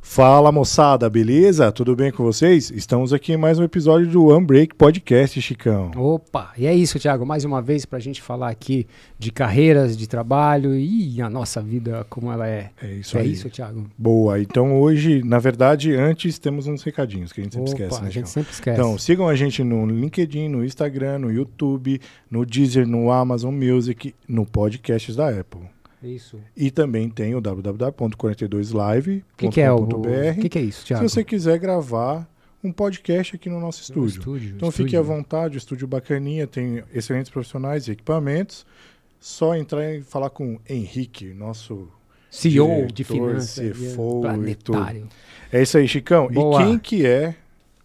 Fala moçada, beleza? Tudo bem com vocês? Estamos aqui em mais um episódio do Unbreak Podcast, Chicão. Opa, e é isso, Thiago, mais uma vez para a gente falar aqui de carreiras, de trabalho e a nossa vida como ela é. É isso é aí. isso, Thiago. Boa, então hoje, na verdade, antes temos uns recadinhos que a gente sempre Opa, esquece, né, a gente Chicão? sempre esquece. Então, sigam a gente no LinkedIn, no Instagram, no YouTube, no Deezer, no Amazon Music, no podcasts da Apple. Isso. E também tem o www.42live.com.br. O que, que é o, que, que é isso, Se Thiago? você quiser gravar um podcast aqui no nosso No estúdio. estúdio Então estúdio. fique à vontade, o estúdio bacaninha, tem excelentes profissionais e equipamentos. Só entrar e falar com o Henrique, nosso. CEO de diretor, finanças, CFO e planetário. É isso aí, Chicão. Boa. E quem que é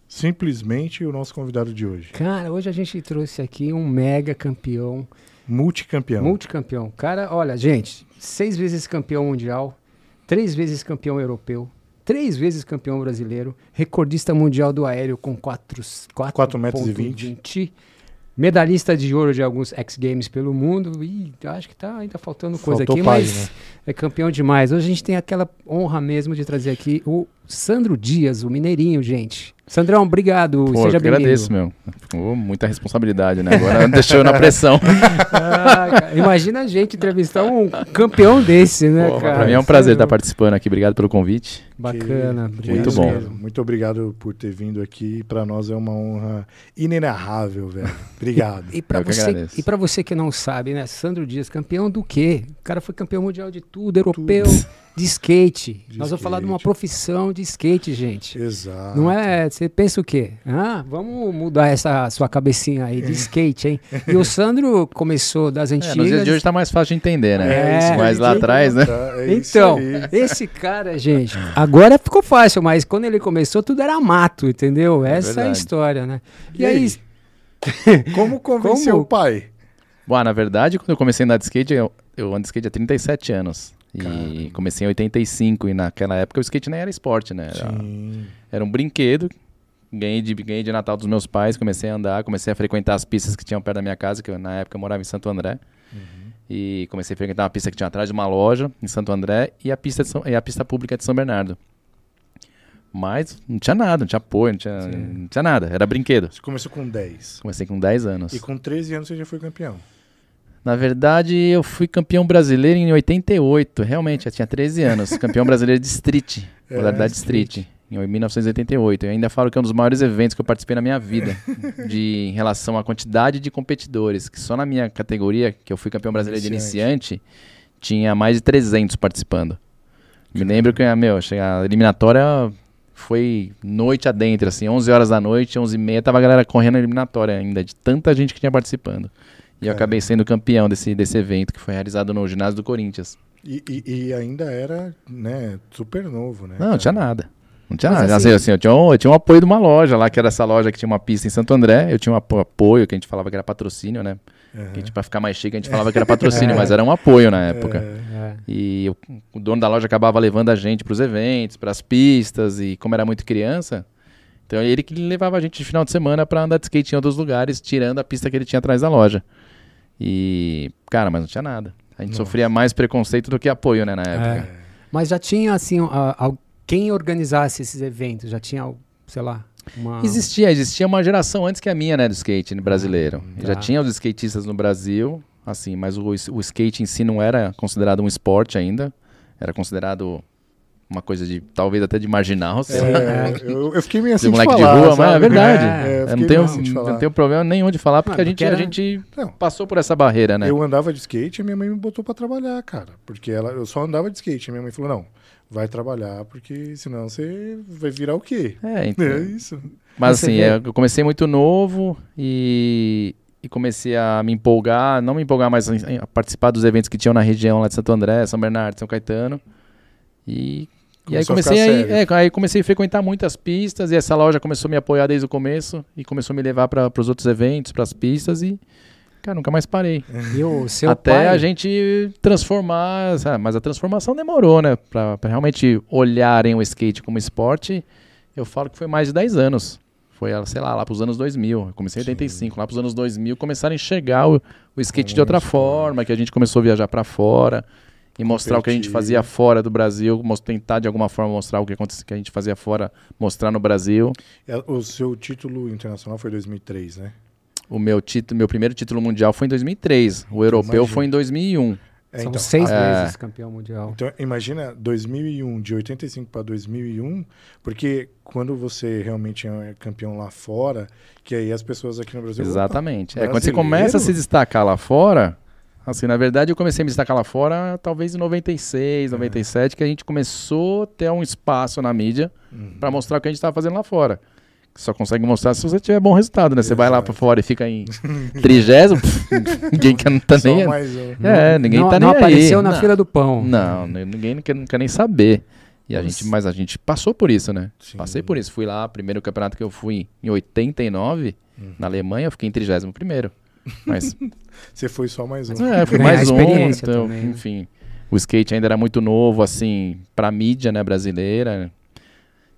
simplesmente o nosso convidado de hoje? Cara, hoje a gente trouxe aqui um mega campeão, Multicampeão. multicampeão. Cara, olha, gente, seis vezes campeão mundial, três vezes campeão europeu, três vezes campeão brasileiro, recordista mundial do aéreo com 4 Quatro metros e vinte. 20, medalhista de ouro de alguns X Games pelo mundo. E acho que tá ainda faltando coisa Faltou aqui, página. mas é campeão demais. Hoje a gente tem aquela honra mesmo de trazer aqui o Sandro Dias, o mineirinho, gente. Sandrão, obrigado. Pô, Seja bem-vindo. agradeço, meu. Pô, muita responsabilidade, né? Agora deixou eu na pressão. Ah, imagina a gente entrevistar um campeão desse, né, Pô, cara? pra mim é um prazer estar participando aqui. Obrigado pelo convite. Bacana. Que obrigado Muito isso bom. mesmo. Muito obrigado por ter vindo aqui. Para nós é uma honra inenarrável, velho. Obrigado. E pra, Eu que você, e pra você que não sabe, né? Sandro Dias, campeão do quê? O cara foi campeão mundial de tudo, europeu, de skate. De Nós vamos falar de uma profissão de skate, gente. Exato. Não é? Você pensa o quê? Ah, vamos mudar essa sua cabecinha aí de skate, hein? E o Sandro começou das É, antigas. nos dias de hoje tá mais fácil de entender, né? É, isso aí, Mas lá atrás, né? É isso Então, aí. esse cara, gente, agora ficou fácil, mas quando ele começou, tudo era mato, entendeu? É Essa é a história, né? E aí? Como convenceu Como? o pai? Bom, na verdade, quando eu comecei a andar de skate, eu, eu ando de skate há 37 anos. E comecei em 85 e naquela época o skate nem era esporte, né? Era, Sim. era um brinquedo. Ganhei de, ganhei de Natal dos meus pais, comecei a andar, comecei a frequentar as pistas que tinham perto da minha casa, que eu, na época eu morava em Santo André. E comecei a frequentar uma pista que tinha atrás de uma loja em Santo André e a pista, São- e a pista pública de São Bernardo. Mas não tinha nada, não tinha apoio, não tinha, não tinha nada, era brinquedo. Você começou com 10. Comecei com 10 anos. E com 13 anos você já foi campeão. Na verdade, eu fui campeão brasileiro em 88, realmente, eu tinha 13 anos. campeão brasileiro de street, É, modalidade street. street, em 1988. Eu ainda falo que é um dos maiores eventos que eu participei na minha vida, de, em relação à quantidade de competidores, que só na minha categoria, que eu fui campeão brasileiro de Iniciante. iniciante, tinha mais de 300 participando. Me lembro que, meu, a eliminatória foi noite adentro, assim, 11 horas da noite, 11 e meia, tava a galera correndo a eliminatória ainda, de tanta gente que tinha participando. E eu acabei sendo campeão desse, desse evento, que foi realizado no ginásio do Corinthians. E, e- e ainda era, né, super novo, né? Não, não tinha nada. Não tinha Mas nada. assim- Assim, eu, tinha um, eu tinha um apoio de uma loja lá, que era essa loja que tinha uma pista em Santo André. Eu tinha um apo- apoio, que a gente falava que era patrocínio, né? Aham. Que a gente, pra ficar mais chique, a gente falava que era patrocínio, mas era um apoio na época. É, É. E o, o dono da loja acabava levando a gente pros eventos, pras pistas, e como era muito criança, então ele que levava a gente de final de semana pra andar de skate em outros lugares, tirando a pista que ele tinha atrás da loja. E, cara, mas não tinha nada. A gente Nossa. sofria mais preconceito do que apoio, né, na época. É. Mas já tinha, assim, a- a- quem organizasse esses eventos? Já tinha, sei lá, uma... Existia, existia uma geração antes que a minha, né, do skate brasileiro. tá. Já tinha os skatistas no Brasil, assim, mas o, o skate em si não era considerado um esporte ainda. Era considerado uma coisa de, talvez até de marginal. É, eu, eu fiquei meio assim de moleque de, falar, rua, mas é sabe? verdade. É, não, tenho, assim de não tenho problema nenhum de falar, porque Ah, a gente, porque a era- gente Não. passou por essa barreira, né? Eu andava de skate e minha mãe me botou pra trabalhar, cara. Porque ela, eu só andava de skate. Minha mãe falou: não, vai trabalhar, porque senão você vai virar o quê? É, então. É isso. Mas Você assim, vê- é, eu comecei muito novo e, e comecei a me empolgar, não me empolgar, mas em- a participar dos eventos que tinham na região lá de Santo André, São Bernardo, São Caetano. E, e aí Começou comecei a, é, aí comecei a frequentar muitas pistas e essa loja começou a me apoiar desde o começo e começou a me levar para os outros eventos, para as pistas e cara, nunca mais parei. E o seu Até pai... a gente transformar, sabe? mas a transformação demorou, né? Pra, pra realmente olharem o skate como esporte, eu falo que foi mais de 10 anos. Foi, sei lá, lá pros anos 2000. Eu comecei em Sim. 85. Lá pros anos 2000 começaram a enxergar o, o skate de outra forma, que a gente começou a viajar pra fora. E mostrar o que a gente fazia fora do Brasil, tentar de alguma forma mostrar o que, acontecia, que a gente fazia fora, mostrar no Brasil. É, O seu título internacional foi 2003, né? O meu título, meu primeiro título mundial foi em 2003, o europeu imagino. foi em 2001. É, São então, seis É. vezes campeão mundial. Então, imagina 2001, de 85 para 2001, porque quando você realmente é campeão lá fora, que aí as pessoas aqui no Brasil. Exatamente. opa, É, quando você começa a se destacar lá fora, assim, na verdade eu comecei a me destacar lá fora talvez em 96, É. 97, que a gente começou a ter um espaço na mídia Uhum. pra mostrar o que a gente estava fazendo lá fora. Só consegue mostrar se você tiver bom resultado, né? Você vai lá pra fora e fica em trigésimo, ninguém quer, não tá Só nem... mais um. É, ninguém não, tá não nem aí. apareceu na Não. fila do pão. Não, ninguém não quer, não quer nem saber. E a gente, mas a gente passou por isso, né? Sim. Passei por isso. Fui lá, primeiro campeonato que eu fui em 89, Uhum. na Alemanha, eu fiquei em 31 primeiro. Mas, Você foi só mais um. é, Ganhar mais um, então, também, né? enfim. O skate ainda era muito novo, assim, pra mídia, né, brasileira.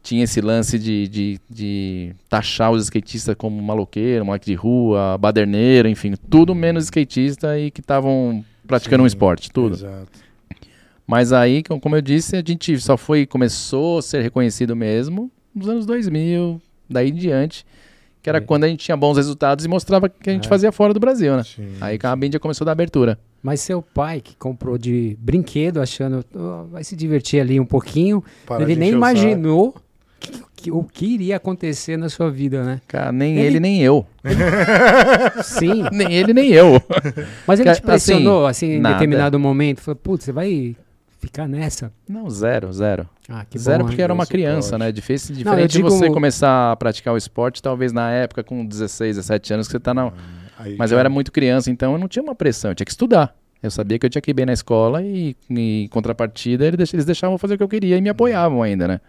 Tinha esse lance de, de, de taxar os skatistas como maloqueiro, moleque de rua, baderneiro, enfim, tudo menos skatista e que estavam praticando um Sim, esporte, tudo. Exato. Mas aí, co- como eu disse, a gente só foi, começou a ser reconhecido mesmo nos anos 2000, daí em diante, que era quando a gente tinha bons resultados e mostrava que a gente É. fazia fora do Brasil, né? Sim. Aí a mídia começou a dar abertura. Mas seu pai, que comprou de brinquedo, achando "Oh, vai se divertir ali um pouquinho, Para ele nem imaginou que- que- o que iria acontecer na sua vida, né? Cara, nem Ele- ele, nem eu. Sim. Nem ele, nem eu. Mas ele Que, te pressionou, assim, em nada. determinado momento. Falou, putz, você vai ficar nessa? Não, zero, zero. Ah, que zero bom, porque hein? era uma criança, né? Difícil, Não, eu diferente digo- de você começar a praticar o esporte, talvez na época com 16, 17 anos que você tá na... Aí Mas já- eu era muito criança, então eu não tinha uma pressão, eu tinha que estudar. Eu sabia que eu tinha que ir bem na escola e, em contrapartida, eles deix- eles deixavam eu fazer o que eu queria e me apoiavam ainda, né?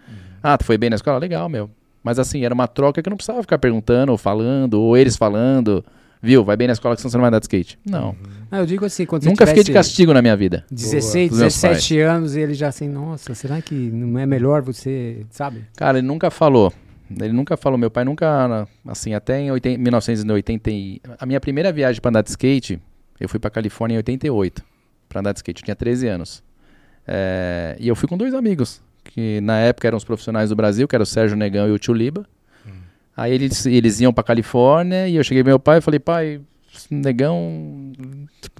Ah, tu foi bem na escola? Legal, meu. Mas assim, era uma troca que eu não precisava ficar perguntando ou falando, ou eles falando, viu, vai bem na escola que senão você não vai andar de skate. Não. Ah, eu digo assim, quando você Nunca fiquei de castigo na minha vida. 16, Dos meus 17 anos e ele já assim, nossa, será que não é melhor você, sabe? Cara, ele nunca falou. Ele nunca falou. Meu pai nunca, assim, até em 80 1980. e- A minha primeira viagem pra andar de skate, eu fui pra Califórnia em 88 pra andar de skate. Eu tinha 13 anos. É, e eu fui com dois amigos, que na época eram os profissionais do Brasil, que era o Sérgio Negão e o Tio Liba. Aí eles, eles iam pra Califórnia e eu cheguei pro meu pai e falei, pai, Negão,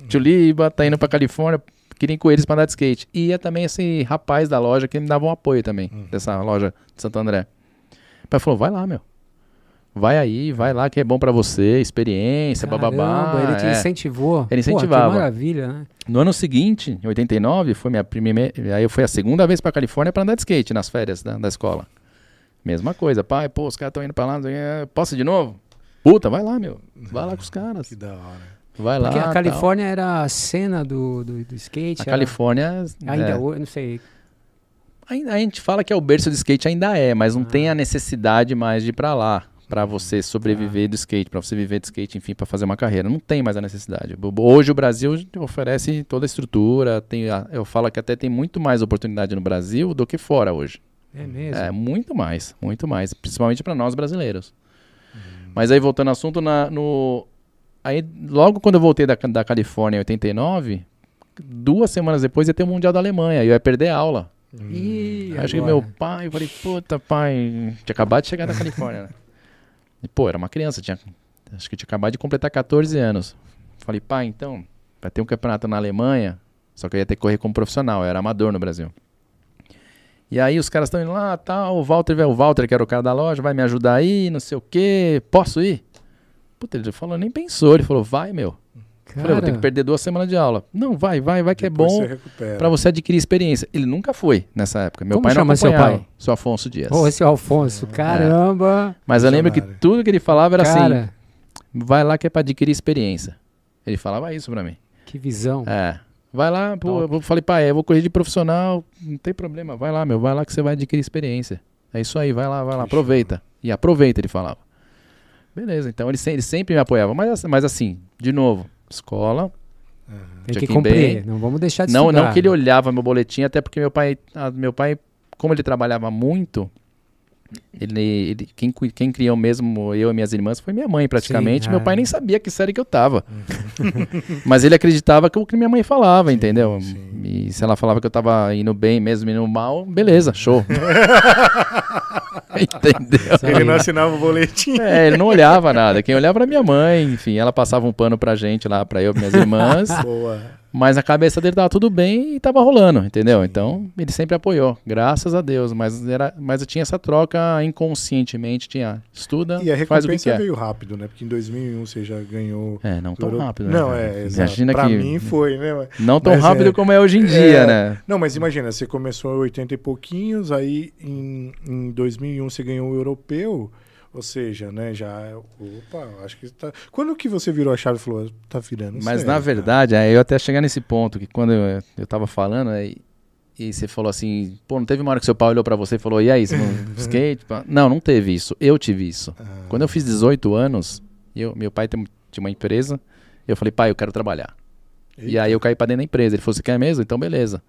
Tio Liba, tá indo pra Califórnia, queria ir com eles pra andar de skate. E ia também esse rapaz da loja que me dava um apoio também, dessa loja de Santo André. O pai falou, vai lá, meu. Vai aí, vai lá que é bom pra você, experiência, bababá. Caramba, ele te é. incentivou. Ele Pô, incentivava. que maravilha, né? No ano seguinte, em 89, foi minha primeira. Aí foi a segunda vez pra Califórnia pra andar de skate nas férias da, da escola. Mesma coisa, pai, pô, os caras estão indo pra lá, quê, posso de novo? Puta, vai lá, meu. Vai lá com os caras. Que da hora. Vai lá. Porque a tal. Califórnia era a cena do, do, do skate. A era- Califórnia. Ainda é, hoje, não sei. ainda- a gente fala que é o berço do skate, ainda é, mas não Ah. tem a necessidade mais de ir pra lá. Pra Ah. você sobreviver do skate, pra você viver de skate, enfim, pra fazer uma carreira. Não tem mais a necessidade. Hoje o Brasil oferece toda a estrutura. Tem a- eu falo que até tem muito mais oportunidade no Brasil do que fora hoje. É mesmo. É, muito mais, muito mais. Principalmente para nós brasileiros. Mas aí, voltando ao assunto, na- no, aí, logo quando eu voltei da, da Califórnia em 89, duas semanas depois ia ter o Mundial da Alemanha, e eu ia perder a aula. Ih, Aí eu cheguei meu pai, eu falei, puta pai, tinha acabado de chegar da Califórnia, né? E, pô, era uma criança, tinha, acho que tinha acabado de completar 14 anos. Falei, pai, então, vai ter um campeonato na Alemanha, só que eu ia ter que correr como profissional, eu era amador no Brasil. E aí os caras estão indo lá, tal, o Walter, o Walter, que era o cara da loja, vai me ajudar aí, não sei o quê, posso ir? Puta, ele falou, nem pensou, ele falou, vai, meu. Eu Falei, eu vou ter que Cara, perder duas semanas de aula. Não, vai, vai, vai que Depois é bom pra você adquirir experiência. Ele nunca foi nessa época. Meu Como pai não chama seu acompanhava. pai? Seu Afonso Dias. Pô, esse é o Alfonso, caramba. Mas eu lembro que tudo que ele falava era assim, Cara, vai lá que é pra adquirir experiência. Ele falava isso pra mim. que visão. É. Vai lá, pô, eu falei, pai, eu vou correr de profissional, não tem problema, vai lá, meu, vai lá que você vai adquirir experiência. É isso aí, vai lá, vai lá, Que aproveita. E aproveita, ele falava. Beleza, então ele, ele sempre me apoiava. Mas, mas assim, de novo, escola, Tem tinha que que ir cumprir. bem. Não vamos deixar de Não, estudar. não que ele olhava meu boletim, até porque meu pai, meu pai, como ele trabalhava muito, Ele, ele- quem, quem criou mesmo eu e minhas irmãs foi minha mãe, praticamente. Sim, Meu é. pai nem sabia que série que eu tava. Mas ele acreditava que o que minha mãe falava, entendeu? sim. E se ela falava que eu tava indo bem mesmo, indo mal, beleza, show. entendeu? Ele não assinava o boletim. É, ele não olhava nada. Quem olhava era minha mãe, enfim, ela passava um pano pra gente lá, pra eu e minhas irmãs. Boa. Mas a cabeça dele tava tudo bem e tava rolando, entendeu? Então, ele sempre apoiou, graças a Deus. Mas, era, mas eu tinha essa troca inconscientemente, tinha estuda, E a faz o que quer. veio rápido, né? Porque em 2001 você já ganhou. É, não tão rápido, né? Não, é, exato. Imagina pra que... mim foi, né? Não tão mas rápido é- como é hoje em dia, É. né? Não, mas imagina, você começou em 80 e pouquinhos, aí em, em 2001 você ganhou o europeu, ou seja, né, já, opa, acho que tá... Quando que você virou a chave e falou, tá virando Mas sério, na verdade, eu até chegar nesse ponto, que quando eu, eu tava falando, aí, e você falou assim, pô, não teve uma hora que seu pai olhou pra você e falou, e aí, você não skate? pá?" Não, não teve isso, eu tive isso. Ah, Quando eu fiz 18 anos, eu, meu pai tem- tinha uma empresa, eu falei, pai, eu quero trabalhar. E eita. aí eu caí pra dentro da empresa. Ele falou, você quer mesmo? Então beleza.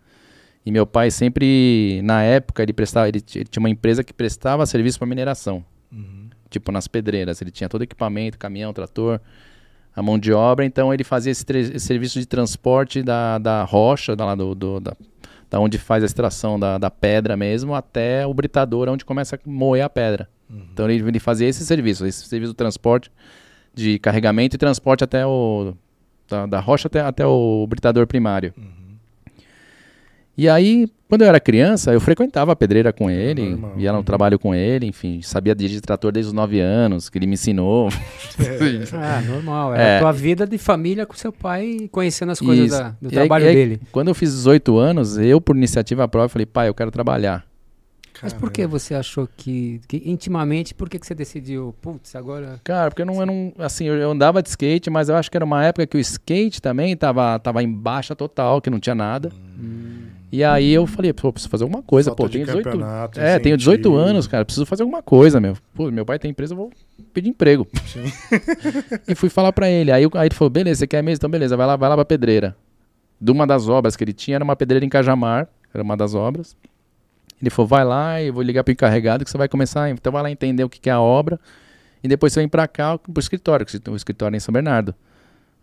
E meu pai sempre, na época, ele prestava, ele, ele tinha uma empresa que prestava serviço para mineração. Uhum. Tipo, nas pedreiras. Ele tinha todo equipamento, caminhão, trator, a mão de obra. Então ele fazia esse, esse serviço de transporte da, da rocha, da, do, do- da, da onde faz a extração da, da pedra mesmo, até o britador, onde começa a moer a pedra. Então ele, ele fazia esse serviço, esse serviço do transporte, de carregamento e transporte até o. Da, da rocha até, até o britador primário. E aí, quando eu era criança, eu frequentava a pedreira com ele, Normal. ia no trabalho com ele, enfim, sabia dirigir trator desde os 9 anos, que ele me ensinou. Ah, normal. É, É. a tua vida de família com seu pai, conhecendo as coisas da- do E trabalho e aí, dele. Quando eu fiz 18 anos, eu, por iniciativa própria, falei, pai, eu quero trabalhar. Mas por que você achou que, que intimamente, por que, que você decidiu, putz, agora... Cara, porque eu não, eu não assim, eu, andava de skate, mas eu acho que era uma época que o skate também tava, tava em baixa total, que não tinha nada. E aí eu falei, pô, preciso fazer alguma coisa, Falta pô, tenho 18, campeonato, é, tenho 18 incentivo. anos, cara, preciso fazer alguma coisa, meu. Pô, meu pai tem empresa, eu vou pedir emprego. e fui falar pra ele. Aí, aí ele falou, beleza, você quer mesmo? Então beleza, vai lá, vai lá pra pedreira. De uma das obras que ele tinha, era uma pedreira em Cajamar, era uma das obras. Ele falou, vai lá, eu vou ligar pro encarregado que você vai começar, então vai lá entender o que, que é a obra. E depois você vem pra cá, pro escritório, que o escritório é em São Bernardo.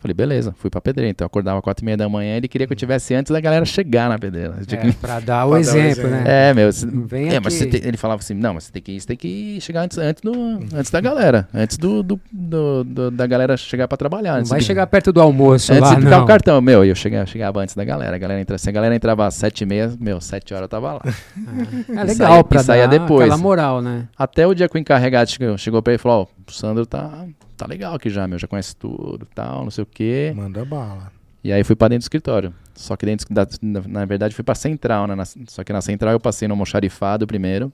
Falei, beleza, fui pra pedreira. Então eu acordava quatro e meia da manhã, ele queria que eu tivesse antes da galera chegar na pedreira. Tinha que- É, pra dar o Pra dar o exemplo, exemplo. né? é, meu. você- Vem é, mas tem- ele falava assim: não, mas você tem que, você tem que chegar antes, antes, do, antes da galera. Antes do, do- do- do- da galera chegar pra trabalhar. Não vai de, chegar perto do almoço antes lá, de não. o cartão. Meu, eu chegava, chegava antes da galera. A galera entra, se a galera entrava às sete e meia, meu, sete horas eu tava lá. É legal saía- pra saía dar depois. aquela moral, né? Até o dia que o encarregado chegou, chegou pra ele e falou: Ó, o Sandro tá, tá legal aqui já, meu, já conhece tudo tal, não sei o quê. Manda bala. E aí fui pra dentro do escritório. Só que dentro da, na, na verdade fui pra central, né? Na- só que na central eu passei no almoxarifado primeiro.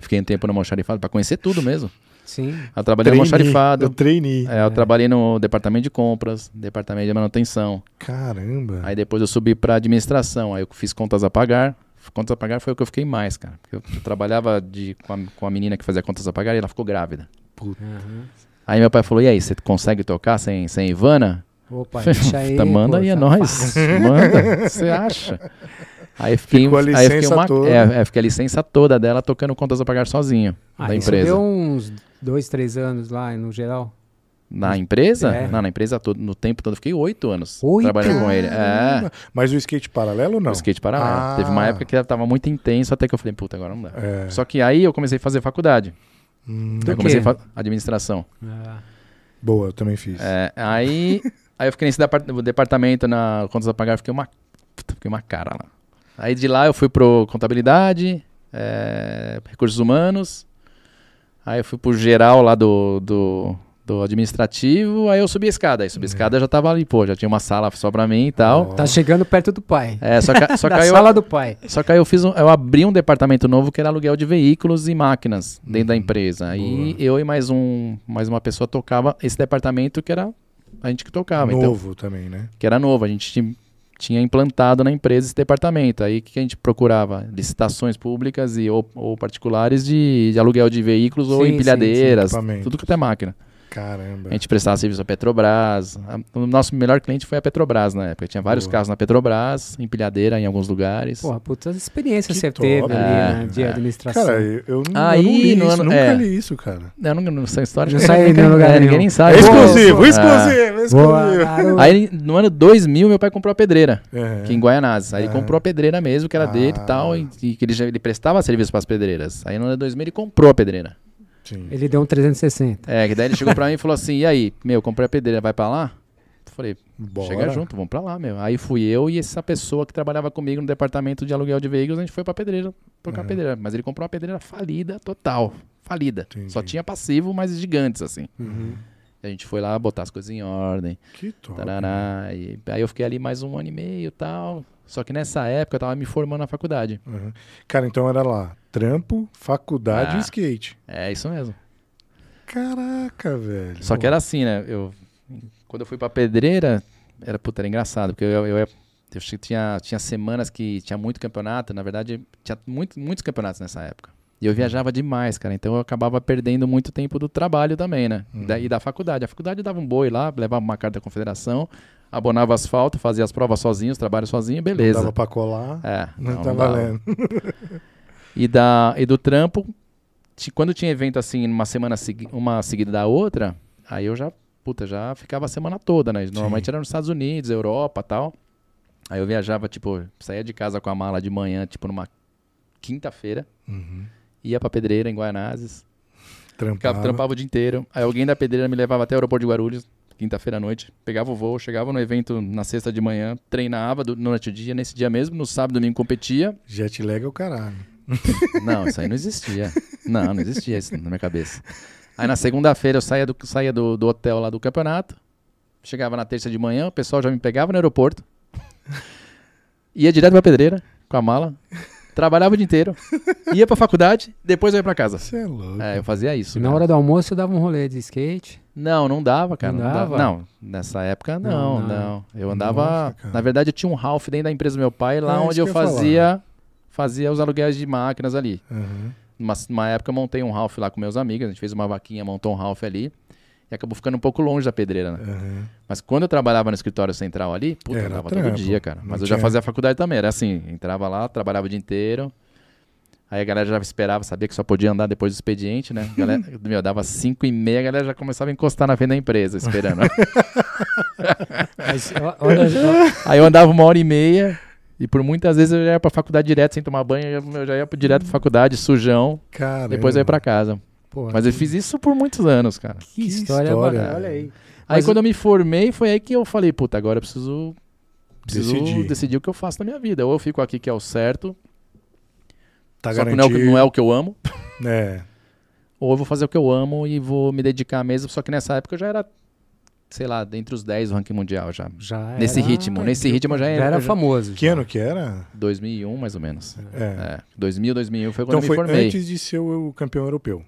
Fiquei um tempo no almoxarifado pra conhecer tudo mesmo. Sim. Eu trabalhei no almoxarifado. Eu treinei. É, eu trabalhei no departamento de compras, departamento de manutenção. Caramba. Aí depois eu subi pra administração. Aí eu fiz contas a pagar. Contas a pagar foi o que eu fiquei mais, cara. Porque eu, eu trabalhava de, com, a, com a menina que fazia contas a pagar e ela ficou grávida. Aham. Aí meu pai falou: E aí, você consegue tocar sem, sem Ivana? Opa, deixa aí. Manda pô, aí, é nóis. Manda, você acha? Aí fiquei, Ficou a aí fiquei licença uma, toda. É, é, fiquei a licença toda dela tocando contas a pagar sozinho. Ah, da empresa. deu uns dois, três anos lá, no geral. Na empresa? É. Não, na empresa todo, no tempo todo. eu Fiquei oito anos Oito? trabalhando com ele. É. Mas o skate paralelo não? O skate paralelo. Ah. Teve uma época que tava muito intenso, até que eu falei, puta, agora não dá. É. Só que aí eu comecei a fazer faculdade. Hum, eu comecei a administração. Ah, boa, eu também fiz. É, aí, aí eu fiquei nesse depart- departamento na contas a pagar, fiquei uma, fiquei uma cara lá. Aí de lá eu fui pro contabilidade, é, recursos humanos. Aí eu fui pro geral lá do, do, do administrativo, aí eu subi a escada. Aí subi a escada já tava ali, pô, já tinha uma sala só pra mim e tal. Tá chegando perto do pai. É, só que, só que da aí eu, sala do pai. só que aí eu fiz um, eu abri um departamento novo que era aluguel de veículos e máquinas dentro da empresa. Aí eu e mais um mais uma pessoa tocava esse departamento que era a gente que tocava, então, Novo também, né? que era novo, a gente tinha, implantado na empresa esse departamento. Aí o que que a gente procurava? Licitações públicas e ou, ou particulares de, de aluguel de veículos ou Sim, sim, sim, empilhadeiras, tudo que é máquina. Caramba. A gente prestava serviço à Petrobras. A- O nosso melhor cliente foi a Petrobras na época. Tinha vários Boa. carros na Petrobras, empilhadeira em alguns lugares. Porra, puta experiência Que você top, teve ali, é, né? De é. administração. Cara, eu, eu Aí, eu não li no isso, ano- nunca é. li isso, cara. Não, não, não, essa história Não sai ninguém- lugar é, nenhum. ninguém nem É sabe. exclusivo, Ah. exclusivo, Boa, exclusivo. garoto. Aí no ano 2000, meu pai comprou a pedreira, É. aqui em Guaianazes. Aí ele comprou a pedreira mesmo, que era dele Ah. e tal, e, e que ele, já, ele prestava serviço para as pedreiras. Aí no ano 2000 ele comprou a pedreira. Sim. Ele deu um 360. É, que daí ele chegou pra mim e falou assim: e aí, meu, comprei a pedreira, vai pra lá? Falei, Bora. chega junto, vamos pra lá, meu. Aí fui eu e essa pessoa que trabalhava comigo no departamento de aluguel de veículos, a gente foi pra pedreira, trocar a Uhum. pedreira. Mas ele comprou uma pedreira falida, total. Falida. Entendi. Só tinha passivo, mas gigantes, assim. Uhum. E a gente foi lá botar as coisas em ordem. Que top. Tarará, e aí eu fiquei ali mais um ano e meio e tal. Só que nessa época eu tava me formando na faculdade. Uhum. Cara, então era lá. Trampo, faculdade Ah. e skate. É isso mesmo. Caraca, velho. Só que era assim, né? Eu, quando eu fui pra pedreira, era, puta, era engraçado, porque eu, eu, eu, eu tinha, tinha semanas que tinha muito campeonato, na verdade, tinha muito, muitos campeonatos nessa época. E eu viajava demais, cara, então eu acabava perdendo muito tempo do trabalho também, né? E da- E da faculdade. A faculdade dava um boi lá, levava uma carta da confederação, abonava asfalto, fazia as provas sozinho, os trabalhos sozinho, Não beleza. dava pra colar. É, Não, não, tá não valendo. E, da, e do trampo, quando tinha evento assim, uma semana segui- uma seguida da outra, aí eu já, puta, já ficava a semana toda, né? Normalmente era nos Estados Unidos, Europa tal. Aí eu viajava, tipo, saía de casa com a mala de manhã, tipo, numa quinta-feira, Uhum. ia pra pedreira em Guaianazes, ficava, Trampava. trampava o dia inteiro. Aí alguém da pedreira me levava até o aeroporto de Guarulhos, quinta-feira à noite, pegava o voo, chegava no evento na sexta de manhã, treinava do- durante o dia, nesse dia mesmo, no sábado, domingo competia. Jet lag é o caralho. Não, isso aí não existia. Não, não existia isso na minha cabeça. Aí na segunda-feira eu saía, do, saía do, do hotel lá do campeonato. Chegava na terça de manhã, o pessoal já me pegava no aeroporto. Ia direto pra pedreira com a mala. Trabalhava o dia inteiro. Ia pra faculdade, depois eu ia pra casa. Você é louco. É, eu fazia isso. E na cara. hora do almoço eu dava um rolê de skate. Não, não dava, cara. Não Não, dava? Não, nessa época não, Não, não. Eu andava. Nossa, na verdade, eu tinha um Ralph dentro da empresa do meu pai, lá É, onde eu eu fazia, fazia os aluguéis de máquinas ali. Uhum. Numa, numa época eu montei um Ralph lá com meus amigos, a gente fez uma vaquinha, montou um Ralph ali. E acabou ficando um pouco longe da pedreira, né? Uhum. Mas quando eu trabalhava no escritório central ali, puta, eu Era andava trampo. todo dia, cara. Mas eu já tinha- fazia faculdade também, era assim, entrava lá, trabalhava o dia inteiro. Aí a galera já esperava, sabia que só podia andar depois do expediente, né? A Galera, meu, dava 5 e meia, a galera já começava a encostar na frente da empresa, esperando. Mas, olha, Aí eu andava uma hora e meia, e por muitas vezes eu já ia pra faculdade direto, sem tomar banho, eu já- eu ia direto pra faculdade, sujão, Caramba. depois eu ia pra casa. porra, Mas eu fiz isso por muitos anos, cara. que que história, história, bacana. Olha aí. Aí Mas quando eu me formei, foi aí que eu falei, puta, agora eu preciso, preciso Decidir. decidir. o que eu faço na minha vida. Ou eu fico aqui que é o certo, Tá só que não é, o que, garantido. não é o que eu amo, É. ou eu vou fazer o que eu amo e vou me dedicar mesmo. Só que nessa época eu já era, sei lá, dentre os 10 do ranking mundial já. Já Nesse era- ritmo, nesse ritmo eu já Já era. era já- famoso. Que já. ano que era? 2001 mais ou menos. É. É, 2000, 2001 foi quando Então eu me foi formei. antes de ser o campeão europeu.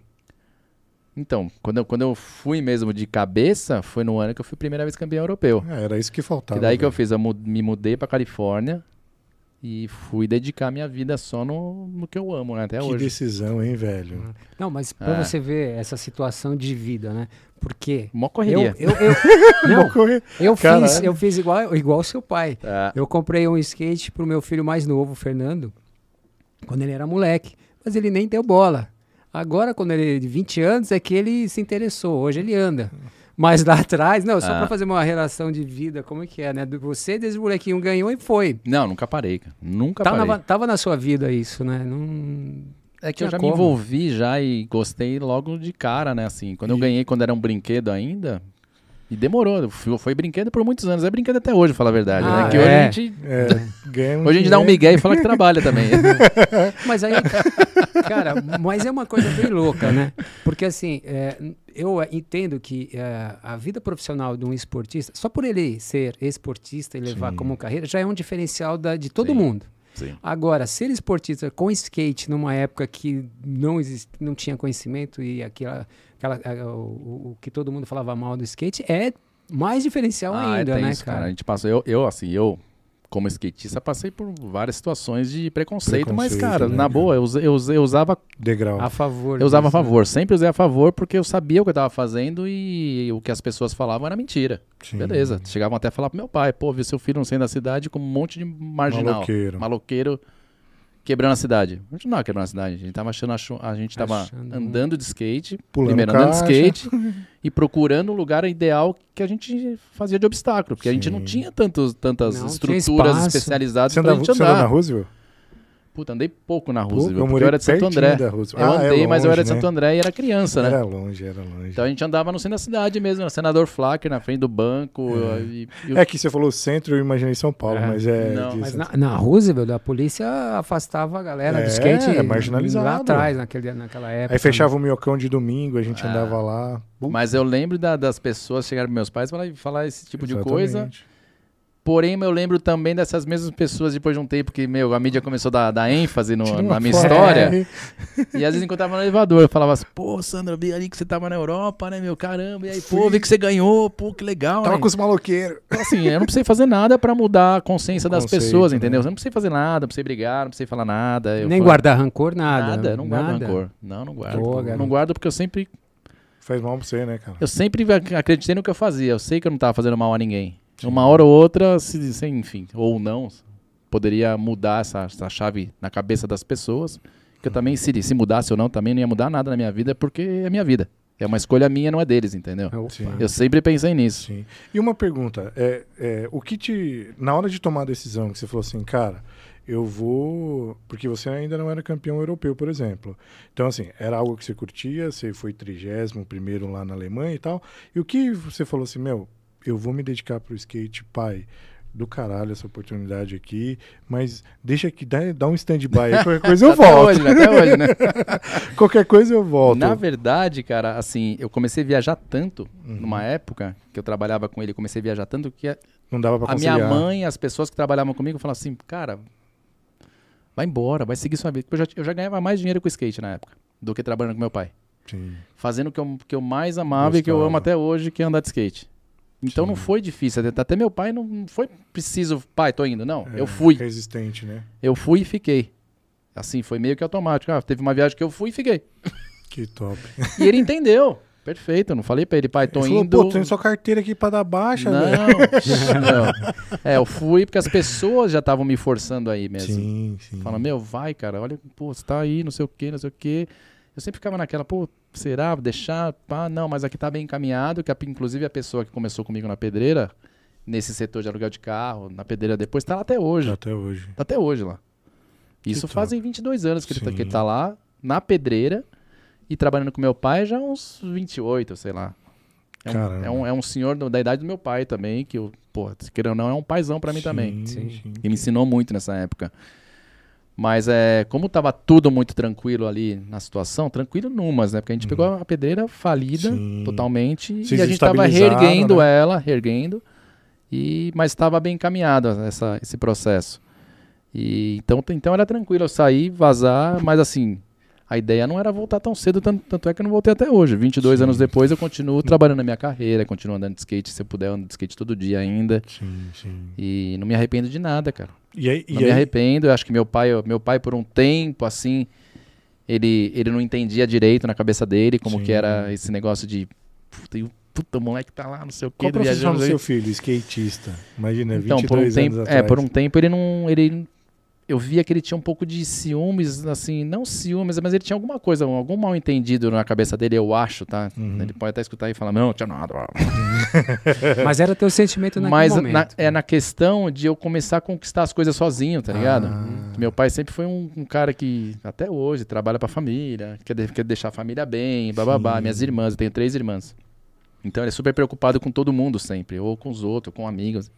Então, quando eu, quando eu fui mesmo de cabeça, foi no ano que eu fui a primeira vez campeão europeu. Ah, era isso que faltava. Que daí que eu velho. fiz, eu me mudei pra Califórnia e fui dedicar minha vida só no, no que eu amo, né? Até Que hoje. decisão, hein, velho? Não, mas pra É. você ver essa situação de vida, né? Porque Mó eu, correria. eu, eu, não, Vou correr. eu fiz, Caralho. eu fiz igual, igual seu pai. É. Eu comprei um skate pro meu filho mais novo, o Fernando, quando ele era moleque. Mas ele nem deu bola. Agora, quando ele é de 20 anos, é que ele se interessou. Hoje ele anda. Mas lá atrás, não, só Ah. pra fazer uma relação de vida, como é que é, né? Do- Você, desde o molequinho, ganhou e foi. Não, nunca parei, cara. Nunca Tava parei. na, tava na sua vida isso, né? Não... É que eu já como. me envolvi já e gostei logo de cara, né? Assim, quando eu E- ganhei quando era um brinquedo ainda. E demorou. Foi, foi brinquedo por muitos anos. É brinquedo até hoje, falar a verdade. Ah, né? Que é. hoje a gente. É, um Hoje a gente dá um migué e fala que trabalha também. Mas aí, cara, mas é uma coisa bem louca, né? Porque assim, é, eu entendo que é, a vida profissional de um esportista, só por ele ser esportista e levar Sim. como carreira, já é um diferencial da, de todo Sim. mundo. Sim. Agora, ser esportista com skate numa época que não, exist, não tinha conhecimento e aquela, aquela, o, o- que todo mundo falava mal do skate é mais diferencial Ah, é ainda, né, tenso, cara? A gente passou. Eu, eu, assim, eu como skatista, passei por várias situações de preconceito, mas, Preconceito, cara, né, na cara? boa, eu, eu, eu usava Degrau. A favor. eu usava a né? favor, sempre usei a favor porque eu sabia o que eu tava fazendo e o que as pessoas falavam era mentira. Sim. Beleza. Chegavam até a falar pro meu pai, pô, vi seu filho não saindo da cidade com um monte de marginal. Maloqueiro. Maloqueiro quebrando a cidade. A gente não tava quebrando a cidade, a gente tava achando, a gente tava Achando- andando de skate, Pulando primeiro andando de caixa. skate e procurando o lugar ideal que a gente fazia de obstáculo, porque a gente não Sim. tinha tantos, tantas Não tinha estruturas espaço. especializadas Você, pra andava, gente você andou andar. na Roosevelt? Puta, andei pouco na Roosevelt, eu eu era de Santo André. Eu Ah, é andei, mas eu era longe, de Santo né? André e era criança, né? Era longe, era longe. Então a gente andava no centro da cidade mesmo, era senador Flacker na frente do banco. É. E, e É que você falou centro, eu imaginei São Paulo, É. mas é. Não, de Mas Santo- na, na Roosevelt, a polícia afastava a galera É, do skate é marginalizado. lá atrás, naquele, naquela época. Aí fechava o miocão de domingo, a gente Ah. andava lá. Mas eu lembro da- das pessoas chegarem pros meus pais e falar, falar esse tipo de coisa. Porém, eu lembro também dessas mesmas pessoas depois de um tempo que, meu, a mídia começou a dar, dar ênfase no- na minha história. É. E às vezes encontrava no elevador, eu falava assim, pô, Sandra, eu vi ali que você tava na Europa, né, meu? Caramba, e aí, pô, Fui. vi que você ganhou, pô, que legal, Tava né? com os maloqueiros. Então, assim, eu não precisei fazer nada pra mudar a consciência das Conceito, pessoas, né? entendeu? Eu não precisei fazer nada, não precisei brigar, não precisei falar nada. Eu Nem guardar rancor, nada. Nada, não guardo nada. rancor. Não, não guardo. Boa, não garoto. guardo porque eu sempre Faz mal pra você, né, cara? Eu sempre ac- acreditei no que eu fazia. Eu sei que eu não tava fazendo mal a ninguém. Uma hora ou outra, se, se- enfim, ou não, poderia mudar essa, essa chave na cabeça das pessoas. Que eu também, se, se mudasse ou não, também não ia mudar nada na minha vida, porque é minha vida. É uma escolha minha, não é deles, entendeu? Sim. Eu sempre pensei nisso. Sim. E uma pergunta, é, é, o que te. Na hora de tomar a decisão, que você falou assim, cara, eu vou. Porque você ainda não era campeão europeu, por exemplo. Então, assim, era algo que você curtia, você foi trigésimo primeiro lá na Alemanha e tal. E o que você falou assim, meu, eu vou me dedicar pro skate, pai. Do caralho essa oportunidade aqui, mas deixa que dá, dá um stand-by aí, qualquer coisa eu Até volto. hoje, né? Até hoje, né? qualquer coisa eu volto. Na verdade, cara, assim, eu comecei a viajar tanto, Uhum. numa época que eu trabalhava com ele, comecei a viajar tanto que a, Não dava pra a minha mãe, as pessoas que trabalhavam comigo falavam assim, cara, vai embora, vai seguir sua vida. Eu já, eu já ganhava mais dinheiro com o skate na época do que trabalhando com meu pai. Sim. Fazendo o que eu, que eu mais amava e que eu Gostava. amo até hoje, que é andar de skate. Então Sim. não foi difícil. Até- Até meu pai não foi preciso, pai, tô indo. Não, É, eu fui. Resistente, né? Eu fui e fiquei. Assim, foi meio que automático. Ah, teve uma viagem que eu fui e fiquei. Que top. E ele entendeu. Perfeito, eu não falei pra ele, pai, tô Ele falou, indo. pô, tem sua carteira aqui pra dar baixa, não, não. É, eu fui porque as pessoas já estavam me forçando aí mesmo. Sim, sim. Fala, meu, vai, cara, olha, pô, você tá aí, não sei o que, não sei o que. Eu sempre ficava naquela, pô, será? Deixar? Pá, não, mas aqui tá bem encaminhado, que a- inclusive a pessoa que começou comigo na pedreira, nesse setor de aluguel de carro, na pedreira depois, tá lá até hoje. Até hoje. Tá até hoje lá. Isso top. fazem 22 anos que ele, tá, que ele tá lá, na pedreira, e trabalhando com meu pai já uns 28, sei lá. É um, é um, é um senhor da idade do meu pai também, que, eu, pô, se querer ou não, é um paizão pra mim também. Sim, Sim. sim. E me ensinou muito nessa época. Mas é, como tava tudo muito tranquilo ali na situação, tranquilo numas, né? Porque a gente pegou a pedreira falida Sim. totalmente Vocês e a gente tava estabilizaram, reerguendo né? ela, reerguendo, e, mas estava bem encaminhado essa, esse processo. E, então, então era tranquilo eu sair, vazar, mas assim, a ideia não era voltar tão cedo, tanto, tanto é que eu não voltei até hoje. 22 Sim. anos depois eu continuo trabalhando na minha carreira, continuo andando de skate, se eu puder, eu ando de skate todo dia ainda. Sim, sim. E não me arrependo de nada, cara. E aí, Não e me aí arrependo. Eu acho que meu pai, meu pai por um tempo assim, ele, ele não entendia direito na cabeça dele como Sim. que era esse negócio de puta, o puta, o moleque tá lá, não sei o qual quê, profissão do seu filho? Skatista. Imagina, Então, 22 por um anos tempo, atrás. é, por um tempo ele não, ele eu via que ele tinha um pouco de ciúmes, assim, não ciúmes, mas ele tinha alguma coisa, algum mal entendido na cabeça dele, eu acho, tá? Uhum. Ele pode até escutar e falar, não, tinha nada. Mas era teu sentimento naquele Mas momento. na- é na questão de eu começar a conquistar as coisas sozinho, tá ligado? Ah. Meu pai sempre foi um, um cara que, até hoje, trabalha pra família, quer, de- quer deixar a família bem, bababá. Sim. Minhas irmãs, eu tenho três irmãs. Então ele é super preocupado com todo mundo sempre, ou com os outros, com amigos.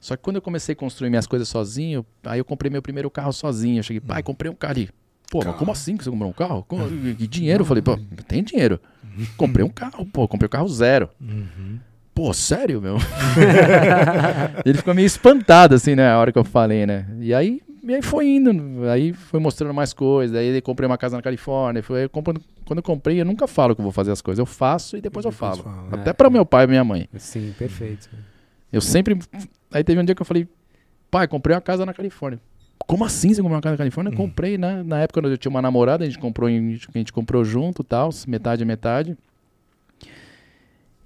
Só que quando eu comecei a construir minhas coisas sozinho, aí eu comprei meu primeiro carro sozinho. Eu cheguei, pai, comprei um carro ali. Pô, mas como assim que você comprou um carro? Com- Que dinheiro? Eu falei, pô, tem dinheiro. Comprei um carro, pô, comprei um carro zero. Uhum. Pô, sério, meu? ele ficou meio espantado, assim, né? A hora que eu falei, né? E aí, e aí foi indo. Aí foi mostrando mais coisas. Aí eu comprei uma casa na Califórnia. Foi, eu quando eu comprei, eu nunca falo que eu vou fazer as coisas. Eu faço e depois, eu Depois falo. fala. Até É. para meu pai e minha mãe. Sim, perfeito. Eu sempre. Aí teve um dia que eu falei. pai, comprei uma casa na Califórnia. Como assim você comprou uma casa na Califórnia? Comprei, né? Na época eu tinha uma namorada, a gente comprou, em- a gente comprou junto, tal, metade a metade.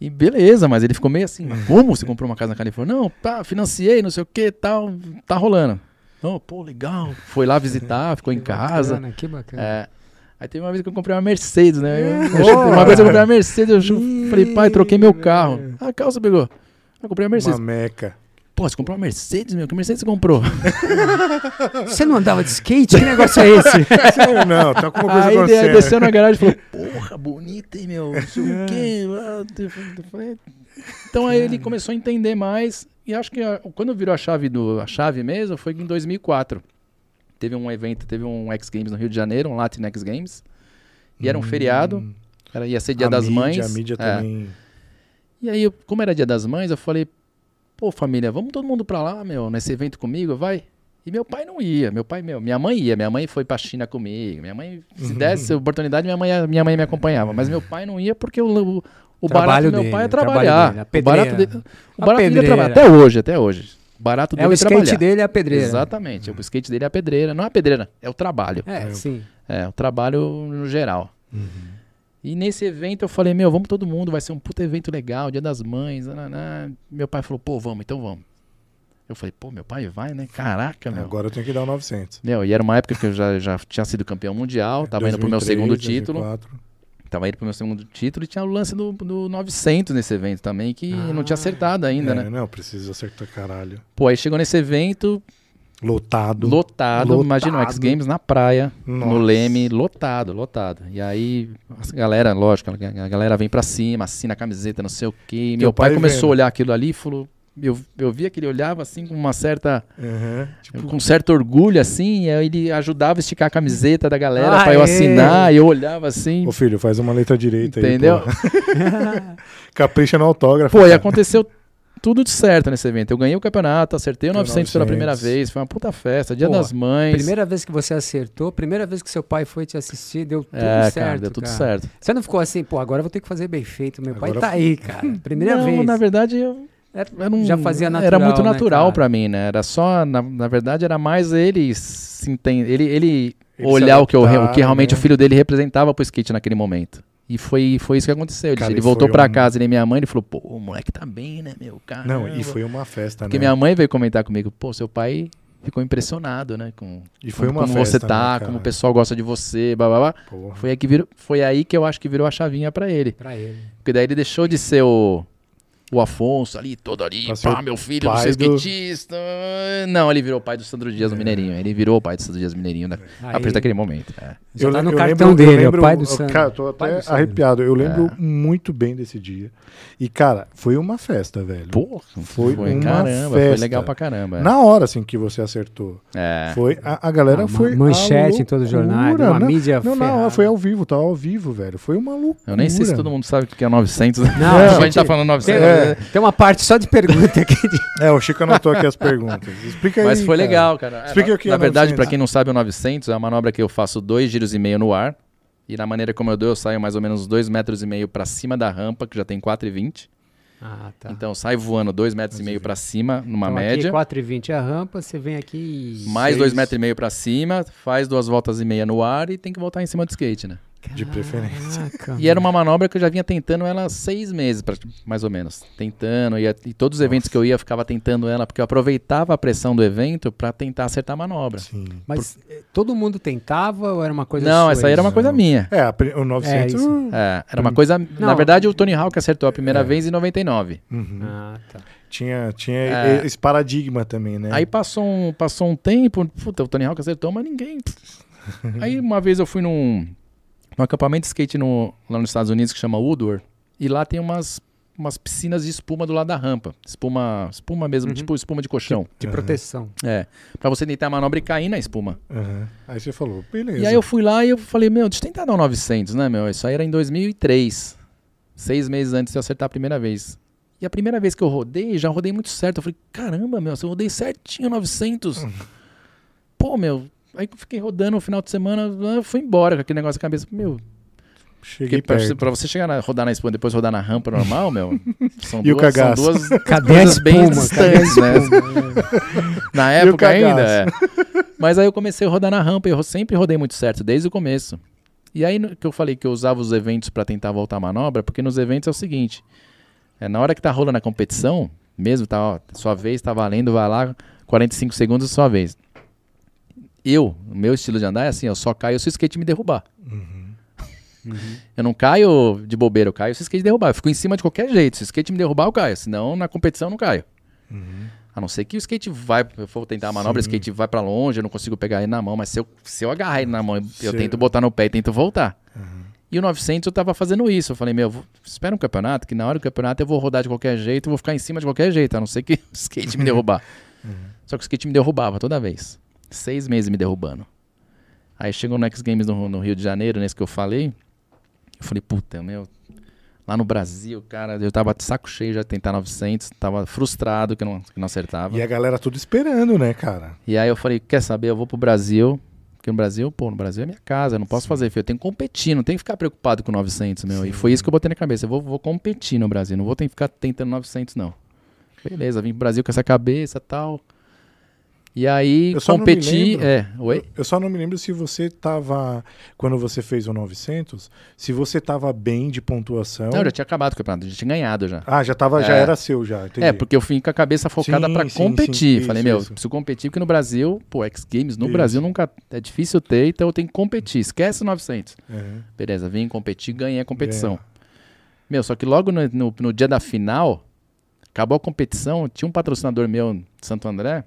E beleza, mas ele ficou meio assim, como você comprou uma casa na Califórnia? Não, pá, financiei, não sei o que, tal, tá rolando. Não, pô, legal. Foi lá visitar, ficou em Que casa. bacana, que bacana. É. Aí teve uma vez que eu comprei uma Mercedes, né? Eu- eu- uma vez eu comprei uma Mercedes, eu falei, pai, troquei meu carro. Ah, a calça pegou. Eu comprei uma Mercedes. Uma meca. Pô, você comprou uma Mercedes, meu? Que Mercedes você comprou? Você não andava de skate? Que negócio é esse? Não, tá com uma coisa aí de- acontecendo. desceu na garagem e falou, porra, bonita, hein, meu? Não sei o quê. ah, Então aí ele começou a entender mais. E acho que a- quando virou a chave, do, a chave mesmo, foi em 2004. Teve um evento, teve um X Games no Rio de Janeiro, um Latin X Games. E era um feriado. Era, ia ser Dia Hum. A das mídia, Mães. A mídia É. também. E aí, eu- como era dia das mães, eu falei, pô, família, vamos todo mundo pra lá, meu, nesse evento comigo, vai? E meu pai não ia, meu pai, meu, minha mãe ia, minha mãe foi pra China comigo, minha mãe, Uhum. se desse oportunidade, minha mãe, minha mãe me acompanhava, mas meu pai não ia porque o, o, o Trabalho barato do meu pai é o trabalho trabalhar. dele, a o barato pedreira. dele, o barato dele é trabalhar, até hoje, até hoje. O barato É dele o é skate trabalhar. dele é a pedreira. Exatamente, o skate dele é a pedreira, não é a pedreira, é o trabalho. É, sim. É, o trabalho no geral. Uhum. E nesse evento eu falei, meu, vamos todo mundo, vai ser um puta evento legal, dia das mães. nananá. Meu pai falou, pô, vamos, então vamos. Eu falei, pô, meu pai vai, né? Caraca, meu. Agora eu tenho que dar o 900. Meu, e era uma época que eu já, já tinha sido campeão mundial, tava indo pro meu 2003, segundo título. 2004. Tava indo pro meu segundo título e tinha o lance do, do 900 nesse evento também, que Ah. não tinha acertado ainda, É, né? Não, precisa acertar caralho. Pô, aí chegou nesse evento, Lotado. lotado, Lotado. imagina o X Games na praia, no Nossa. Leme, lotado, lotado. E aí, a galera, lógico, a galera vem pra cima, assina a camiseta, não sei o quê. E meu pai, pai começou a olhar aquilo ali e falou. Eu, eu via que ele olhava assim com uma certa. Uhum. Tipo, com certo orgulho, assim, e aí ele ajudava a esticar a camiseta da galera Ah, pra eu é. assinar, e eu olhava assim. Ô filho, faz uma letra direita Entendeu? aí. pô. Capricha no autógrafo. Pô, e cara. aconteceu tudo de certo nesse evento. Eu ganhei o campeonato, acertei o Deu 900 pela 900. primeira vez, foi uma puta festa, Dia Pô, das Mães. Primeira vez que você acertou, primeira vez que seu pai foi te assistir, deu tudo é, certo. cara, deu tudo cara. certo. Você não ficou assim, pô, agora eu vou ter que fazer bem feito. Meu pai Agora- tá aí, cara. Primeira não, vez. na verdade, eu, É, era um- já fazia natural. Era muito né, natural cara? pra mim, né? Era só, na, na verdade, era mais ele se entender, ele, ele, Ele olhar o que, eu o que realmente né? o filho dele representava pro skate naquele momento. E foi, foi isso que aconteceu. Ele, Cara, ele voltou pra um- casa, ele e minha mãe, ele falou, pô, o moleque tá bem, né, meu? cara Não, e foi uma festa, Porque né? minha mãe veio comentar comigo, pô, seu pai ficou impressionado, né? Com, E foi como, uma como festa, você tá, né, como o pessoal gosta de você, blá blá blá. Porra. Foi aí, que virou, foi aí que eu acho que virou a chavinha pra ele. Pra ele. Porque daí ele deixou de ser o, o Afonso ali, todo ali, pá, meu filho, você é do- skatista. Não, ele virou o pai do Sandro Dias do É. Mineirinho. Ele virou o pai do Sandro Dias do Mineirinho né, a Aí, partir daquele momento. é. já tá no cartão lembro- dele, lembro- o pai do eu- Sandro. Cara, tô até arrepiado. Eu lembro É. muito bem desse dia. E, cara, foi uma festa, velho. Porra, Foi foi, uma caramba, foi festa. legal pra caramba. é. Na hora, assim, que você acertou. É. Foi, a, a galera Ah, foi. ma- manchete a em todo jornal, loucura, uma não, mídia Não, não, ferrada. foi ao vivo, tava ao vivo, velho. Foi uma loucura. Eu nem sei se todo mundo sabe o que é 900. Não, Não, a a gente- tá falando Tem, 900. É. tem uma parte só de pergunta aqui. É, o Chico anotou aqui as perguntas. Explica aí. Mas foi cara. legal, cara. Explica É, o que na é verdade, 900. pra quem não sabe, o 900 é uma manobra que eu faço dois giros e meio no ar. E na maneira como eu dou, eu saio mais ou menos dois metros e meio pra cima da rampa, que já tem 4,20. Ah, tá. Então eu saio voando dois metros e meio pra cima, numa Então, média. Aqui 4,20 é a rampa, você vem aqui. e- Mais seis. dois metros e meio pra cima, faz duas voltas e meia no ar e tem que voltar em cima do skate, né? De preferência. E era uma manobra que eu já vinha tentando ela há seis meses, mais ou menos. Tentando, e, e todos os eventos que eu ia, eu ficava tentando ela, porque eu aproveitava a pressão do evento pra tentar acertar a manobra. Sim. Mas eh, todo mundo tentava ou era uma coisa Não, sua essa aí era uma coisa minha. É, a o 900. É, uh, É, era uma coisa. Na verdade, o Tony Hawk acertou a primeira É. vez em 99. uhum. Ah, tá. Tinha, tinha É. esse paradigma também, né? Aí passou um, passou um tempo, puta, o Tony Hawk acertou, mas ninguém. Aí uma vez eu fui num, num acampamento de skate no, lá nos Estados Unidos que chama Woodward, e lá tem umas, umas piscinas de espuma do lado da rampa. Espuma, espuma mesmo, Uhum. tipo espuma de colchão. De Aham. proteção. É. Pra você tentar a manobra e cair na espuma. Aham. Aí você falou, beleza. E aí eu fui lá e eu falei, meu, deixa eu tentar dar um 900, né, meu? Isso aí era em 2003. Seis meses antes de eu acertar a primeira vez. E a primeira vez que eu rodei, já rodei muito certo. Eu falei, caramba, meu, se eu rodei certinho 900. Pô, meu, aí eu fiquei rodando no final de semana, fui embora com aquele negócio na cabeça. Meu, Cheguei pra, pra você chegar na, rodar na espuma e depois rodar na rampa normal, meu, são E o duas, são cagaço? duas Cadê a coisas bem espuma? A distantes, né? Na E o época ainda, é. Mas aí eu comecei a rodar na rampa e eu sempre rodei muito certo, desde o começo. E aí no- que eu falei que eu usava os eventos pra tentar voltar a manobra, porque nos eventos é o seguinte: é, na hora que tá rolando a competição, mesmo, tá, ó, sua vez, tá valendo, vai lá, 45 segundos, sua vez. Eu, o meu estilo de andar é assim, eu só caio se o skate me derrubar. Eu não caio de bobeira, eu caio se o skate derrubar. Eu fico em cima de qualquer jeito. Se o skate me derrubar, eu caio. Senão, na competição, eu não caio. A não ser que o skate vai, eu for tentar a manobra, o Sim. skate vai pra longe, eu não consigo pegar ele na mão, mas se eu, se eu agarrar ele na mão, eu tento botar no pé e tento voltar. E o 900 eu tava fazendo isso. Eu falei, meu, vou- espera um campeonato, que na hora do campeonato eu vou rodar de qualquer jeito, eu vou ficar em cima de qualquer jeito, a não ser que o skate me derrubar. Só que o skate me derrubava toda vez. Seis meses me derrubando. Aí chegou no X Games no, no Rio de Janeiro, nesse que eu falei. Eu falei, puta, meu. Lá no Brasil, cara, eu tava de saco cheio já de tentar 900, tava frustrado que não, que não acertava. E a galera tudo esperando, né, cara? E aí eu falei, quer saber, eu vou pro Brasil. Porque no Brasil, pô, no Brasil é minha casa, eu não posso fazer feio. Eu tenho que competir, não tenho que ficar preocupado com 900, meu. E Sim. foi isso que eu botei na cabeça. Eu vou, vou competir no Brasil, não vou ter que ficar tentando 900, não. Beleza, vim pro Brasil com essa cabeça e tal. E aí, Eu só competi. lembro. É, oi? Eu só não me lembro se você tava, quando você fez o 900, se você tava bem de pontuação. Não, eu já tinha acabado o campeonato, já tinha ganhado já. Ah, já tava, já É. era seu já, entendi. É, porque eu fui com a cabeça focada sim, competir. sim, Falei, isso, meu, isso. preciso competir, porque no Brasil, pô, X Games no Isso. Brasil nunca. É difícil ter, então eu tenho que competir. Esquece o 900. É. Beleza, vim competir, ganhei a competição. Meu, só que logo no, no- no dia da final, acabou a competição, tinha um patrocinador meu de Santo André,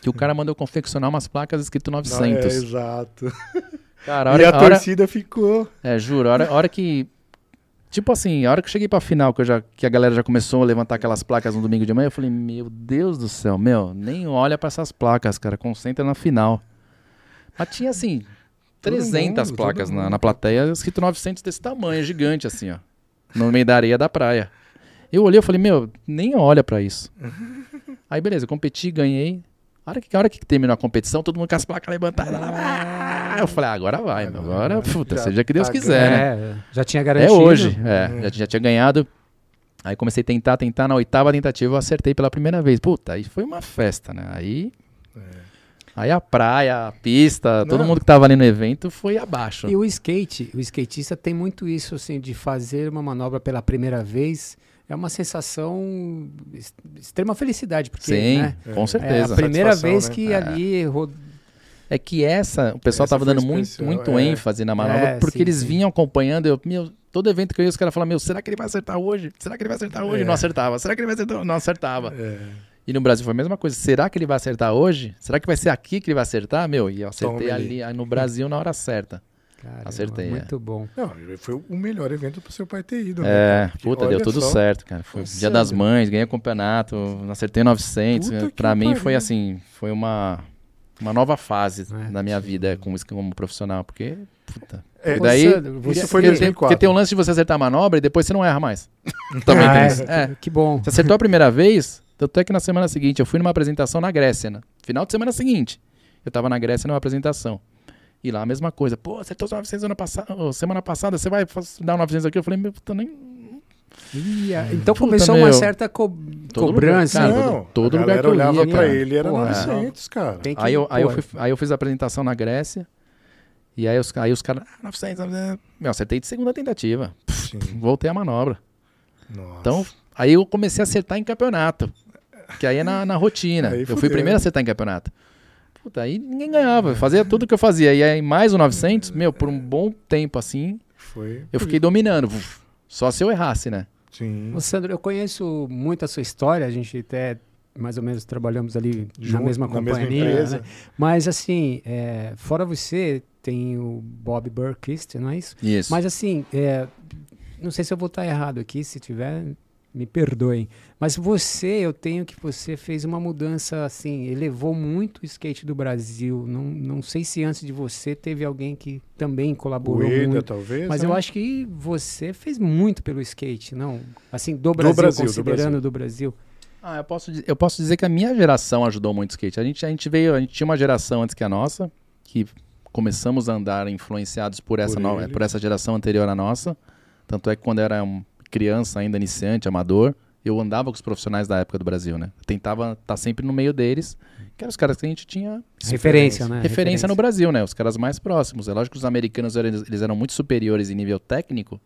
que o cara mandou confeccionar umas placas escrito Não, 900. é, exato. Cara, a e hora, a a hora- torcida ficou. é, juro, a hora, a hora que. Tipo assim, a hora que eu cheguei pra final, que, eu já, que a galera já começou a levantar aquelas placas no domingo de manhã, eu falei, meu Deus do céu, meu, nem olha pra essas placas, cara, concentra na final. Mas tinha assim, Todo 300 mundo, placas na, na plateia, escrito 900 desse tamanho, gigante assim, ó. No meio da areia da praia. Eu olhei e falei, meu, nem olha pra isso. Aí beleza, eu competi, ganhei. A hora que, a hora que terminou a competição, todo mundo com as placas levantadas. lá, Eu falei, ah, agora vai, meu. Agora, puta, Já seja que Deus tá quiser, né? É, já tinha É garantido. hoje, é, Já, já tinha ganhado. Aí comecei a tentar, tentar. Na oitava tentativa eu acertei pela primeira vez. Puta, aí foi uma festa, né? Aí. Aí a praia, a pista, todo Não. mundo que tava ali no evento foi abaixo. E o skate, o skatista tem muito isso, assim, de fazer uma manobra pela primeira vez. É uma sensação ex- extrema felicidade, porque Sim, né, com é certeza. a primeira vez né? que É. ali ro- É que essa, o pessoal Essa tava foi dando muito, especial, muito é. ênfase na manobra, É, porque sim, eles sim. vinham acompanhando. Eu, meu, todo evento que eu ia, os caras falavam, meu, será que ele vai acertar hoje? Será que ele vai acertar hoje? É. Não acertava. Será que ele vai acertar? Não acertava. É. E no Brasil foi a mesma coisa. Será que ele vai acertar hoje? Será que vai ser aqui que ele vai acertar? Meu, e eu acertei Toma ali. ali aí no Brasil na hora certa. Caramba, Acertei, é. Muito bom. Não, foi o melhor evento pro seu pai ter ido, né? É? Porque puta, deu tudo só. certo, cara. Foi Nossa, Dia das. Mães, ganhei o campeonato, acertei 900. Puta né? mim pariu. foi assim, foi uma, uma nova fase É, da minha vida como, como profissional, porque, puta... É, e daí, você- isso foi porque, tem, 2004. porque tem um lance de você acertar a manobra e depois você não erra mais. Também Ah, tem é, isso. É. Que bom. Você acertou a primeira vez, tanto é que na semana seguinte eu fui numa apresentação na Grécia, né? Final de semana seguinte. Eu tava na Grécia numa apresentação. E lá a mesma coisa. Pô, acertou os 900 ano passado, semana passada, você vai dar um 900 aqui? Eu falei, meu, puta, nem... Ih, ah, então Puta, começou uma meu. certa co- Todo cobrança. lugar, cara, Não, todo a lugar galera que eu olhava ia, pra cara. ele era Porra. 900, cara. Que- Aí eu, aí, eu fui, aí eu fiz a apresentação na Grécia. E aí os, aí os caras, ah, 900, 900. Meu, acertei de segunda tentativa. Sim. Voltei a manobra. Nossa. Então, aí eu comecei a acertar em campeonato. Que aí é na, na rotina. Aí eu fui fudeu. o primeiro a acertar em campeonato. Puta, aí ninguém ganhava. Eu fazia tudo que eu fazia. E aí mais o 900, meu, por um bom tempo assim, foi. eu fiquei dominando. Só se eu errasse, né? Sim. Ô, Sandro, eu conheço muito a sua história, a gente até mais ou menos trabalhamos ali na Junto, mesma na mesma companhia. empresa. né? Mas assim, é, fora você, tem o Bob Burkist, não é isso? Isso. Mas assim, é, não sei se eu vou estar errado aqui, se tiver, me perdoem. Mas você, eu tenho que você fez uma mudança assim, elevou muito o skate do Brasil. Não, não sei se antes de você teve alguém que também O colaborou Eda, muito. talvez. Mas né? eu acho que você fez muito pelo skate, não? Assim, do Brasil, Brasil, do considerando do Brasil. Ah, eu posso, eu posso dizer que a minha geração ajudou muito o skate. A gente, a gente veio, a gente tinha uma geração antes que a nossa, que começamos a andar influenciados por essa, Por nova, ele. por essa geração anterior à nossa. Tanto é que quando era um criança, ainda iniciante, amador, eu andava com os profissionais da época do Brasil, né? Eu tentava estar sempre no meio deles, que eram os caras que a gente tinha Referência, né? referência no Brasil, né? Os caras mais próximos. É lógico que os americanos eram- eles eram muito superiores em nível técnico,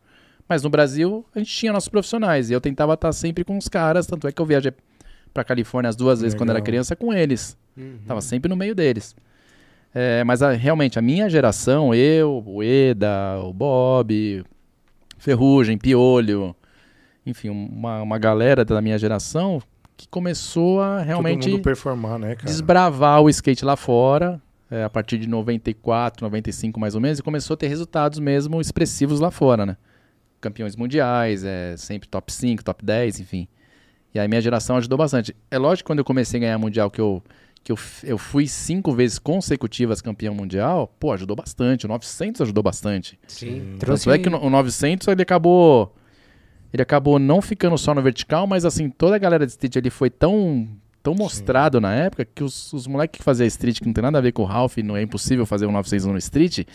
mas no Brasil a gente tinha nossos profissionais e eu tentava estar sempre com os caras, tanto é que eu viajei pra Califórnia as duas vezes quando era Legal. criança com eles. Uhum. Tava sempre no meio deles. É, mas a- realmente, a minha geração, eu, o Eda, o Bob, Ferrugem, Piolho, enfim, uma, uma galera da minha geração que começou a realmente performar, né, cara? desbravar o skate lá fora, é, a partir de 94, 95 mais ou menos, e começou a ter resultados mesmo expressivos lá fora, né? Campeões mundiais, é, sempre top 5, top 10, enfim. E aí minha geração ajudou bastante. É lógico que quando eu comecei a ganhar mundial, que eu, que eu, eu fui cinco vezes consecutivas campeão mundial, pô, ajudou bastante. O 900 ajudou bastante. Sim. Tanto é que o 900 ele acabou ele acabou não ficando só no vertical, mas assim, toda a galera de street ali foi tão tão mostrado na época que os, os moleques que faziam street, que não tem nada a ver com o Ralph, não é impossível fazer um 900 no street,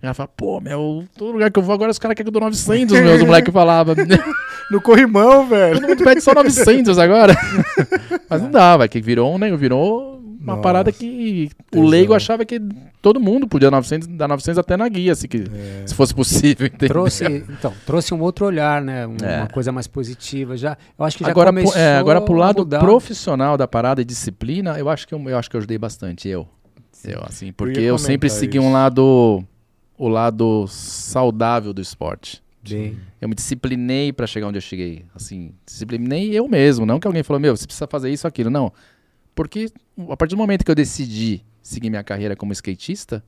ela fala, pô, meu, todo lugar que eu vou agora os caras querem que eu dou 900, meu, os moleques falavam. No corrimão, velho. Todo mundo pede só 900 agora. Mas não dava, que virou, um, né, virou uma Nossa. parada que o leigo achava que todo mundo podia 900, dar 900 até na guia, se, que, É. se fosse possível, entendeu? Trouxe, então, trouxe um outro olhar, né? Um- É. Uma coisa mais positiva. Já, eu acho que já agora, pro- começou é, agora pro lado mudar. profissional da parada e disciplina, eu acho que eu, eu acho que eu ajudei bastante eu. Eu assim, porque eu, ia sempre segui isso. um lado o lado saudável do esporte. Bem, Eu me disciplinei pra chegar onde eu cheguei. Assim, disciplinei eu mesmo, não que alguém falou: "Meu, você precisa fazer isso aquilo", não. Porque a partir do momento que eu decidi seguir minha carreira como skatista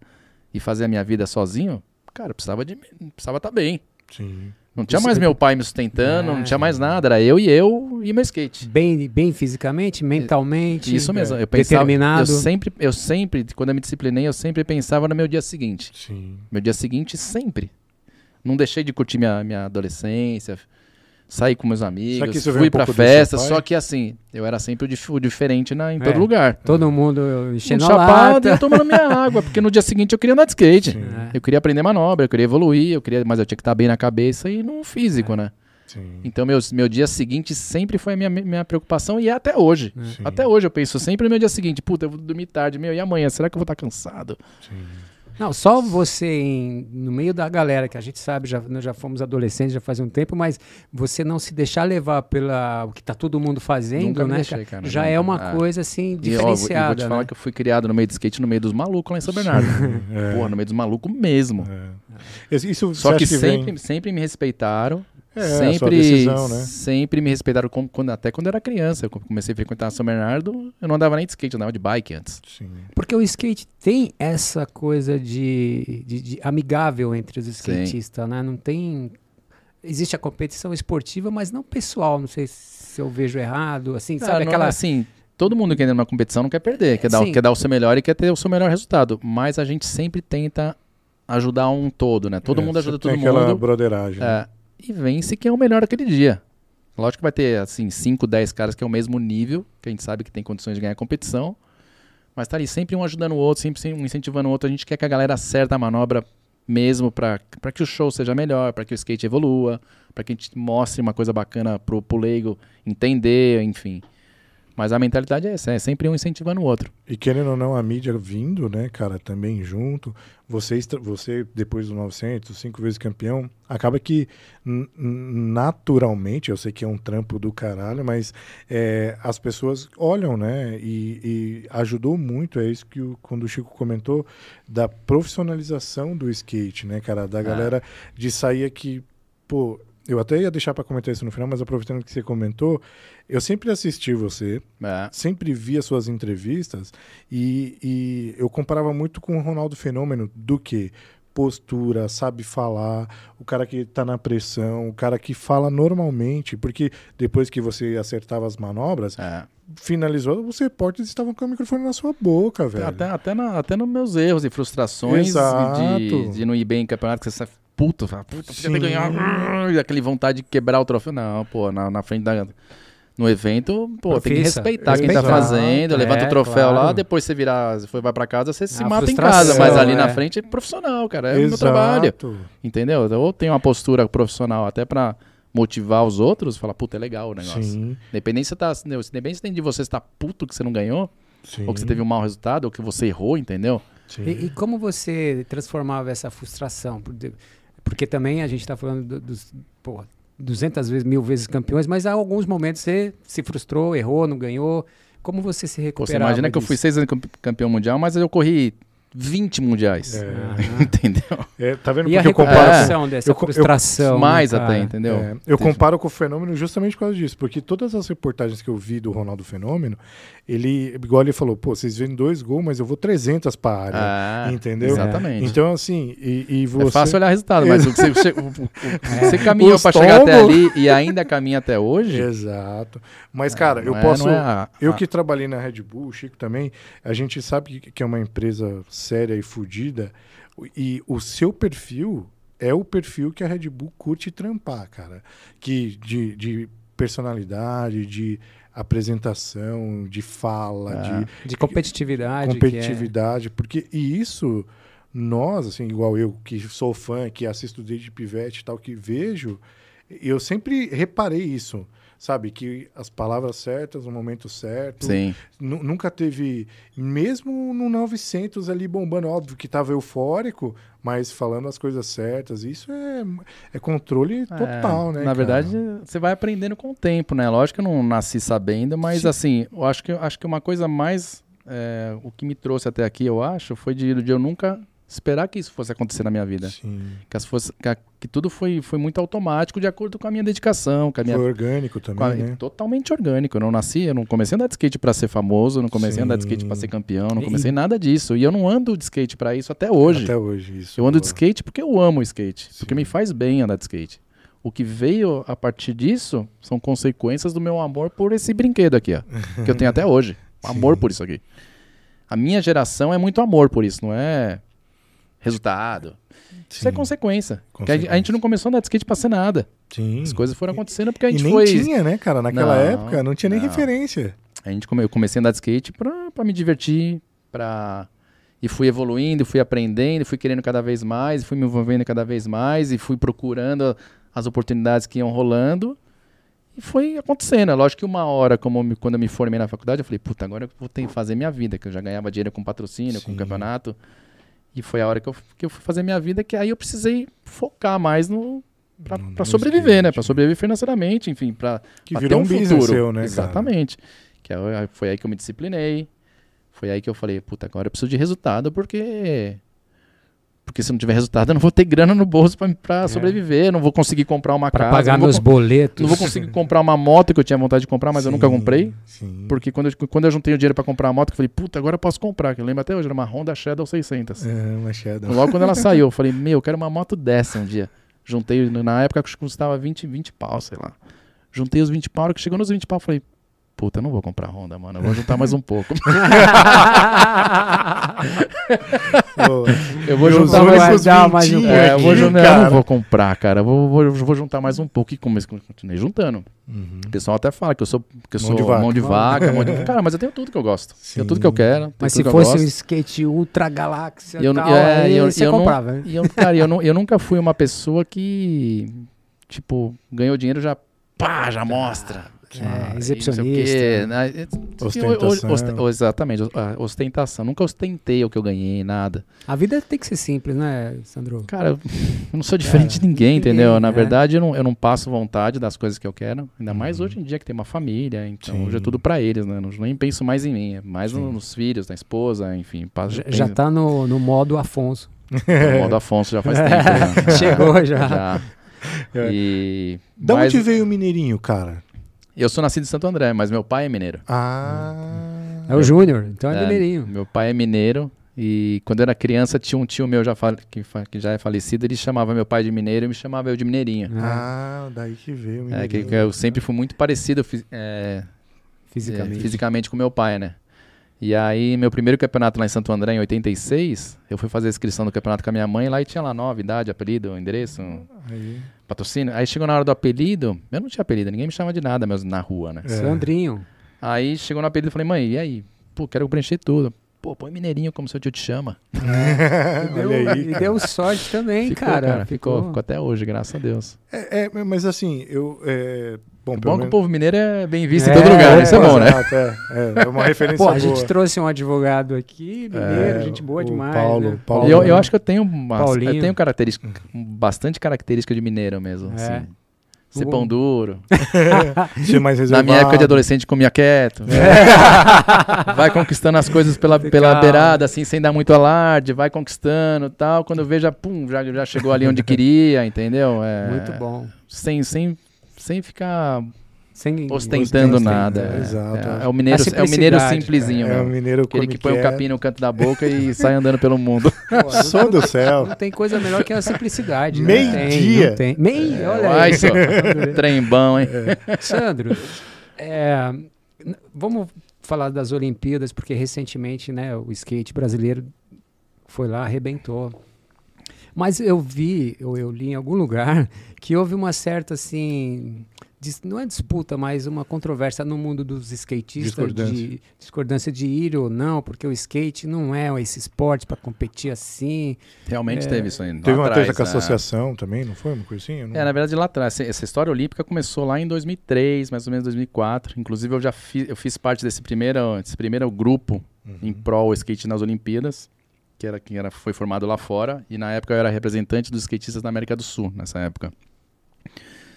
e fazer a minha vida sozinho, cara, eu precisava de precisava estar bem. Sim. Não tinha mais meu pai me sustentando, não É. tinha mais nada, era eu e eu e meu skate. bem, bem fisicamente, mentalmente. Isso mesmo. é, Eu pensava, determinado. eu sempre, eu sempre, quando eu me disciplinei, eu sempre pensava no meu dia seguinte. Sim. Meu dia seguinte sempre. Não deixei de curtir minha, minha adolescência, sair com meus amigos, fui um pra festa, só que assim, eu era sempre o, dif- o diferente na, em É. todo lugar. Todo mundo enchendo Um a chapado e eu tomando minha água, porque no dia seguinte eu queria andar de skate. Sim. É. Eu queria aprender manobra, eu queria evoluir, eu queria, mas eu tinha que estar bem na cabeça e no físico, né? Sim. Então, meu, meu dia seguinte sempre foi a minha, minha preocupação e é até hoje. Sim. Até hoje eu penso sempre no meu dia seguinte, puta, eu vou dormir tarde, meu, e amanhã? Será que eu vou estar cansado? Sim. Não, só você em- no meio da galera, que a gente sabe, já, nós já fomos adolescentes já faz um tempo, mas você não se deixar levar pela o que tá todo mundo fazendo, Nunca né? deixei, cara? já nunca. é uma Ah. coisa assim E, ó, vou- diferenciada. vou te falar né? que eu fui criado no meio do skate, no meio dos malucos lá em São Bernardo. É. Porra, no meio dos malucos mesmo. É. Isso- Isso Só que, vem- sempre, sempre me respeitaram. É, a sua sempre, decisão, né? sempre me respeitaram como, quando, até quando eu era criança. Eu comecei a frequentar São Bernardo, eu não andava nem de skate, eu andava de bike antes. Sim. Porque o skate tem essa coisa de, de- de amigável entre os skatistas, né? Não tem. Existe a competição esportiva, mas não pessoal. Não sei se eu vejo errado. Assim, Ah, sabe não- aquela. Assim, todo mundo que entra numa competição não quer perder, quer dar, Sim. quer dar o seu melhor e quer ter o seu melhor resultado. Mas a gente sempre tenta ajudar um todo, né? Todo É, mundo ajuda todo tem aquela mundo. broderagem. né? E vence quem é o melhor aquele dia. Lógico que vai ter, assim, 5, 10 caras que é o mesmo nível, que a gente sabe que tem condições de ganhar competição. Mas tá ali sempre um ajudando o outro, sempre um incentivando o outro. A gente quer que a galera acerte a manobra mesmo pra que o show seja melhor, pra que o skate evolua, pra que a gente mostre uma coisa bacana pro, pro leigo entender, enfim. Mas a mentalidade é essa, é sempre um incentivando o outro. E querendo ou não, a mídia vindo, né, cara, também junto. Você, você depois do 900, cinco vezes campeão, acaba que naturalmente, eu sei que é um trampo do caralho, mas é, as pessoas olham, né, e, e ajudou muito, é isso que o, quando o Chico comentou, da profissionalização do skate, né, cara, da galera de sair aqui, pô, eu até ia deixar pra comentar isso no final, mas aproveitando que você comentou, eu sempre assisti você, É. sempre via suas entrevistas e, e eu comparava muito com o Ronaldo Fenômeno do que postura, sabe falar, o cara que tá na pressão, o cara que fala normalmente, porque depois que você acertava as manobras, É. finalizou, os repórteres estavam com o microfone na sua boca, velho. Até, até, na, até nos meus erros e frustrações de, de não ir bem em campeonato, que você puto, fala, puta, podia ter ganhado, e aquele vontade de quebrar o troféu. Não, pô, na, na frente da. no evento, pô, tem que Profissa. respeitar quem tá Exato. fazendo, levanta É, o troféu lá, claro. depois você virar, você vai pra casa, você se A mata em casa, mas ali na é. frente é profissional, cara, é o meu trabalho, Exato. entendeu? Ou tem uma postura profissional até pra motivar os outros, falar, puta, é legal o negócio. Sim, Independente se você tá, independente de você estar puto que você não ganhou, sim. ou que você teve um mau resultado, ou que você errou, entendeu? sim. E, e como você transformava essa frustração? Porque, também a gente está falando do- dos pô, 200 vezes, mil vezes campeões, mas há alguns momentos você se frustrou, errou, não ganhou. Como você se Pô, você imagina que eu fui disso? seis anos campe- campeão mundial, mas eu corri 20 mundiais. É. Entendeu? É, tá vendo E a porque eu comparo recuperação dessa eu co- eu- frustração? Mais né, até, cara? entendeu? É, eu comparo com o Fenômeno justamente por causa disso, porque todas as reportagens que eu vi do Ronaldo Fenômeno, ele, igual ele falou, pô, vocês veem dois gols, mas eu vou 300 para área. Ah, entendeu? Exatamente. Então, assim, e, e você. É fácil olhar o resultado, mas o que você, você É. caminhou pra chegar até ali e ainda caminha até hoje. Exato. Mas, cara, eu é- posso. não é a- eu a- que trabalhei na Red Bull, o Chico também, a gente sabe que é uma empresa séria e fodida, e o seu perfil é o perfil que a Red Bull curte trampar, cara. Que de, de personalidade, de apresentação, de fala, Ah. de De competitividade. competitividade, porque e isso nós, assim, igual eu que sou fã, que assisto desde pivete e tal, que vejo, eu sempre reparei isso, sabe, que as palavras certas no momento certo, Sim. nu- nunca teve, mesmo no 900 ali bombando, óbvio que tava eufórico, mas falando as coisas certas, isso é, é controle total, É, né? Na cara? verdade, você vai aprendendo com o tempo, né? Lógico que eu não nasci sabendo, mas Sim. assim, eu acho que, acho que uma coisa mais. é, o que me trouxe até aqui, eu acho, foi de, de eu nunca esperar que isso fosse acontecer na minha vida. Sim. Que, as fosse, que, a- que tudo foi, foi muito automático de acordo com a minha dedicação, com a minha Foi orgânico também, a- né? Totalmente orgânico. Eu não nasci, eu não comecei a andar de skate pra ser famoso, eu não comecei a andar de skate pra Sim. ser campeão, não E- comecei nada disso. E eu não ando de skate pra isso até hoje. Até hoje, isso. eu ando de boa. skate porque eu amo o skate, porque Sim. me faz bem andar de skate. O que veio a partir disso são consequências do meu amor por esse brinquedo aqui, ó, que eu tenho até hoje. Amor Sim. por isso aqui. A minha geração é muito amor por isso, não é resultado. Isso é Sim. consequência. Porque a- a gente Consequência. não começou a andar de skate pra ser nada. Sim. As coisas foram acontecendo porque a E gente nem foi. tinha, né, cara? Naquela Não, época não tinha nem não. referência. A gente come, eu comecei a andar de skate pra, pra me divertir, pra... E fui evoluindo, fui aprendendo, fui querendo cada vez mais, fui me envolvendo cada vez mais e fui procurando as oportunidades que iam rolando. E foi acontecendo. Lógico que uma hora, como eu me- quando eu me formei na faculdade, eu falei, puta, agora eu vou ter que fazer minha vida, que eu já ganhava dinheiro com patrocínio, com Sim. campeonato. E foi a hora que eu, que eu fui fazer minha vida, que aí eu precisei focar mais no... No sobreviver, skate. né? Pra sobreviver financeiramente, enfim, pra, Que pra virou um ter business futuro. seu, né, cara? Exatamente. Que aí- foi aí que eu me disciplinei. Foi aí que eu falei, puta, agora eu preciso de resultado, porque. Porque se não tiver resultado, eu não vou ter grana no bolso pra, pra sobreviver, não vou conseguir comprar uma Para casa. pagar meus boletos. Não vou conseguir comprar uma moto que eu tinha vontade de comprar, mas eu nunca Sim, comprei. Sim. Porque quando eu, quando eu juntei o dinheiro pra comprar a moto, eu falei, puta, agora eu posso comprar. Que eu lembro até hoje, era uma Honda Shadow 600. É, uma Shadow. Logo quando ela saiu, eu falei, meu, eu quero uma moto dessa um dia. Juntei, na época custava 20, 20 pau, sei lá. Juntei os 20 pau, que chegou nos 20 pau, eu falei, puta, eu não vou comprar Honda, mano, eu vou juntar mais um pouco. Eu vou meus juntar mais- dar mais um vintinhos É, eu, vou, aqui, jun- eu cara. não vou comprar, cara, eu vou, vou, vou juntar mais um pouco. E como continuei juntando. Uhum. O pessoal até fala que eu sou, que eu Mão sou de vaca. mão de vaca. mão de... Cara, mas eu tenho tudo que eu gosto. Tenho Sim. tudo que eu quero. tenho Mas tudo se que eu fosse um skate ultra galáxia E eu, tal, é, aí eu, você eu não- comprava. e eu, cara, eu, não, eu nunca fui uma pessoa que, tipo, ganhou dinheiro já, pá, já mostra. É, Ah, exibicionista. não sei o quê, né? É, Ostentação. oste- exatamente, a ostentação. Nunca ostentei o que eu ganhei, nada. A vida tem que ser simples, né, Sandro? Cara, eu não sou diferente de ninguém, ninguém, entendeu? Na né? verdade, eu não, eu não passo vontade das coisas que eu quero. Ainda mais Uhum. hoje em dia que tem uma família. Então, Sim. hoje é tudo pra eles, né? Não, nem penso mais em mim. É mais Sim. no- nos filhos, na esposa, enfim. passo- Já, penso- já tá no, no modo Afonso. no modo Afonso já faz tempo. né? Chegou já. Já. É. E. Da mas onde veio o Mineirinho, cara? Eu sou nascido em Santo André, mas meu pai é mineiro. Ah. É o Júnior, então é, É, mineirinho. Meu pai é mineiro. E quando eu era criança, tinha um tio meu já que, que já é falecido, ele chamava meu pai de mineiro e me chamava eu de mineirinho. Ah, daí que veio o É, que, Mineirinho. que eu sempre fui muito parecido é, Fisicamente. é, fisicamente com meu pai, né? E aí, meu primeiro campeonato lá em Santo André, em 86, eu fui fazer a inscrição do campeonato com a minha mãe lá e tinha lá nome, idade, apelido, endereço, Aí. Patrocínio. Aí chegou na hora do apelido, eu não tinha apelido, ninguém me chamava de nada mesmo na rua, né? É. Sandrinho. Aí chegou no apelido e falei, mãe, e aí? Pô, quero preencher tudo. Pô, põe Mineirinho como seu tio te chama. E deu, Olha aí, e cara. deu sorte também, ficou, cara. ficou, ficou até hoje, graças a Deus. É, é, mas assim, eu. É, bom, É bom que o povo mineiro é bem visto É, em todo lugar, é, isso é bom, né? Exato, é, é, é uma referência Pô, a boa. gente trouxe um advogado aqui, mineiro, É, gente boa o demais. Paulo- né? Paulo- eu, eu acho que eu tenho, uma, Paulinho. eu tenho característica, bastante característica de mineiro mesmo. É. Assim. Ser pão duro. Na minha época de adolescente comia quieto. vai conquistando as coisas pela, pela beirada, assim, sem dar muito alarde, vai conquistando e tal. Quando eu vejo, já, pum, já, já chegou ali onde queria, entendeu? É, Muito bom. Sem, sem, sem ficar Sem ostentando nada. é, É, exato. é, é o mineiro, é o mineiro simplesinho, É o mineiro Aquele que põe o quer. capim no canto da boca e sai andando pelo mundo. Som do céu. Não tem coisa melhor que a simplicidade. né? Meio-dia. Não tem. Meio, olha Ai, aí. só. Trem bom, hein? Sandro, é, vamos falar das Olimpíadas, porque recentemente né, o skate brasileiro foi lá, arrebentou. Mas eu vi, ou eu li em algum lugar, que houve uma certa, assim, dis- não é disputa, mas uma controvérsia no mundo dos skatistas Discordância. de discordância de ir ou não, porque o skate não é esse esporte para competir assim. Realmente É, teve isso aí. Teve uma atrás, treta com a né? associação também, não foi? Uma coisa assim? Eu não- É, na verdade, lá atrás. essa- história olímpica começou lá em 2003, mais ou menos 2004. Inclusive, eu já fiz, eu fiz parte desse primeiro, desse primeiro grupo Uhum. em prol skate nas Olimpíadas, que era quem era, foi formado lá fora. E na época eu era representante dos skatistas da América do Sul, nessa época.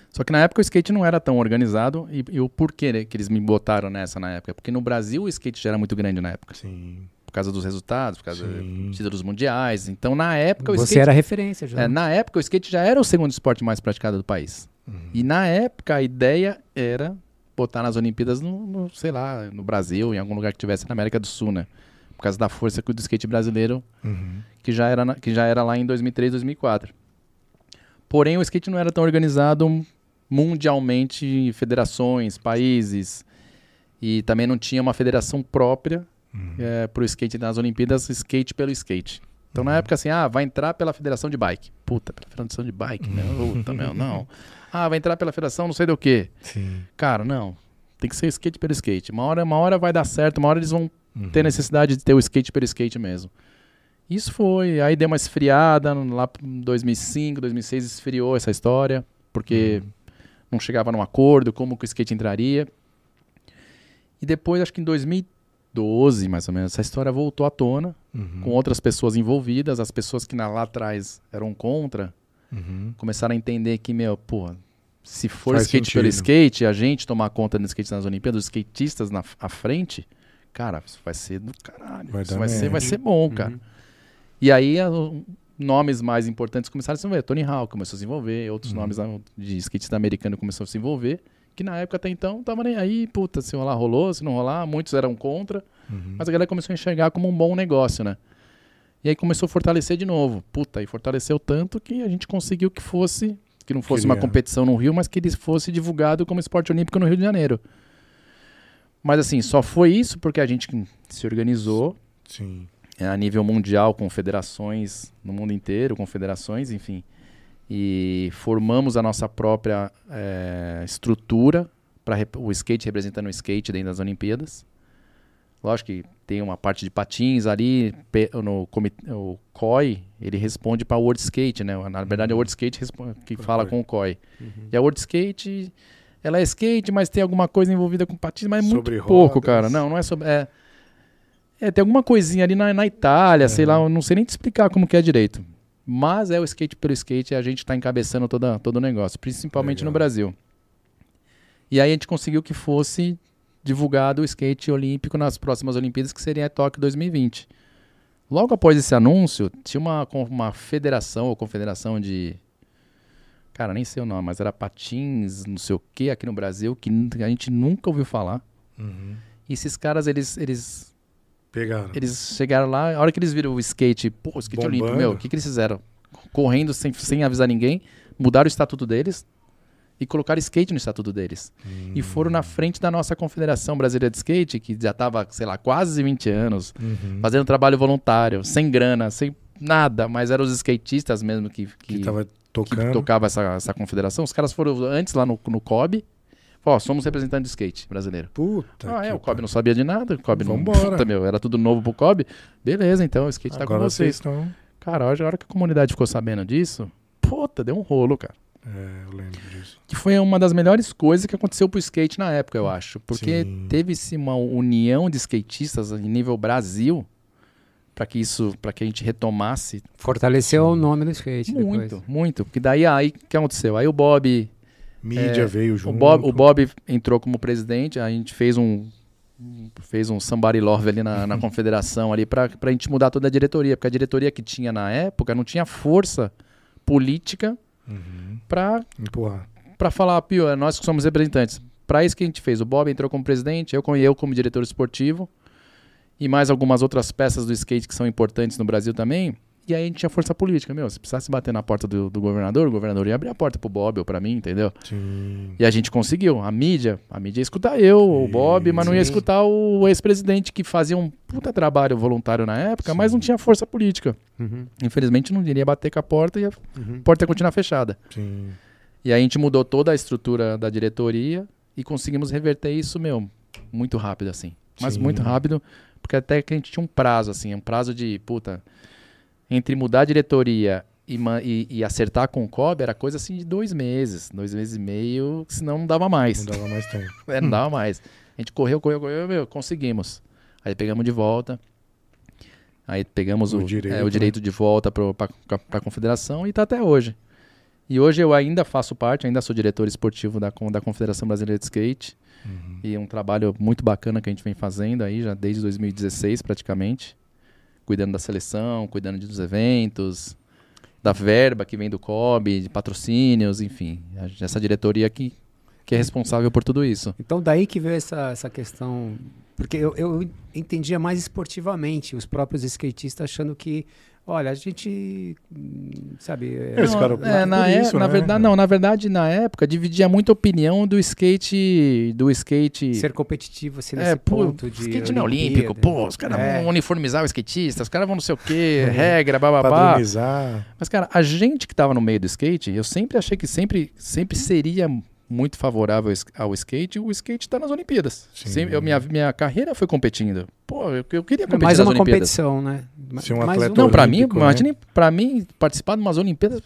Só que na época o skate não era tão organizado. E, e o porquê né, que eles me botaram nessa na época? Porque no Brasil o skate já era muito grande na época. Sim. Por causa dos resultados, por causa Sim. dos títulos mundiais. Então, na época, o Você skate era referência já. é, na época, o skate já era o segundo esporte mais praticado do país. Uhum. E na época, a ideia era botar nas Olimpíadas no, no, sei lá, no Brasil, em algum lugar que tivesse na América do Sul, né? Por causa da força que- do skate brasileiro, Uhum. que já era, na- que já era lá em 2003, 2004. Porém, o skate não era tão organizado mundialmente, federações, países, e também não tinha uma federação própria Uhum. para o skate nas Olimpíadas, skate pelo skate. Então, na época, assim, ah, vai entrar pela federação de bike. Puta, pela federação de bike, puta, meu, não. Ah, vai entrar pela federação não sei do que. Cara, não. Tem que ser skate pelo skate. Uma hora, uma hora vai dar certo, uma hora eles vão Uhum. ter necessidade de ter o skate pelo skate mesmo. Isso foi. Aí deu uma esfriada, lá em 2005, 2006 esfriou essa história, porque não chegava num acordo, como que o skate entraria. E depois, acho que em 2012, mais ou menos, essa história voltou à tona, Uhum. com outras pessoas envolvidas, as pessoas que na- lá atrás eram contra, Uhum. começaram a entender que, meu, pô, se for Faz skate pelo sentido. skate, a gente tomar conta do skate nas Olimpíadas, os skatistas na à frente, cara, isso vai ser do caralho. Vai isso vai ser, vai ser bom, cara. Uhum. E aí a- nomes mais importantes começaram a se envolver. Tony Hawk começou a se envolver, outros Uhum. nomes de skatista americano começaram a se envolver, que na época até então não tava nem aí, puta, se rolar rolou, se não rolar, muitos eram contra, Uhum. mas a galera começou a enxergar como um bom negócio, né? E aí começou a fortalecer de novo. Puta, e fortaleceu tanto que a gente conseguiu que fosse, que não fosse uma Criar. competição no Rio, mas que ele fosse divulgado como esporte olímpico no Rio de Janeiro. Mas assim, só foi isso porque a gente se organizou Sim. é, a nível mundial, com federações no mundo inteiro, com federações, enfim. E formamos a nossa própria é, estrutura para o skate representando o skate dentro das Olimpíadas. Lógico que tem uma parte de patins ali, no o COI, ele responde para o World Skate, né? Na verdade é o World Skate que fala com o COI. Uhum. E a World Skate, ela é skate, mas tem alguma coisa envolvida com patins, mas é muito pouco, rodas. cara. Não, não é sobre. É, é, tem alguma coisinha ali na, na Itália, sei lá, eu não sei nem te explicar como que é direito. Mas é o skate pelo skate e a gente tá encabeçando toda, todo o negócio, principalmente no Legal. Brasil. E aí a gente conseguiu que fosse divulgado o skate olímpico nas próximas Olimpíadas, que seria a Tóquio 2020. Logo após esse anúncio, tinha uma, uma federação ou confederação de. Cara, nem sei o nome, mas era patins, não sei o que, aqui no Brasil, que a gente nunca ouviu falar. Uhum. E esses caras, eles, eles, Pegaram. eles chegaram lá, a hora que eles viram o skate, pô, o skate Bombando. olímpico, meu, o que, que eles fizeram? Correndo sem, sem avisar ninguém, mudaram o estatuto deles e colocaram skate no estatuto deles. E foram na frente da nossa Confederação Brasileira de Skate, que já estava, sei lá, quase 20 anos, Uhum. fazendo trabalho voluntário, sem grana, sem nada, mas eram os skatistas mesmo que, Que que, tava que tocando. tocava essa, essa confederação. Os caras foram antes lá no, no COB. Ó, somos representantes de skate brasileiro. Puta. ah, é, que o COB não sabia de nada. O COB não. Vambora. Puta, meu, era tudo novo pro COB. Beleza, então o skate tá com Agora vocês. estão. Cara, a hora que a comunidade ficou sabendo disso, puta, deu um rolo, cara. É, eu lembro disso. Que foi uma das melhores coisas que aconteceu pro skate na época, eu acho. Porque teve-se uma união de skatistas em nível Brasil para que isso, para que a gente retomasse Fortaleceu o nome do skate muito, depois. muito. Porque daí aí o que aconteceu? Aí o Bob, Mídia É, veio o junto. Bob, o Bob entrou como presidente, a gente fez um fez um somebody love ali na, na confederação ali para a gente mudar toda a diretoria, porque a diretoria que tinha na época não tinha força política Uhum. para Empurrar. para falar, Pio, é nós que somos representantes. Para isso que a gente fez. O Bob entrou como presidente, eu eu como diretor esportivo e mais algumas outras peças do skate que são importantes no Brasil também. E aí a gente tinha força política. Meu, se precisasse bater na porta do, do governador, o governador ia abrir a porta pro Bob ou para mim, entendeu? Sim. E a gente conseguiu. A mídia, a mídia ia escutar eu, o Bob, mas não ia Sim. escutar o ex-presidente que fazia um puta trabalho voluntário na época, mas não tinha força política. Uhum, Infelizmente não iria bater com a porta e a uhum. porta ia continuar fechada. Sim. E aí a gente mudou toda a estrutura da diretoria e conseguimos reverter isso, meu, muito rápido, assim. Mas Sim. muito rápido, porque até que a gente tinha um prazo, assim, um prazo de, puta, entre mudar a diretoria e, e- e acertar com o COB era coisa assim de dois meses, dois meses e meio, senão não dava mais. Não dava mais tempo. É, não dava mais. A gente correu, correu, correu, meu, conseguimos. Aí pegamos de volta. Aí pegamos O o, direito, é, o direito de volta para a confederação e tá até hoje. E hoje eu ainda faço parte, ainda sou diretor esportivo da, da Confederação Brasileira de Skate. Uhum. E é um trabalho muito bacana que a gente vem fazendo aí, já desde 2016 praticamente. Cuidando da seleção, cuidando dos eventos, da verba que vem do COB, de patrocínios, enfim. Essa diretoria que, que é responsável por tudo isso. Então daí que veio essa, essa questão. Porque eu, eu entendia mais esportivamente os próprios skatistas achando que, olha, a gente. hum, Sabe. é- Esse cara- é, na, por é- isso, na né? verdade, não, na verdade, na época, dividia muito a opinião do skate. Do skate. ser competitivo assim, é, ponto de. skate não é olímpico, pô, os caras É. vão uniformizar o skatista, os caras vão não sei o quê, regra, bababá. Padronizar. Mas, cara, a gente que tava no meio do skate, eu sempre achei que sempre, sempre seria muito favorável ao skate. O skate tá nas Olimpíadas. Sim. Eu- minha, minha carreira foi competindo. Pô, eu, eu queria competir Mais nas uma Olimpíadas. competição, né? Ser um mais atleta Não, pra mim, né? imagine, pra mim, participar de umas Olimpíadas.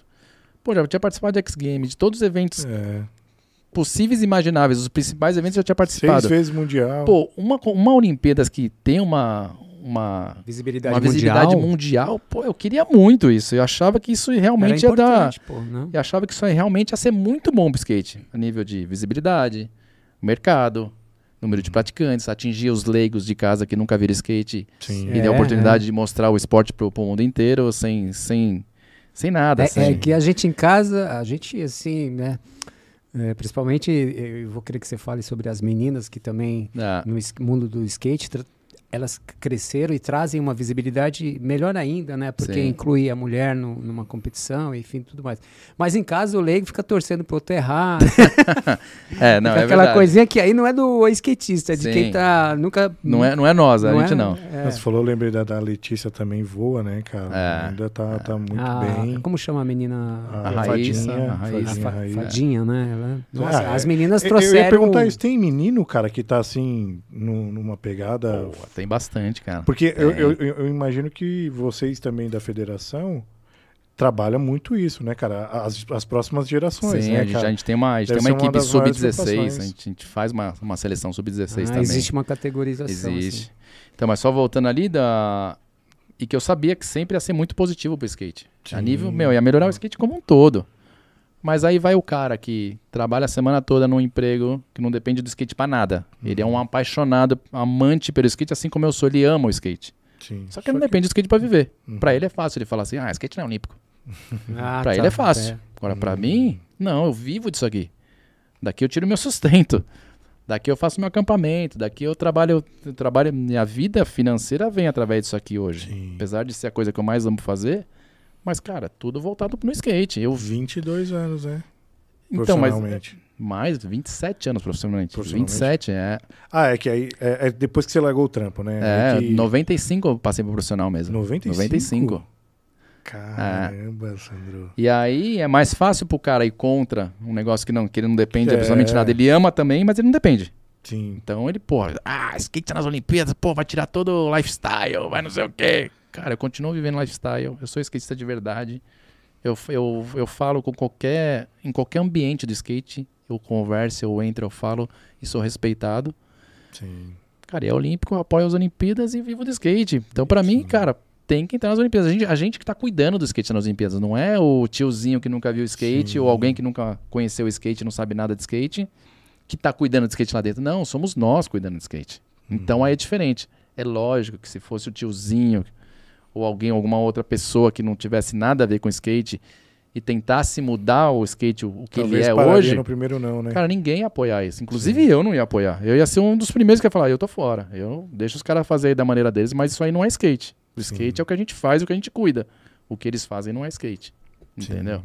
Pô, já tinha participado de X Games, de todos os eventos É. possíveis e imagináveis, os principais eventos eu já tinha Seis participado. vezes mundial. Pô, uma, uma Olimpíadas que tem uma, uma, Visibilidade uma mundial. visibilidade mundial, pô, eu queria muito isso. Eu achava que isso era realmente ia dar. pô, né? Eu achava que isso realmente ia ser muito bom pro skate, a nível de visibilidade, mercado, número de praticantes, atingir os leigos de casa que nunca viram skate Sim. e É, ter a oportunidade de mostrar o esporte pro, pro mundo inteiro sem, sem, sem nada. É, sem... é que a gente em casa, a gente assim, né? é, principalmente, eu vou querer que você fale sobre as meninas que também Ah, no mundo do skate, tra- elas cresceram e trazem uma visibilidade melhor ainda, né? Porque Sim. inclui a mulher no- numa competição, enfim, tudo mais. Mas em casa o leigo fica torcendo pro outro errar. é, não, Fica é aquela verdade. coisinha que aí não é do skatista, é de Sim. quem tá nunca. Não é, não é nós, a não gente é- não. é. Você falou, eu lembrei da, da Letícia também voa, né, cara? É. Ainda tá, tá muito Ah, bem. Como chama a menina? A Raíssa, Fadinha, a Raíssa. A fa- fadinha, né? Ela- Nossa, Ah, as é. meninas Eu- Eu ia trouxeram. perguntar isso, tem menino, cara, que tá assim, nu- numa pegada. Pô, tem bastante, cara. Porque eu, Tem. eu, eu- eu imagino que vocês também da federação trabalham muito isso, né, cara? As, as próximas gerações, Sim, né, a, gente, cara? a gente tem uma, a gente Deve tem uma uma equipe das maiores sub-16, a gente, a gente faz uma, uma seleção sub-16 Ah, também. existe uma categorização. Existe. assim. Então, mas só voltando ali da. E que eu sabia que sempre ia ser muito positivo pro skate. A Sim. nível, meu, ia melhorar o skate como um todo. Mas aí vai o cara que trabalha a semana toda num emprego que não depende do skate pra nada. Ele é Uhum. um apaixonado, amante pelo skate, assim como eu sou, ele ama o skate. Sim. Só que ele não depende do skate pra viver. Uhum. Pra ele é fácil ele falar assim: "Ah, skate não é olímpico". Ah, Pra tá, ele é fácil. é. Agora, pra Uhum. mim, não, eu vivo disso aqui. Daqui eu tiro meu sustento. Daqui eu faço meu acampamento. Daqui eu trabalho, eu trabalho. Minha vida financeira vem através disso aqui hoje. Sim. Apesar de ser a coisa que eu mais amo fazer. Mas, cara, tudo voltado no skate. Eu, 22 anos, né? então, mas mais 27 anos profissionalmente. Profissionalmente? 27, é. Ah, é que aí é, é depois que você largou o trampo, né? É, que... 95 eu passei pro profissional mesmo. 95? 95. Caramba, Sandro. E aí é mais fácil pro cara ir contra um negócio que, não, que ele não depende É. absolutamente nada. Ele ama também, mas ele não depende. Sim. Então ele, pô, ah, skate nas Olimpíadas, pô, vai tirar todo o lifestyle, vai não sei o quê. Cara, eu continuo vivendo lifestyle, eu sou skatista de verdade. Eu, eu, eu falo com qualquer. Em qualquer ambiente do skate, eu converso, eu entro, eu falo e sou respeitado. Sim. Cara, é olímpico, eu apoio as Olimpíadas e vivo do skate. Então, pra mim, cara, tem que entrar nas Olimpíadas. A gente, a gente que tá cuidando do skate nas Olimpíadas, não é o tiozinho que nunca viu skate Sim. ou alguém que nunca conheceu o skate não sabe nada de skate que tá cuidando de skate lá dentro. Não, somos nós cuidando de skate. Então aí é diferente. É lógico que se fosse o tiozinho ou alguém, alguma outra pessoa que não tivesse nada a ver com skate e tentasse mudar o skate, o, que Talvez ele é hoje, no primeiro não, né? Cara, ninguém ia apoiar isso. Inclusive eu não ia apoiar. Eu ia ser um dos primeiros que ia falar, eu tô fora. Eu deixo os caras fazer aí da maneira deles, mas isso aí não é skate. O skate é o que a gente faz, o que a gente cuida. O que eles fazem não é skate. Sim. Entendeu?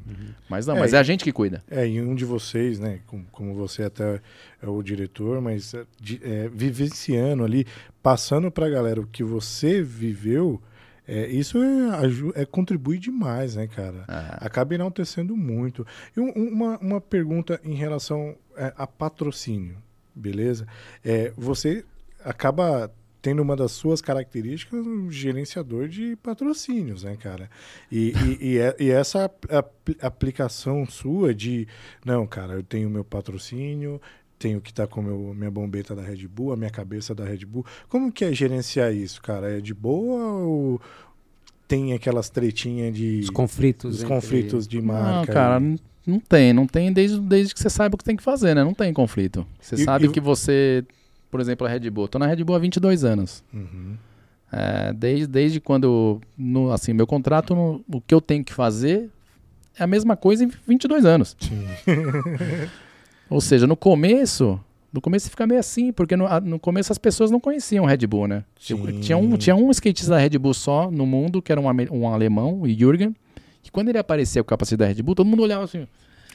Mas não, É, mas é a gente que cuida. É, e um de vocês, né, com- como você até é o diretor, mas é, de- é, vivenciando ali, passando pra galera o que você viveu, é, isso é, é contribui demais, né, cara? Ah, Acaba enaltecendo muito. E um- uma, uma pergunta em relação é, a patrocínio, beleza? É, você acaba tendo uma das suas características um gerenciador de patrocínios, né, cara? E, e, e é- e essa ap- ap- aplicação sua de, não, cara, eu tenho meu patrocínio, tenho que estar com meu, minha bombeta da Red Bull, a minha cabeça da Red Bull. Como que é gerenciar isso, cara? É de boa ou tem aquelas tretinhas de Os conflitos. os entre- conflitos de não, marca? cara, e- não, não tem. Não tem desde, desde que você saiba o que tem que fazer, né? Não tem conflito. Você E- sabe e- que você, por exemplo, a Red Bull. Tô na Red Bull há 22 anos. Uhum. É, desde, desde quando, no, assim, meu contrato, no- o que eu tenho que fazer é a mesma coisa em 22 anos. Sim. Ou seja, no começo, no começo fica meio assim, porque no, a- no começo as pessoas não conheciam Red Bull, né? Sim. tinha, um, tinha um skatista da Red Bull só no mundo, que era um, um alemão, o Jürgen, que quando ele aparecia com o capacete da Red Bull, todo mundo olhava assim,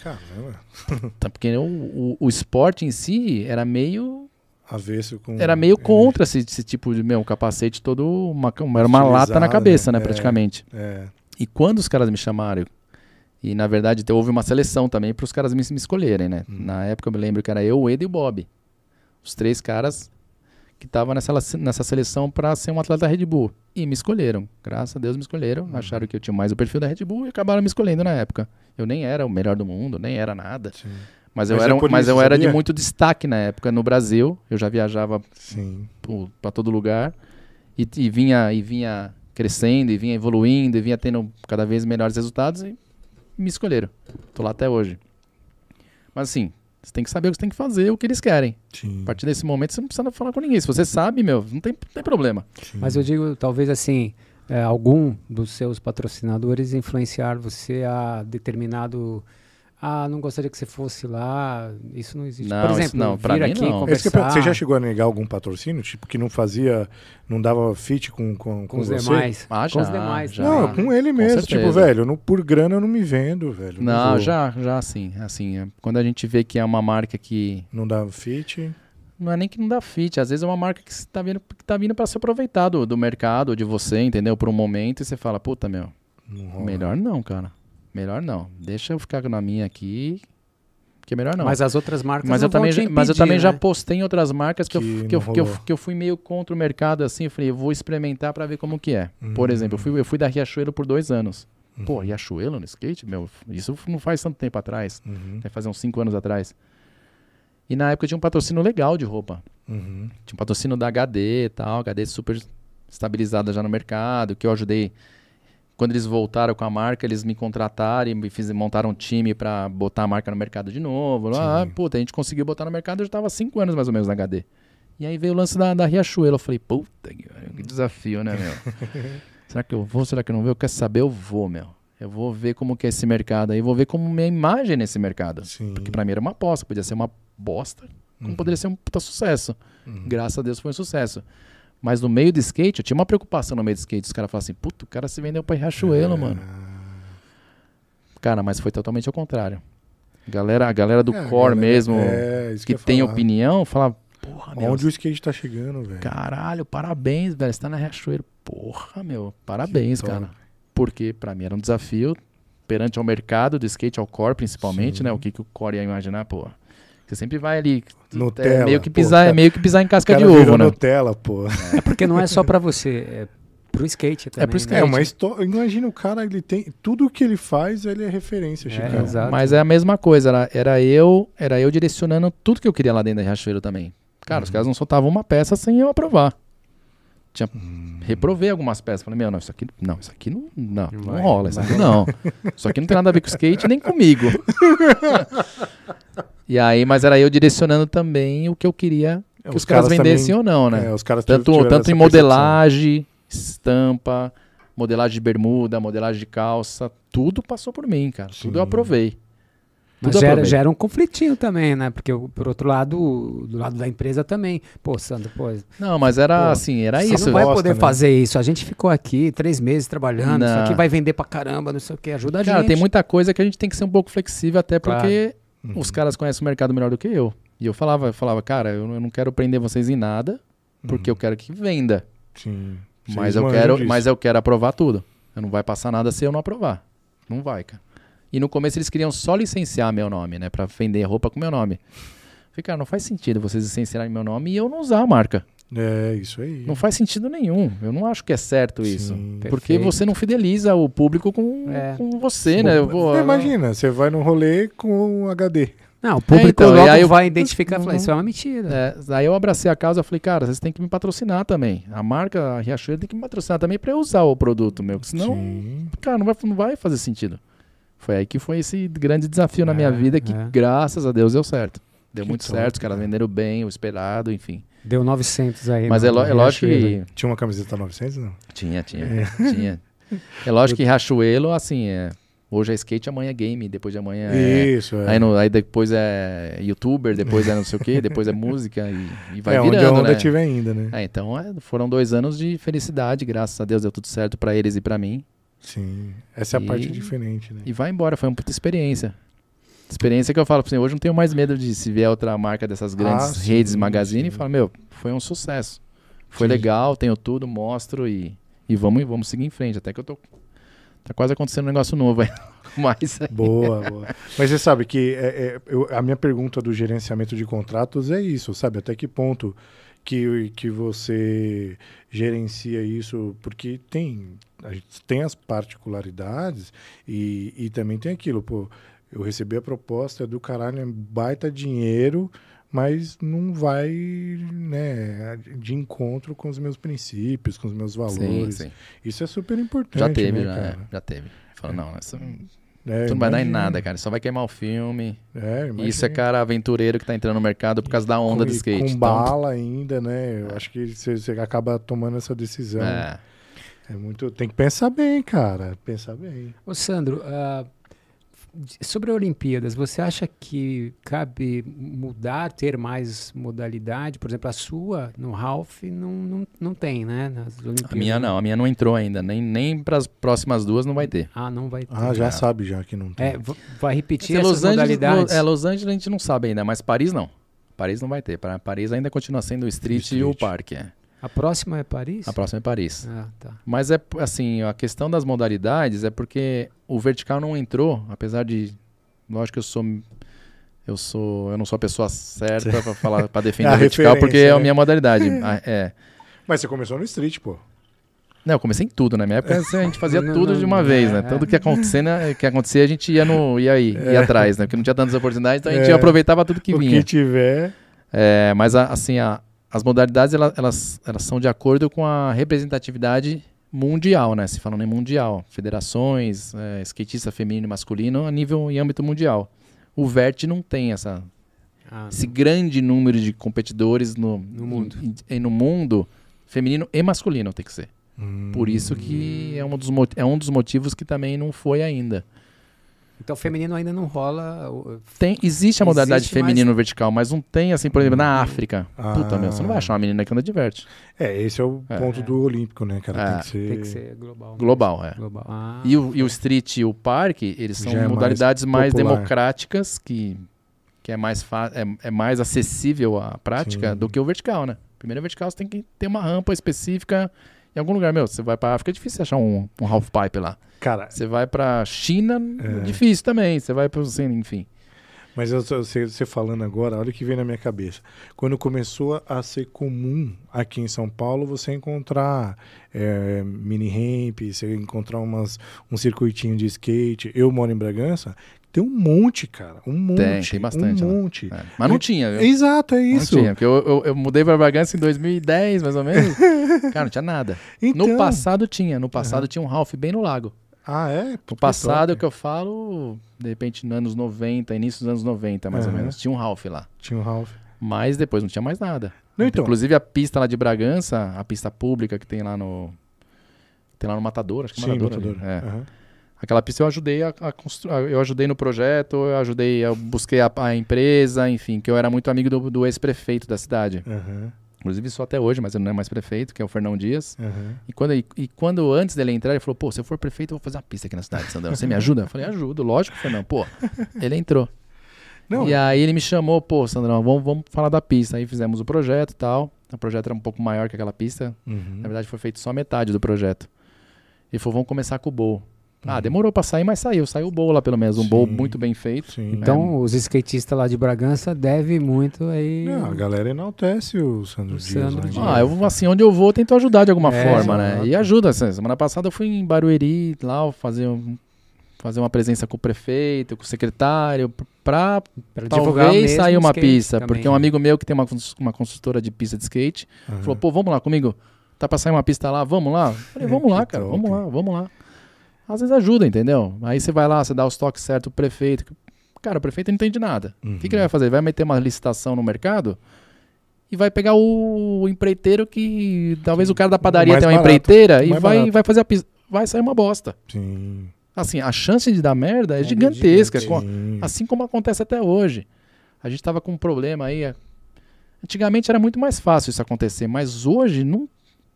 Caramba. tá, porque o, o, o esporte em si era meio Avesso com. era meio contra esse, esse tipo de meu capacete todo uma, era uma lata na cabeça, né? né, É. praticamente. É. E quando os caras me chamaram, e na verdade houve uma seleção também para os caras me, me escolherem, né? Hum. Na época eu me lembro que era eu, o Ed e o Bob. Os três caras que estavam nessa, nessa seleção para ser um atleta da Red Bull. E me escolheram. Graças a Deus me escolheram. Uhum. Acharam que eu tinha mais o perfil da Red Bull e acabaram me escolhendo na época. Eu nem era o melhor do mundo, nem era nada. Sim. Mas, eu Mas é era, por mas isso, eu era de muito destaque na época no Brasil. Eu já viajava para todo lugar e, e vinha e vinha crescendo e vinha evoluindo e vinha tendo cada vez melhores resultados e me escolheram. Tô lá até hoje. Mas assim, você tem que saber o que você tem que fazer, o que eles querem. Sim. A partir desse momento você não precisa falar com ninguém. Se você sabe, meu, não tem, não tem problema. sim. Mas eu digo, talvez assim, é, algum dos seus patrocinadores influenciar você a determinado. Ah, não gostaria que você fosse lá. Isso não existe. Não, Por exemplo, não, pra vir mim aqui não. É isso que conversar você já chegou a negar algum patrocínio? Tipo, que não fazia. Não dava fit com, com, com os você? demais. Ah, com os já, demais. já. Não, com ele mesmo. tipo, certeza. velho, não, por grana eu não me vendo, velho. Não, vou. já, já assim, assim, quando a gente vê que é uma marca que Não dá fit. não é nem que não dá fit, às vezes é uma marca que está vindo, que tá vindo para se aproveitar do, do mercado, de você, entendeu? Por um momento e você fala, puta, meu, Não. Melhor não, cara. Melhor não. Deixa eu ficar na minha aqui. Que é melhor não. Mas as outras marcas Mas não eu também, vão já, te mas eu impedir, também já né? postei em outras marcas que, eu, Que que, eu, que, eu, que eu fui meio contra o mercado assim. Eu falei, eu vou experimentar pra ver como que é. Por Hum. exemplo, eu fui, eu fui da Riachuelo por dois anos. Uhum. Pô, Riachuelo no skate? Meu, isso não faz tanto tempo atrás. Uhum. Vai fazer uns cinco anos atrás. E na época tinha um patrocínio legal de roupa. Uhum. Tinha um patrocínio da HD e tal, HD super estabilizada já no mercado, que eu ajudei. Quando eles voltaram com a marca, eles me contrataram e me fiz, montaram um time pra botar a marca no mercado de novo. Ah, puta, a gente conseguiu botar no mercado, eu já tava cinco anos mais ou menos na HD. E aí veio o lance da, da Riachuelo. Eu falei, puta, que que desafio, né, meu? será que eu vou? Será que eu não vou? Eu quero saber, eu vou, meu. Eu vou ver como que é esse mercado aí, vou ver como minha imagem é nesse mercado. Sim. Porque pra mim era uma aposta, podia ser uma bosta, como Uhum. poderia ser um puta sucesso. Uhum. Graças a Deus foi um sucesso. Mas no meio do skate, eu tinha uma preocupação no meio do skate. Os caras falavam assim, puto, o cara se vendeu pra Riachuelo, É. mano. Cara, mas foi totalmente ao contrário. Galera, a galera do É, core galera- mesmo, é, isso que ia tem falar. opinião, fala, porra, meu, Onde o skate tá chegando, velho? caralho, parabéns, velho, você tá na Riachuelo. Porra, meu, parabéns, Que top. cara. porque para mim era um desafio perante ao mercado do skate, ao core principalmente, Sim. né? O que, que o core ia imaginar, pô. Você sempre vai ali. Nutella. É meio que pô, pisar, cara- é meio que pisar em casca de ovo, virou né? Nutella, pô. É porque não é só pra você, é pro skate também. pro né? skate. É uma história. Imagina o cara, ele tem. Tudo que ele faz, ele é referência, É. Mas é a mesma coisa, era, era eu, era eu direcionando tudo que eu queria lá dentro da Riachuelo também. Cara, Uhum. os caras não soltavam uma peça sem eu aprovar. Tinha, reprovei algumas peças. Falei, meu, não, isso aqui não, isso aqui não, não, não Vai, rola, isso aqui não. Isso aqui não tem nada a ver com skate nem comigo. e aí, mas era eu direcionando também o que eu queria que É, os, caras, vendessem também- ou não, né? É, os caras Tanto, tanto em percepção. modelagem, estampa, modelagem de bermuda, modelagem de calça, tudo passou por mim, cara. Tudo Sim. eu aprovei. Mas Tudo gera, gera um conflitinho também, né? Porque, por outro lado, do lado da empresa também. Pô, Sandro, pô, Não, mas era Pô, assim, era você isso. não vai poder né? fazer isso. A gente ficou aqui três meses trabalhando, isso Não. aqui vai vender pra caramba, não sei o que. Ajuda a Cara, gente. tem muita coisa que a gente tem que ser um pouco flexível, até Claro. Uhum. os caras conhecem o mercado melhor do que eu. E eu falava, eu falava, cara, eu, eu não quero prender vocês em nada, porque eu quero que venda. Sim. Mas eu, quero, disso. mas eu quero aprovar tudo. Eu não vai passar nada se eu não aprovar. Não vai, cara. E no começo eles queriam só licenciar meu nome, né? Pra vender roupa com meu nome. Falei, cara, não faz sentido vocês licenciarem meu nome e eu não usar a marca. É, isso aí. Não faz sentido nenhum. Eu não acho que é certo isso. Sim. Porque Perfeito. você não fideliza o público com, É. com você, né? Pô, Imagina, você vai num rolê com um HD. Não, o público então, e logo aí eu- vai identificar e falar, isso é uma mentira. É, aí eu abracei a causa e falei, cara, vocês têm que me patrocinar também. A marca a Riachuelo tem que me patrocinar também pra eu usar o produto meu. porque Senão, Sim. cara, não vai, não vai fazer sentido. Foi aí que foi esse grande desafio na minha É, vida que, é. graças a Deus, deu certo. Deu Que muito top, certo, os caras cara. venderam bem, o esperado, enfim. Deu 900 aí. Mas é, é lógico que... Tinha uma camiseta 900, não? Tinha, tinha, tinha. É lógico que Riachuelo, assim, é... Hoje é skate, amanhã é game, depois de amanhã é... Isso, é. Aí, no- aí depois é youtuber, depois é não sei o quê, depois é música e, e vai é, onde a virando, onda né? tiver ainda, né? É, então é, foram dois anos de felicidade, graças a Deus deu tudo certo pra eles e pra mim. Sim. Essa é a E- parte diferente, né? E vai embora, foi uma puta experiência. Experiência que eu falo pra você, hoje não tenho mais medo de se vier outra marca dessas grandes Ah, sim, redes magazine sim. e falar, meu, foi um sucesso. Foi Sim. legal, tenho tudo, mostro e, e vamos, vamos seguir em frente. Até que eu tô. Tá quase acontecendo um negócio novo aí. Mas Boa, boa. Mas você sabe que é, é, eu- a minha pergunta do gerenciamento de contratos é isso, sabe? Até que ponto que, que você gerencia isso? Porque tem, a gente tem as particularidades e, e também tem aquilo, pô. Eu recebi a proposta do caralho, é baita dinheiro, mas não vai né, de encontro com os meus princípios, com os meus sim, valores. sim. Isso é super importante. Já teve, né, já, cara? é, já teve. Falou, não, isso, É, isso não vai dar em nada, cara. Só vai queimar o filme. É, isso é cara aventureiro que tá entrando no mercado por causa da onda com, do skate. Com Então, bala ainda, né? Eu acho que você, você acaba tomando essa decisão. É. é, muito. Tem que pensar bem, cara. Pensar bem. Ô Sandro, ah, sobre Olimpíadas, você acha que cabe mudar, ter mais modalidade? Por exemplo, a sua no Ralph não, não, não tem, né? A minha não, a minha não entrou ainda. Nem, nem pras próximas duas não vai ter. Ah, não vai ter. Ah, já É. sabe já que não tem. É, vai repetir Se essas Los Angeles, modalidades? Lo- é, Los Angeles a gente não sabe ainda, mas Paris não. Paris não vai ter. Para Paris ainda continua sendo o street, e o street. parque. É. A próxima é Paris? A próxima é Paris. Ah, tá. Mas é assim, a questão das modalidades é porque o vertical não entrou, apesar de lógico que eu sou eu sou, eu não sou a pessoa certa para falar para defender É a o vertical porque é a né? minha modalidade. É. Mas você começou no street, pô. Não, eu comecei em tudo, na minha época a gente fazia Não, tudo não, de uma não, vez, é, né? é. Tudo que acontecia, né, que acontecia a gente ia no ia aí, ia atrás, né? Porque não tinha tantas oportunidades, então a gente É. aproveitava tudo que o vinha. que tiver. É, mas a- assim, a- as modalidades elas, elas, elas são de acordo com a representatividade mundial, né? Se falando em mundial, federações, é, skatista feminino e masculino a nível e âmbito mundial. O Vert não tem essa, Ah, esse grande número de competidores no, No mundo. em- em- no mundo feminino e masculino tem que ser. Hum, Por isso que é um dos, é um dos motivos que também não foi ainda. Então feminino ainda não rola. Tem, existe a modalidade Existe, mas- feminino vertical, mas não tem assim, por exemplo, na África. Puta, meu, você não vai Ah. achar uma menina que anda de vert. É, esse é o É. ponto do Olímpico, né, cara? É. Tem que ser. Tem que ser global. mesmo. Global, é. Global. Ah, E o, e o street e o parque, eles são é mais modalidades mais, popular. democráticas, que, que é, mais fa- é, é mais acessível à prática Sim. do que o vertical, né? Primeiro, o vertical você tem que ter uma rampa específica Em algum lugar, meu, você vai pra África, é difícil achar um, um half pipe lá. Cara, Você vai pra China, É. difícil também. Você vai pro, assim, enfim. mas eu, você, você falando agora, olha o que vem na minha cabeça. Quando começou a ser comum aqui em São Paulo você encontrar é, mini ramp, você encontrar umas, um circuitinho de skate. Eu moro em Bragança, tem um monte, cara. Um monte. Tem, tem bastante Um lá. monte. É. Mas não tinha, viu? Exato, é isso. Não tinha, porque eu, eu, eu mudei pra Bragança em 2010, mais ou menos. Cara, não tinha nada. Então, No passado tinha. No passado tinha um Ralph bem no lago. Ah, é? No passado, top. que eu falo, de repente, nos anos 90, início dos anos 90, mais ou Aham. menos, tinha um Ralph lá. Tinha um Ralph. Mas depois não tinha mais nada. Não, então. Inclusive a pista lá de Bragança, a pista pública que tem lá no. Tem lá no Matador, acho que é Sim, Matador. É. Aham. Aquela pista eu ajudei a, a construir. Eu ajudei no projeto, eu ajudei, eu busquei a, a empresa, enfim, que eu era muito amigo do, do ex-prefeito da cidade. Aham. Inclusive sou até hoje, mas ele não é mais prefeito, que é o Fernão Dias. Aham. E quando, e, e quando antes dele entrar, ele falou: pô, se eu for prefeito, eu vou fazer uma pista aqui na cidade, Sandrão. Você me ajuda? Eu falei: ajudo, lógico, Fernão. Pô, ele entrou. Não, E aí ele me chamou, pô, Sandrão, vamos, vamos falar da pista. Aí fizemos o projeto e tal. O projeto era um pouco maior que aquela pista. Uhum. Na verdade, foi feito só metade do projeto. Ele falou, vamos começar com o bowl. Ah, Uhum. demorou pra sair, mas saiu. Saiu o bowl lá, pelo menos. Um bowl muito bem feito. Sim. Então, os skatistas lá de Bragança devem muito aí. Não, a galera enaltece o Sandro O Dias. Sandro lá em Dias. Ah, eu, assim, onde eu vou, eu tento ajudar de alguma É, forma, né? E ajuda. assim, semana passada eu fui em Barueri, lá, fazer, um- fazer uma presença com o prefeito, com o secretário, pra Pra divulgar talvez sair uma pista. também. Porque um amigo meu que tem uma, uma consultora de pista de skate Aham. falou, pô, vamos lá comigo. Tá pra sair uma pista lá, vamos lá? Eu falei, vamos lá, cara, top. vamos lá, vamos lá. Às vezes ajuda, entendeu? Aí você vai lá, você dá os toques certos pro prefeito. Cara, o prefeito não entende nada. O que, que ele vai fazer? Ele vai meter uma licitação no mercado e vai pegar o empreiteiro que. Talvez o cara da padaria tenha uma barato, empreiteira e vai, barato. vai fazer a pista. Vai sair uma bosta. Sim. Assim, a chance de dar merda é, É gigantesca. gigante. Sim. Assim como acontece até hoje. A gente tava com um problema aí. é- Antigamente era muito mais fácil isso acontecer, mas hoje não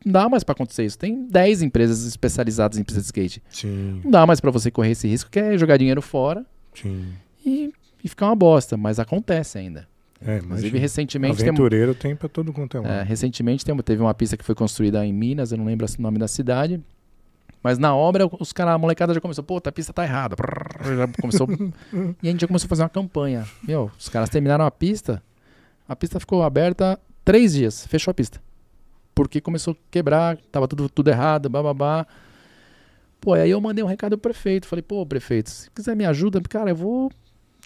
dá mais pra acontecer isso. Tem 10 empresas especializadas em pista de skate. Sim. Não dá mais pra você correr esse risco, que é jogar dinheiro fora Sim. e, e ficar uma bosta, mas acontece ainda. É, Inclusive, imagina. recentemente tem, Aventureiro tem pra todo quanto é é, recentemente tem, teve uma pista que foi construída em Minas, eu não lembro o nome da cidade. Mas na obra, os caras, a molecada já começou, pô, a pista tá errada. Já começou, e a gente já começou a fazer uma campanha. Meu, os caras terminaram a pista, a pista ficou aberta três dias, fechou a pista. Porque começou a quebrar, tava tudo, tudo errado, bababá. Pô, aí eu mandei um recado pro prefeito. Falei, pô, prefeito, se quiser me ajuda, cara, eu vou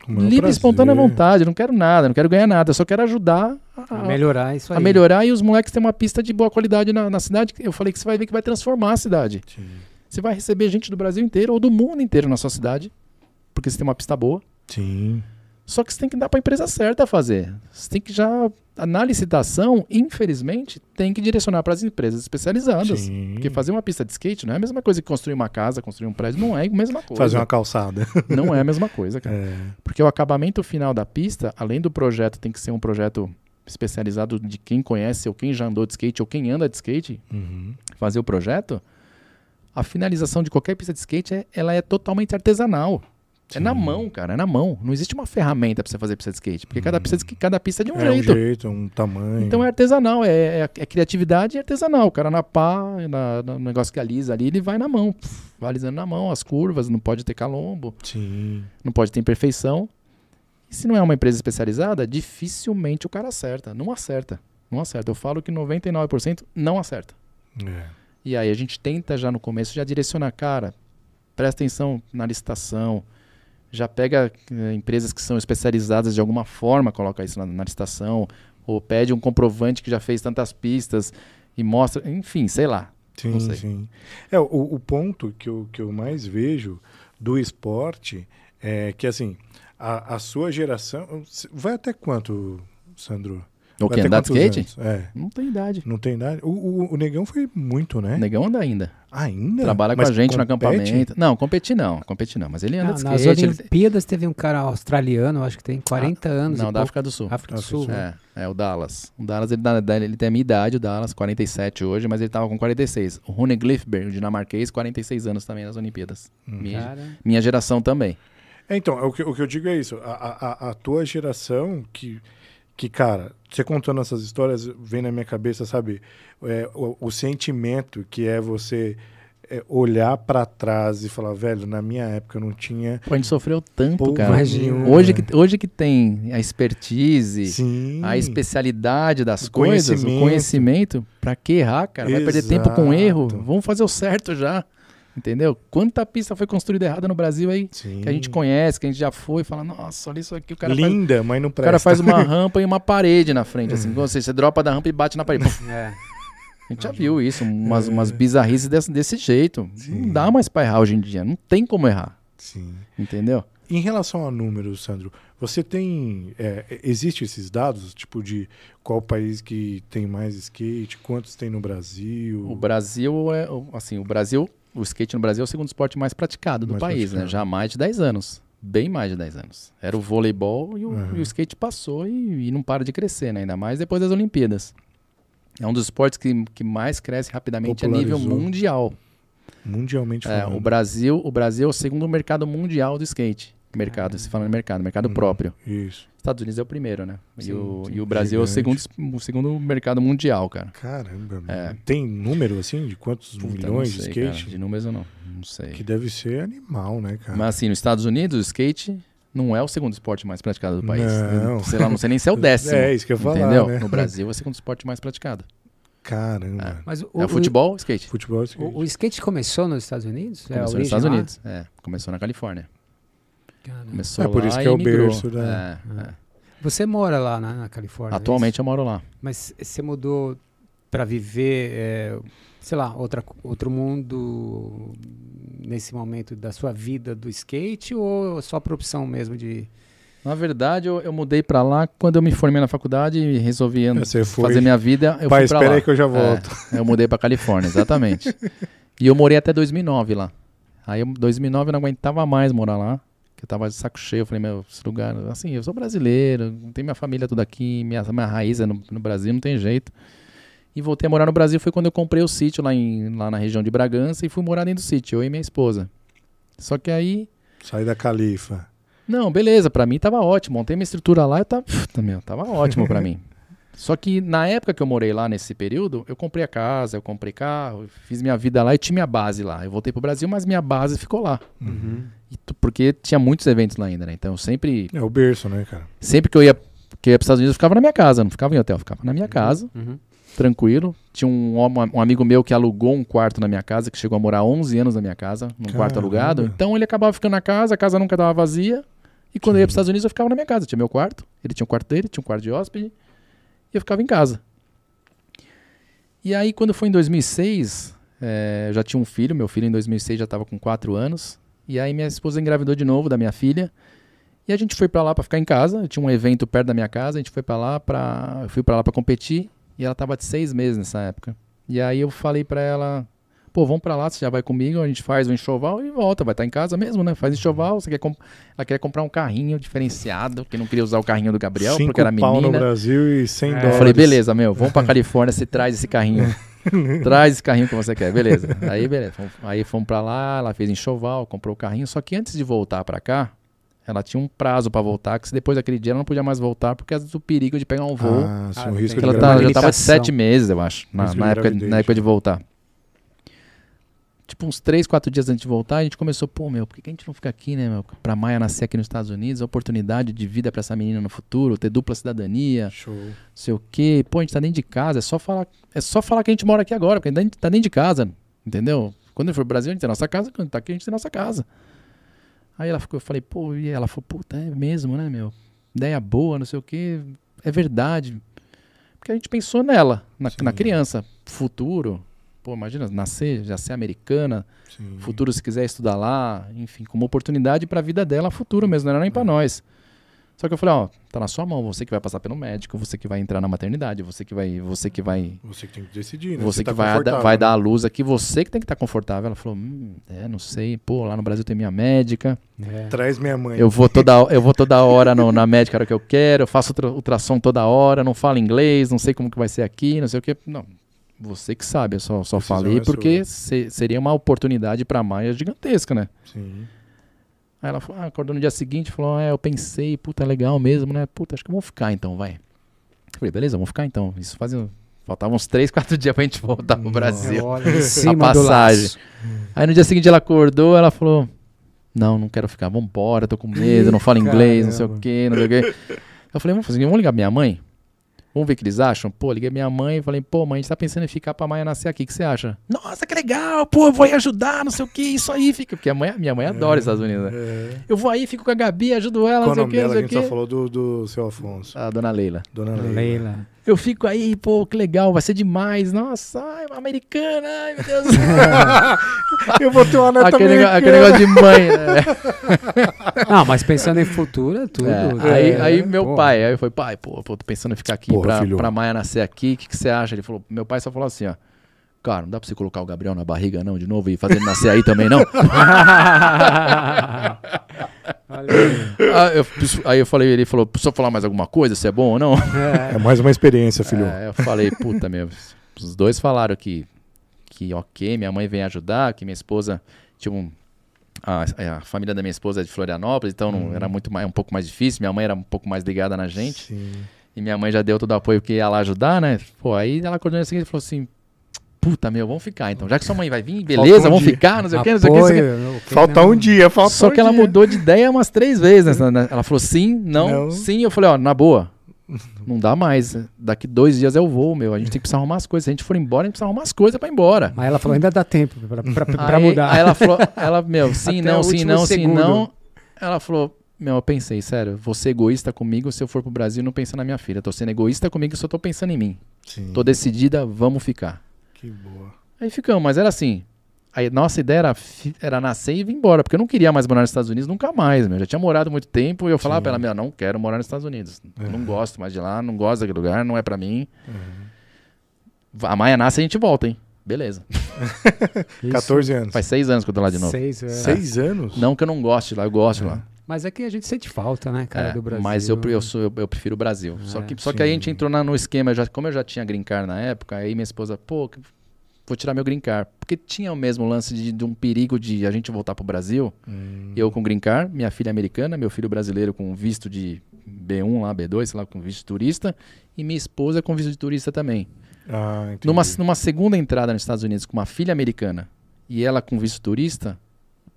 livre, prazer. espontânea vontade, não quero nada, não quero ganhar nada, eu só quero ajudar a, A melhorar isso aí. a melhorar e os moleques têm uma pista de boa qualidade na, na cidade. Eu falei que você vai ver que vai transformar a cidade. Sim. Você vai receber gente do Brasil inteiro ou do mundo inteiro na sua cidade, porque você tem uma pista boa. Sim. Só que você tem que dar para a empresa certa fazer. Você tem que já na licitação, infelizmente, tem que direcionar para as empresas especializadas. Sim. Porque fazer uma pista de skate não é a mesma coisa que construir uma casa, construir um prédio, não é a mesma coisa. Fazer uma calçada. Não é a mesma coisa, cara. É. Porque o acabamento final da pista, além do projeto, tem que ser um projeto especializado de quem conhece, ou quem já andou de skate, ou quem anda de skate, Uhum. fazer o projeto. A finalização de qualquer pista de skate, é, ela é totalmente artesanal. É na Sim. mão, cara, é na mão. Não existe uma ferramenta pra você fazer pista de skate. Porque cada, pista de, cada pista é de um é jeito. um jeito, um tamanho. Então é artesanal, é, é- é criatividade e artesanal. O cara na pá, na, no negócio que alisa ali, ele vai na mão. Vai alisando na mão, as curvas, não pode ter calombo Sim. não pode ter imperfeição. E se não é uma empresa especializada, dificilmente o cara acerta. Não acerta. Não acerta. Eu falo que 99% não acerta. É. E aí a gente tenta já no começo já direcionar, cara, presta atenção na licitação. Já pega eh, empresas que são especializadas de alguma forma, coloca isso na, na licitação. Ou pede um comprovante que já fez tantas pistas e mostra. Enfim, sei lá. Sim, sei. sim. É, o, o ponto que eu, que eu mais vejo do esporte é que, assim, a, a sua geração. Vai até quanto, Sandro? O que? Andar de skate? É. Não tem idade. Não tem idade. O, o, o Negão foi muito, né? O negão anda ainda. Ainda? Trabalha com Mas a gente no compete? acampamento. Não, competir não, competir não. Mas ele anda Ah, de nas skate. ele- Olimpíadas teve um cara australiano, acho que tem 40 anos. Não, da pouco. África do Sul. África do África Sul. Sul. né? É, é o Dallas. O Dallas, ele, ele tem a minha idade, o Dallas, 47 hoje, mas ele tava com 46. O Rune Glifberg, o dinamarquês, 46 anos também nas Olimpíadas. Hum. Minha, Cara, minha geração também. É, então, o que, o que eu digo é isso. A, a, a tua geração que, que, cara, você contando essas histórias, vem na minha cabeça, sabe, é, o, o sentimento que é você é, olhar pra trás e falar, velho, na minha época eu não tinha. Pô, a gente sofreu tanto, cara. imagina. Hoje que, hoje que tem a expertise, Sim. a especialidade das O coisas, o conhecimento. conhecimento, pra que errar, cara? Vai perder tempo com erro? Exato. Vamos fazer o certo já. Entendeu? Quanta pista foi construída errada no Brasil aí, Sim. que a gente conhece, que a gente já foi, e fala, nossa, olha isso aqui, o cara faz Linda, mas não O presta. cara faz uma rampa e uma parede na frente, assim. Ou seja, você dropa da rampa e bate na parede. É. A gente já viu isso, umas, umas bizarrices desse, desse jeito. Não dá mais pra errar hoje em dia. Não tem como errar. Sim. Entendeu? Em relação a números, Sandro, você tem. É, existe esses dados, tipo, de qual país que tem mais skate, quantos tem no Brasil? O Brasil é. o- Assim, o Brasil. O skate no Brasil é o segundo esporte mais praticado do Mais país, né? praticado. Já há mais de 10 anos. Bem mais de 10 anos. Era o voleibol e o, Uhum. e o skate passou e, e não para de crescer, né? Ainda mais depois das Olimpíadas. É um dos esportes que, que mais cresce rapidamente a nível mundial. Mundialmente É, falando. o Brasil, o Brasil é o segundo mercado mundial do skate. Mercado, se fala em mercado, mercado Uhum. próprio. Isso. Estados Unidos é o primeiro, né? Sim, e, o, sim. e o Brasil é o segundo, Gigante. o segundo mercado mundial, cara. Caramba, É. tem número assim de quantos Puta, milhões não de sei, skate? cara. De números eu não, não sei. Que deve ser animal, né, cara? Mas assim, nos Estados Unidos, o skate não é o segundo esporte mais praticado do país. Não. Sei lá, não sei nem se é o décimo. É, isso que eu falar, Entendeu? né? No Brasil é o segundo esporte mais praticado. Caramba. Mas o, é o futebol, o skate. Futebol é skate. O, o skate começou nos Estados Unidos? É Começou nos origem Estados? Unidos. É, começou na Califórnia. Começou É, por isso que é o migrou. berço da- É, é. Você mora lá na, na Califórnia? é Atualmente eu moro lá. Mas você mudou para viver, é, sei lá, outra, outro mundo nesse momento da sua vida do skate ou só por opção mesmo de. Na verdade, eu, eu mudei pra lá quando eu me formei na faculdade e resolvi É, fazer minha vida. Eu Pai, fui pra espera lá. aí que eu já volto. É, eu mudei pra Califórnia, exatamente. e eu morei até 2009 lá. Aí, em 2009, eu não aguentava mais morar lá. Eu tava de saco cheio. Eu falei, meu, esse lugar. Assim, eu sou brasileiro, tenho minha família tudo aqui, minha, minha raiz é no, no Brasil, não tem jeito. E voltei a morar no Brasil foi quando eu comprei o sítio lá, em, lá na região de Bragança e fui morar dentro do sítio, eu e minha esposa. Só que aí Sai da califa. não, beleza, pra mim tava ótimo. Montei minha estrutura lá e tava, puta, meu, tava ótimo pra mim. Só que na época que eu morei lá nesse período, eu comprei a casa, eu comprei carro, fiz minha vida lá e tinha minha base lá. Eu voltei pro Brasil, mas minha base ficou lá. E tu- porque tinha muitos eventos lá ainda, né? Então eu sempre, É o berço, né, cara? sempre que eu ia, que eu ia pros Estados Unidos, eu ficava na minha casa, não ficava em hotel, eu ficava na minha casa, Uhum. tranquilo. Tinha um, um amigo meu que alugou um quarto na minha casa, que chegou a morar 11 anos na minha casa, num quarto Caramba. alugado. Então ele acabava ficando na casa, a casa nunca estava vazia. E quando eu ia para os Sim. Estados Unidos, eu ficava na minha casa. Tinha meu quarto, ele tinha o quarto dele, tinha um quarto de hóspede, eu ficava em casa. E aí, quando foi em 2006, eh, eu já tinha um filho, meu filho em 2006 já estava com 4 anos. E aí minha esposa engravidou de novo da minha filha. E a gente foi pra lá pra ficar em casa. Eu tinha um evento perto da minha casa. A gente foi pra lá para, eu fui pra lá para competir. E ela tava de seis meses nessa época. E aí eu falei pra ela, pô, vamos pra lá, você já vai comigo, a gente faz o enxoval e volta, vai estar em casa mesmo, né? Faz enxoval, você quer comp- ela queria comprar um carrinho diferenciado, que não queria usar o carrinho do Gabriel, Cinco porque era pau no menina. Brasil e 100 É. Eu Eu dólares. falei, beleza, meu, vamos pra Califórnia, você traz esse carrinho. traz esse carrinho que você quer, beleza. Aí, beleza. Aí fomos pra lá, ela fez enxoval, comprou o carrinho. Só que antes de voltar pra cá, ela tinha um prazo pra voltar, que se depois daquele dia ela não podia mais voltar por causa do perigo de pegar um voo. Ah, sim, Ah, um tem risco Porque de ela tá- já tava de limitação. sete meses, eu acho, na, na época, gravidez, na época de voltar. Tipo, uns três, quatro dias antes de voltar, a gente começou, pô, meu, por que a gente não fica aqui, né, meu? Pra Maia nascer aqui nos Estados Unidos, a oportunidade de vida pra essa menina no futuro, ter dupla cidadania, Show. não sei o quê. Pô, a gente tá dentro de casa, é só falar, é só falar que a gente mora aqui agora, porque a gente tá dentro de casa, entendeu? Quando ele for pro Brasil, a gente tem nossa casa, quando tá aqui, a gente tem nossa casa. Aí ela ficou, eu falei, pô, e ela falou, puta, é mesmo, né, meu? Ideia boa, não sei o quê, é verdade. Porque a gente pensou nela, na, na criança, futuro. Pô, imagina, nascer, já ser americana, Sim. futuro se quiser estudar lá, enfim, como oportunidade pra vida dela, futuro mesmo, não era nem pra nós. Só que eu falei, ó, tá na sua mão, você que vai passar pelo médico, você que vai entrar na maternidade, você que vai, você que vai, Você que tem que decidir, né? você tá que vai, dar- confortável, vai né? dar a luz aqui, você que tem que estar confortável. Ela falou, hum, é, não sei, pô, lá no Brasil tem minha médica, É. Traz minha mãe. eu vou toda, eu vou toda hora no- na médica a hora que eu quero, eu faço ultra- ultrassom toda hora, não falo inglês, não sei como que vai ser aqui, não sei o que. Não, você que sabe, eu só, só Decisão falei é porque se- seria uma oportunidade pra Maia gigantesca, né? Sim. Aí ela falou, ah, acordou no dia seguinte, falou, é, eu pensei, puta, é legal mesmo, né? Puta, acho que eu vou ficar então, vai. Falei, beleza, vamos ficar então. Isso fazia. Faltavam uns 3, 4 dias pra gente voltar pro Brasil. Olha, em cima a passagem. Aí no dia seguinte ela acordou, ela falou: Não, não quero ficar, vambora, tô com medo, não falo inglês, não sei o quê, não sei o quê. Eu falei, vamos fazer, vamos ligar pra minha mãe? Vamos ver o que eles acham? Pô, liguei minha mãe e falei, pô, mãe, a gente tá pensando em ficar pra Maia nascer aqui, o que você acha? Nossa, que legal, pô, eu vou aí ajudar, não sei o que, isso aí, fica. Porque a mãe, minha mãe adora os Estados Unidos, né? É. Eu vou aí, fico com a Gabi, ajudo ela, Qual não sei o que, não dela? A sei o gente só falou do, do seu Afonso. A dona Leila. Dona Leila. Leila. Eu fico aí, pô, que legal, vai ser demais. Nossa, ai, uma americana, ai, meu Deus. Eu vou ter uma neta aquele, americana. aquele negócio de mãe, né? Não, mas pensando em futuro é tudo. É, né? aí, É, aí meu pô. pai, aí eu falei, pai, pô, pô, tô pensando em ficar aqui Porra, pra, pra Maia nascer aqui, o que, que você acha? Ele falou, meu pai só falou assim, ó. Cara, não dá pra você colocar o Gabriel na barriga, não, de novo, e fazer ele nascer aí também, não? Aí. Ah, eu- aí eu falei, ele falou, preciso falar mais alguma coisa, se é bom ou não? É mais uma experiência, filho. É, eu falei, puta, meu, os dois falaram que, que ok, minha mãe vem ajudar, que minha esposa, tipo, um- a, a família da minha esposa é de Florianópolis, então não, era muito mais, um pouco mais difícil, minha mãe era um pouco mais ligada na gente. Sim. E minha mãe já deu todo o apoio que ia lá ajudar, né? Pô, aí ela acordou dia seguinte e falou assim: Puta, meu, vamos ficar então. Já que sua mãe vai vir, beleza, Falta um vamos dia. ficar, não sei o que, não sei o que. não sei o quê. Apoio, ok, Falta um dia, falta Só um que ela dia. mudou de ideia umas três vezes. né? Ela falou sim, não, Não. sim. Eu falei, ó, na boa. Não dá mais. Daqui dois dias eu vou, meu. A gente tem que precisar arrumar as coisas. Se a gente for embora, a gente precisa arrumar as coisas pra ir embora. Mas ela falou, ainda dá tempo pra, pra, pra aí, mudar. Aí ela falou, ela, meu, sim, Até não, sim, não, sim, segundo. não. Ela falou, meu, eu pensei, sério, vou ser egoísta comigo se eu for pro Brasil e não pensar na minha filha. Tô sendo egoísta comigo, só tô pensando em mim. Sim. Tô decidida, vamos ficar. Que boa. Aí ficamos, mas era assim. Aí nossa ideia era, era nascer e vir embora, porque eu não queria mais morar nos Estados Unidos nunca mais, meu. Já tinha morado muito tempo e eu falava Sim. pra ela, meu, não quero morar nos Estados Unidos. Eu Não Uhum. gosto mais de lá, não gosto daquele lugar, não é pra mim. Uhum. A Maia nasce e a gente volta, hein? Beleza. Isso. 14 anos. Faz seis anos que eu tô lá de novo. Seis, é. Seis anos? Não que eu não goste de lá, eu gosto de lá. Mas é que a gente sente falta, né, cara, É, do Brasil. Mas eu, eu, sou, eu, eu prefiro o Brasil. só É, que, só que a gente entrou na- no esquema, já, como eu já tinha green card na época, aí minha esposa, pô, vou tirar meu green card. Porque tinha o mesmo lance de, de um perigo de a gente voltar pro Brasil. Hum. Eu com green card, minha filha americana, meu filho brasileiro com visto de B1 lá, B2, sei lá, com visto de turista. E minha esposa com visto de turista também. Ah, entendi. Numa, numa segunda entrada nos Estados Unidos com uma filha americana e ela com visto turista,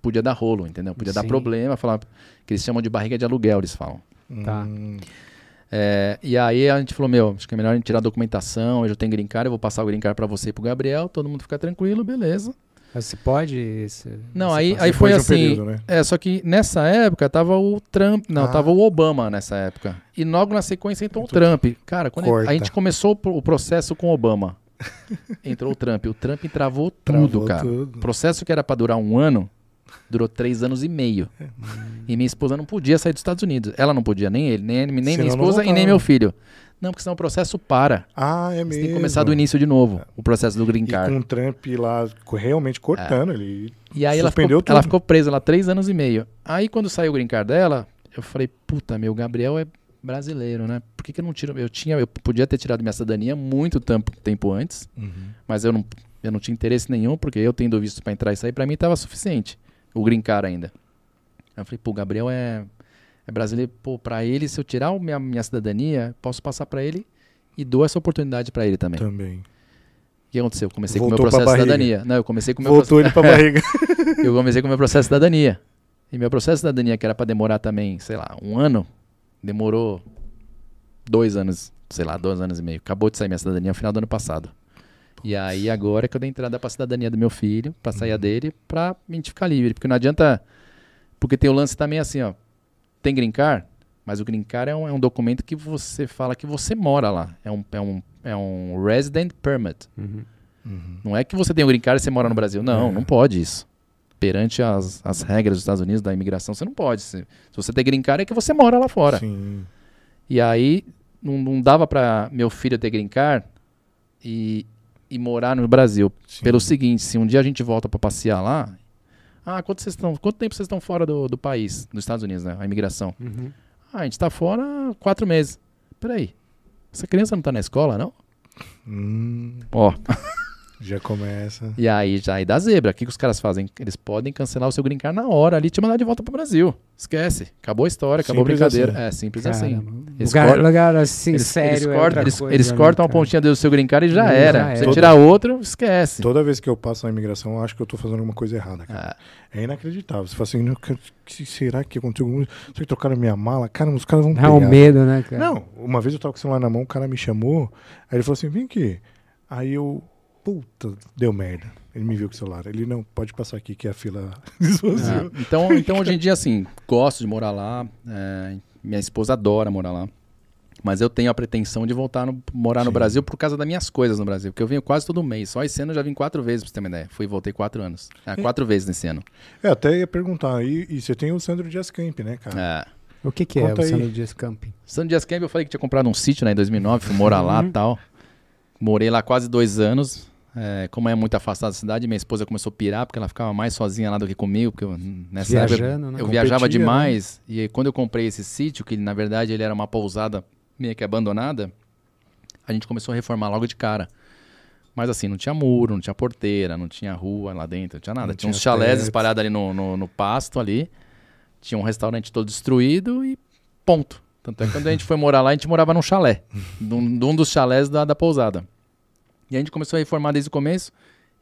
podia dar rolo, entendeu? Podia dar Sim. problema, falar que eles chamam de barriga de aluguel, eles falam. Tá. Hum. É, e aí a gente falou, meu, acho que é melhor a gente tirar a documentação, eu já tenho green card, eu vou passar o green card pra você e pro Gabriel, todo mundo fica tranquilo, beleza. Mas Você pode... Você, Não, aí, pode- aí foi de um assim, período, né? é, só que nessa época tava o Trump, não, Ah. tava o Obama nessa época. E logo na sequência entrou o Trump. Cara, quando Corta. a gente começou o o processo com o Obama, entrou o Trump. O Trump travou tudo, Travou cara. tudo. O processo que era pra durar um ano, durou três anos e meio. E minha esposa não podia sair dos Estados Unidos. Ela não podia, nem ele, nem, nem minha esposa e nem meu filho. Não, porque senão o processo para. Ah, é mesmo. Você tem que começar do início de novo, o processo do green E card. com o Trump lá realmente cortando ele. E aí ela ficou, ela tudo. ficou presa lá três anos e meio. Aí quando saiu o green card dela, eu falei, puta, meu, Gabriel é brasileiro, né? Por que, que eu não tiro? Eu tinha, eu podia ter tirado minha cidadania muito tempo, tempo antes, mas eu não, eu não tinha interesse nenhum, porque eu tendo visto pra entrar e sair, pra mim tava suficiente. O green card ainda. Aí eu falei, pô, o Gabriel é, é brasileiro, pô, pra ele, se eu tirar o minha, minha cidadania, posso passar pra ele e dou essa oportunidade pra ele também. Também. O que aconteceu? Eu comecei com o meu Voltou processo de cidadania. Não, eu comecei com o meu Voltou ele pra barriga. eu comecei com o meu processo de cidadania. E meu processo de cidadania, que era pra demorar também, sei lá, um ano, demorou dois anos, sei lá, dois anos e meio. Acabou de sair minha cidadania no final do ano passado. E aí agora é que eu dei entrada pra cidadania do meu filho, pra sair a dele, pra gente ficar livre. Porque não adianta. Porque tem o lance também assim, ó. Tem green card, mas o green card é um, é um documento que você fala que você mora lá. É um, é um, é um resident permit. Uhum. Não é que você tem o green card e você mora no Brasil. Não, É. não pode isso. Perante as, as regras dos Estados Unidos da imigração, você não pode. Se, se você tem green card, é que você mora lá fora. Sim. E aí, não, não dava pra meu filho ter green card e, e morar no Brasil. sim. Pelo seguinte, se um dia a gente volta pra passear lá... Ah, quanto, vocês estão, quanto tempo vocês estão fora do, do país, dos Estados Unidos, né? A imigração. Uhum. Ah, a gente tá fora quatro meses. Peraí, essa criança não tá na escola, não? Hum. Ó, Já começa. E aí, já aí dá zebra. O que, que os caras fazem? Eles podem cancelar o seu green card na hora ali e te mandar de volta pro Brasil. Esquece. Acabou a história, acabou Simples a brincadeira. assim. É simples Cara, assim. Eles lugar, cortam- lugar assim, Eles, sério. eles é cortam, eles, coisa, eles né, cortam a pontinha do seu green card e já Já era. era. Se você Toda- tirar outro, esquece. Toda vez que eu passo na imigração, eu acho que eu tô fazendo alguma coisa errada, cara. Ah, É inacreditável. Você fala assim, "Não, que- será que aconteceu alguma coisa? Será que trocaram minha mala? Cara, os caras vão É pegar. um medo, né, cara? Não, uma vez eu tava com o celular na mão, o cara me chamou, aí ele falou assim, vem aqui. Aí eu, puta, deu merda. Ele me viu com o celular. Ele, não, pode passar aqui que a fila esvaziou. Ah, então, então, hoje em dia, assim, gosto de morar lá. é, minha esposa adora morar lá. Mas eu tenho a pretensão de voltar no, morar no Sim. Brasil por causa das minhas coisas no Brasil. Porque eu venho quase todo mês. Só esse ano eu já vim quatro vezes, pra você ter uma ideia. Fui e voltei quatro anos. Ah, quatro vezes nesse ano. É, até ia perguntar, e, e você tem o Sandro Dias Camp, né, cara? É. O que, que é Conta o aí. Sandro Dias Camping? San Dias Camp, eu falei que tinha comprado um sítio né, em 2009, fui morar lá e tal. Morei lá quase dois anos. É, como é muito afastado da cidade, minha esposa começou a pirar, porque ela ficava mais sozinha lá do que comigo, porque eu, nessa época Viajando, né? eu viajava né? demais. E aí, quando eu comprei esse sítio, que na verdade ele era uma pousada meio que abandonada, a gente começou a reformar logo de cara. Mas assim, não tinha muro, não tinha porteira, não tinha rua lá dentro, não tinha nada. Não tinha uns tinha chalés teto. espalhados ali no, no, no pasto ali. Tinha um restaurante todo destruído e ponto. Tanto é que quando a gente foi morar lá, a gente morava num chalé. de um, de um dos chalés da, da pousada. E a gente começou a reformar desde o começo.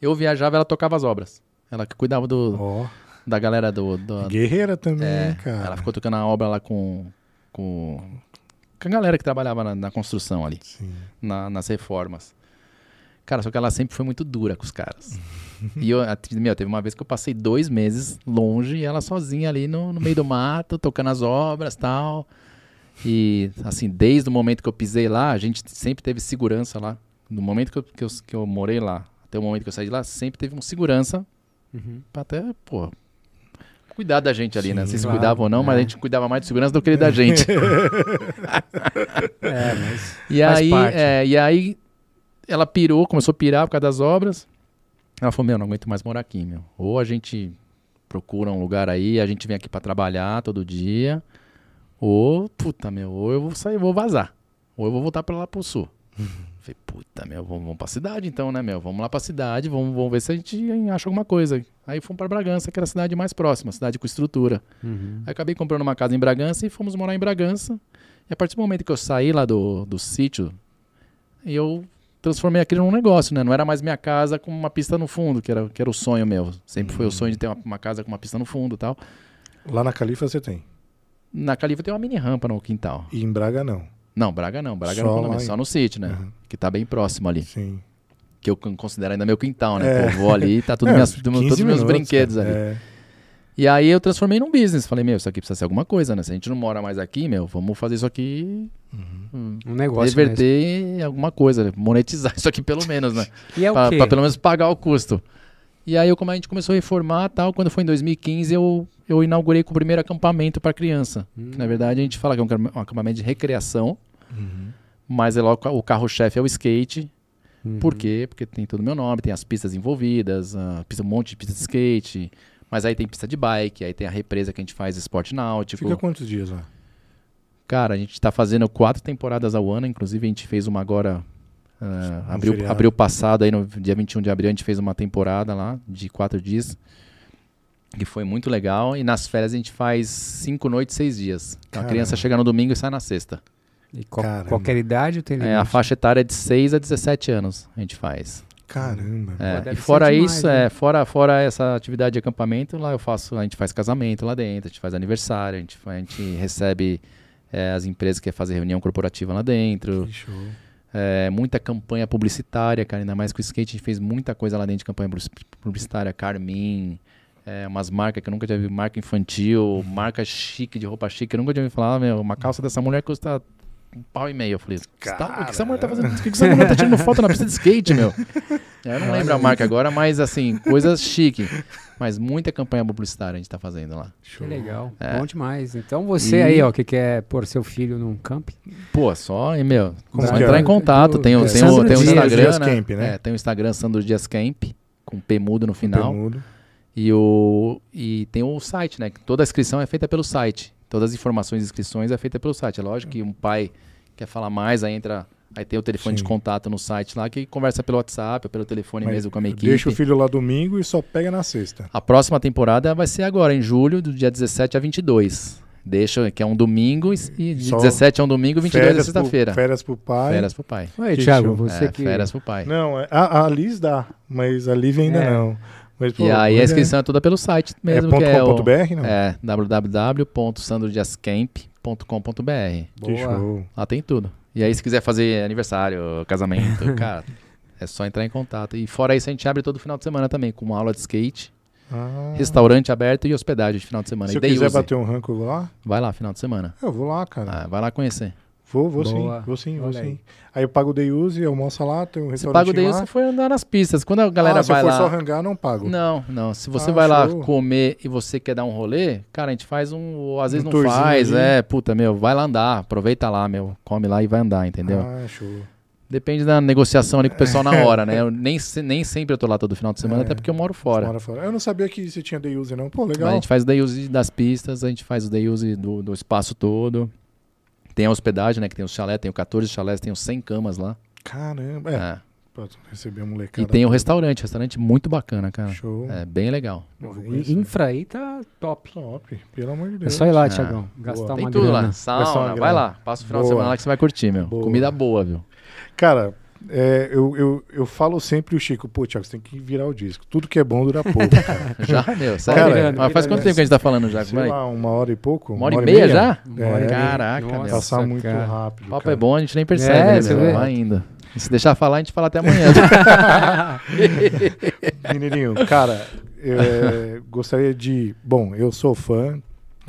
Eu viajava, ela tocava as obras. Ela que cuidava do, Ó, da galera do, do, guerreira também, é, cara. ela ficou tocando a obra lá com, com, com a galera que trabalhava na, na construção ali, Sim. na- nas reformas. Cara, só que ela sempre foi muito dura com os caras. e eu, meu, teve uma vez que eu passei dois meses longe e ela sozinha ali no, no meio do mato, tocando as obras tal. E, assim, desde o momento que eu pisei lá, a gente sempre teve segurança lá. No momento que eu, que eu, que eu morei lá, até o momento que eu saí de lá, sempre teve um segurança Uhum. pra até, pô, cuidar da gente ali, né? Não sei se claro, cuidava ou não, mas é. a gente cuidava mais de segurança do que ele da gente. É, mas e, aí, é, e aí ela pirou, começou a pirar por causa das obras. Ela falou, meu, não aguento mais morar aqui, meu. Ou a gente procura um lugar aí, a gente vem aqui pra trabalhar todo dia, ou, puta, meu, ou eu vou sair, vou vazar. Ou eu vou voltar pra lá pro sul. Falei, puta, meu, vamos, vamos pra cidade então, né, meu? Vamos lá pra cidade, vamos, vamos ver se a gente acha alguma coisa. Aí fomos pra Bragança, que era a cidade mais próxima, cidade com estrutura. Uhum. Aí acabei comprando uma casa em Bragança e fomos morar em Bragança. E a partir do momento que eu saí lá do, do sítio, eu transformei aquilo num negócio, né? Não era mais minha casa com uma pista no fundo, que era, que era o sonho meu. Sempre foi o sonho de ter uma, uma casa com uma pista no fundo e tal. Lá na Califa você tem. Na Califa tem uma mini rampa no quintal. E em Braga não. Não, Braga não. Braga Só não, condomínio, só no sítio, né? Uhum. Que tá bem próximo ali. Sim. Que eu considero ainda meu quintal, né? É. Pô, eu vou ali e tá tudo É, minhas, 15 todos os meus minutos, brinquedos cara. ali. É. E aí eu transformei num business. Falei, meu, isso aqui precisa ser alguma coisa, né? Se a gente não mora mais aqui, meu, vamos fazer isso aqui. hum, um negócio mesmo. reverter em alguma coisa, monetizar isso aqui pelo menos, né? E é o pra, quê? pra pelo menos pagar o custo. E aí eu, como a gente começou a reformar tal, quando foi em 2015, eu, eu inaugurei com o primeiro acampamento para criança. Hum. Que, na verdade, a gente fala que é um um acampamento de recreação, Uhum. mas é logo, o carro-chefe é o skate. Uhum. Por quê? Porque tem todo o meu nome, tem as pistas envolvidas, pista, um monte de pista de skate, mas aí tem pista de bike, aí tem a represa que a gente faz esporte náutico. Fica quantos dias lá? Cara, a gente tá fazendo quatro temporadas ao ano, inclusive a gente fez uma agora. Um abril, feriado. abril passado, aí no dia 21 de abril, a gente fez uma temporada lá de quatro dias. Que foi muito legal. E nas férias a gente faz cinco noites, seis dias. Então, a criança chega no domingo e sai na sexta. E qual- qualquer idade tem limite? É, a faixa etária é de 6 a 17 anos a gente faz. Caramba. É, e fora demais, isso, né? é, fora, fora essa atividade de acampamento, lá eu faço, a gente faz casamento lá dentro, a gente faz aniversário, a gente, a gente recebe é, as empresas que querem fazer reunião corporativa lá dentro. Que show. É, muita campanha publicitária, cara, ainda mais com o skate, a gente fez muita coisa lá dentro de campanha publici- publicitária, Carmin, é, umas marcas que eu nunca tinha visto, marca infantil, marca chique, de roupa chique, eu nunca tinha ouvido falar, meu, uma calça dessa mulher custa um pau e meio. Eu falei, "Você tá- o que essa mulher tá fazendo? O que essa mulher tá tirando foto na pista de skate, meu? Eu não lembro a marca agora, mas assim, coisas chique. Mas muita campanha publicitária a gente tá fazendo lá. Que legal. É. Bom demais. Então você E- aí, ó, que quer pôr seu filho num camping, Pô, só, e, meu, Como só que é? entrar em contato. Tem, o- É, tem, o, Sandro tem o Dias Instagram, Dias né? Camp, né? É, tem o Instagram Sandro Dias Camp, com P mudo no final. Pemudo. E, o, e tem o site, né? Toda a inscrição é feita pelo site. Todas as informações e inscrições é feita pelo site. É lógico que um pai quer falar mais, aí entra Aí tem o telefone de Sim. contato no site lá que conversa pelo WhatsApp ou pelo telefone Mas mesmo com a minha equipe. Deixa o filho lá domingo e só pega na sexta. A próxima temporada vai ser agora, em julho, do dia 17 a 22. Deixa, que é um domingo, e de Só 17 é um domingo, 22 é sexta-feira. Férias pro pai. Férias pro pai. Thiago, show. você é, que. férias pro pai. Não, é- a, a Liz dá, mas a Liv ainda É. não. Mas, pô, e aí a mas inscrição é toda pelo site é, mesmo, é que é o é, www.sandrodiascamp.com.br. Que Boa. show. Lá tem tudo. E aí se quiser fazer aniversário, casamento, cara, é só entrar em contato. E fora isso a gente abre todo final de semana também, com uma aula de skate, Ah, restaurante aberto e hospedagem de final de semana. se e eu quiser use. bater um ranco, eu vou lá? Vai lá, final de semana. Eu vou lá, cara. Ah, vai lá conhecer. Vou, vou Boa. sim, vou sim, vou Olha sim. aí. Aí eu pago o day use, almoça lá, tem um Você restaurante paga o day lá. use, você foi andar nas pistas. Quando a galera ah, se vai eu for lá... só rangar, não pago. Não, não. Se você Ah, vai lá show. comer e você quer dar um rolê, cara, a gente faz um. ou Às vezes Um não faz, ali. é, puta, meu, vai lá andar, aproveita lá, meu, come lá e vai andar, entendeu? Ah, show. Depende da negociação ali com o pessoal na hora, né? Eu nem, se- nem sempre eu tô lá todo final de semana, É. até porque eu moro fora. Mora fora. Eu não sabia que você tinha day use, não. Pô, Mas legal. A gente faz o day use das pistas, a gente faz o day use do, do espaço todo. Tem a hospedagem, né? Que tem o chalé, tem o 14 chalés, tem os 100 camas lá. Caramba. É, É. pra receber a molecada. E tem o toda. restaurante, restaurante muito bacana, cara. Show. É bem legal. E-. Infra aí tá top. Top, pelo amor de É Deus. só ir lá, Ah, Thiagão. Gastar boa. uma Tem tudo grana. lá. Sauna, vai grana. lá. Passa o final de Boa. semana lá que você vai curtir, meu. Boa. Comida boa, viu? Cara, é, eu, eu, eu falo sempre o Chico, pô, Thiago, você tem que virar o disco. Tudo que é bom dura pouco, cara. Já, meu, sério. Cara, Mas faz virando, quanto tempo que a gente tá falando já? Sei é? lá, uma hora e pouco? Uma hora e meia já? Uma hora e meia. Caraca, Nossa, meu. Passar muito cara. rápido. O papo cara. é bom, a gente nem percebe, É, né, você vê. E se deixar falar, a gente fala até amanhã. Menininho, cara, é, gostaria de. Bom, eu sou fã,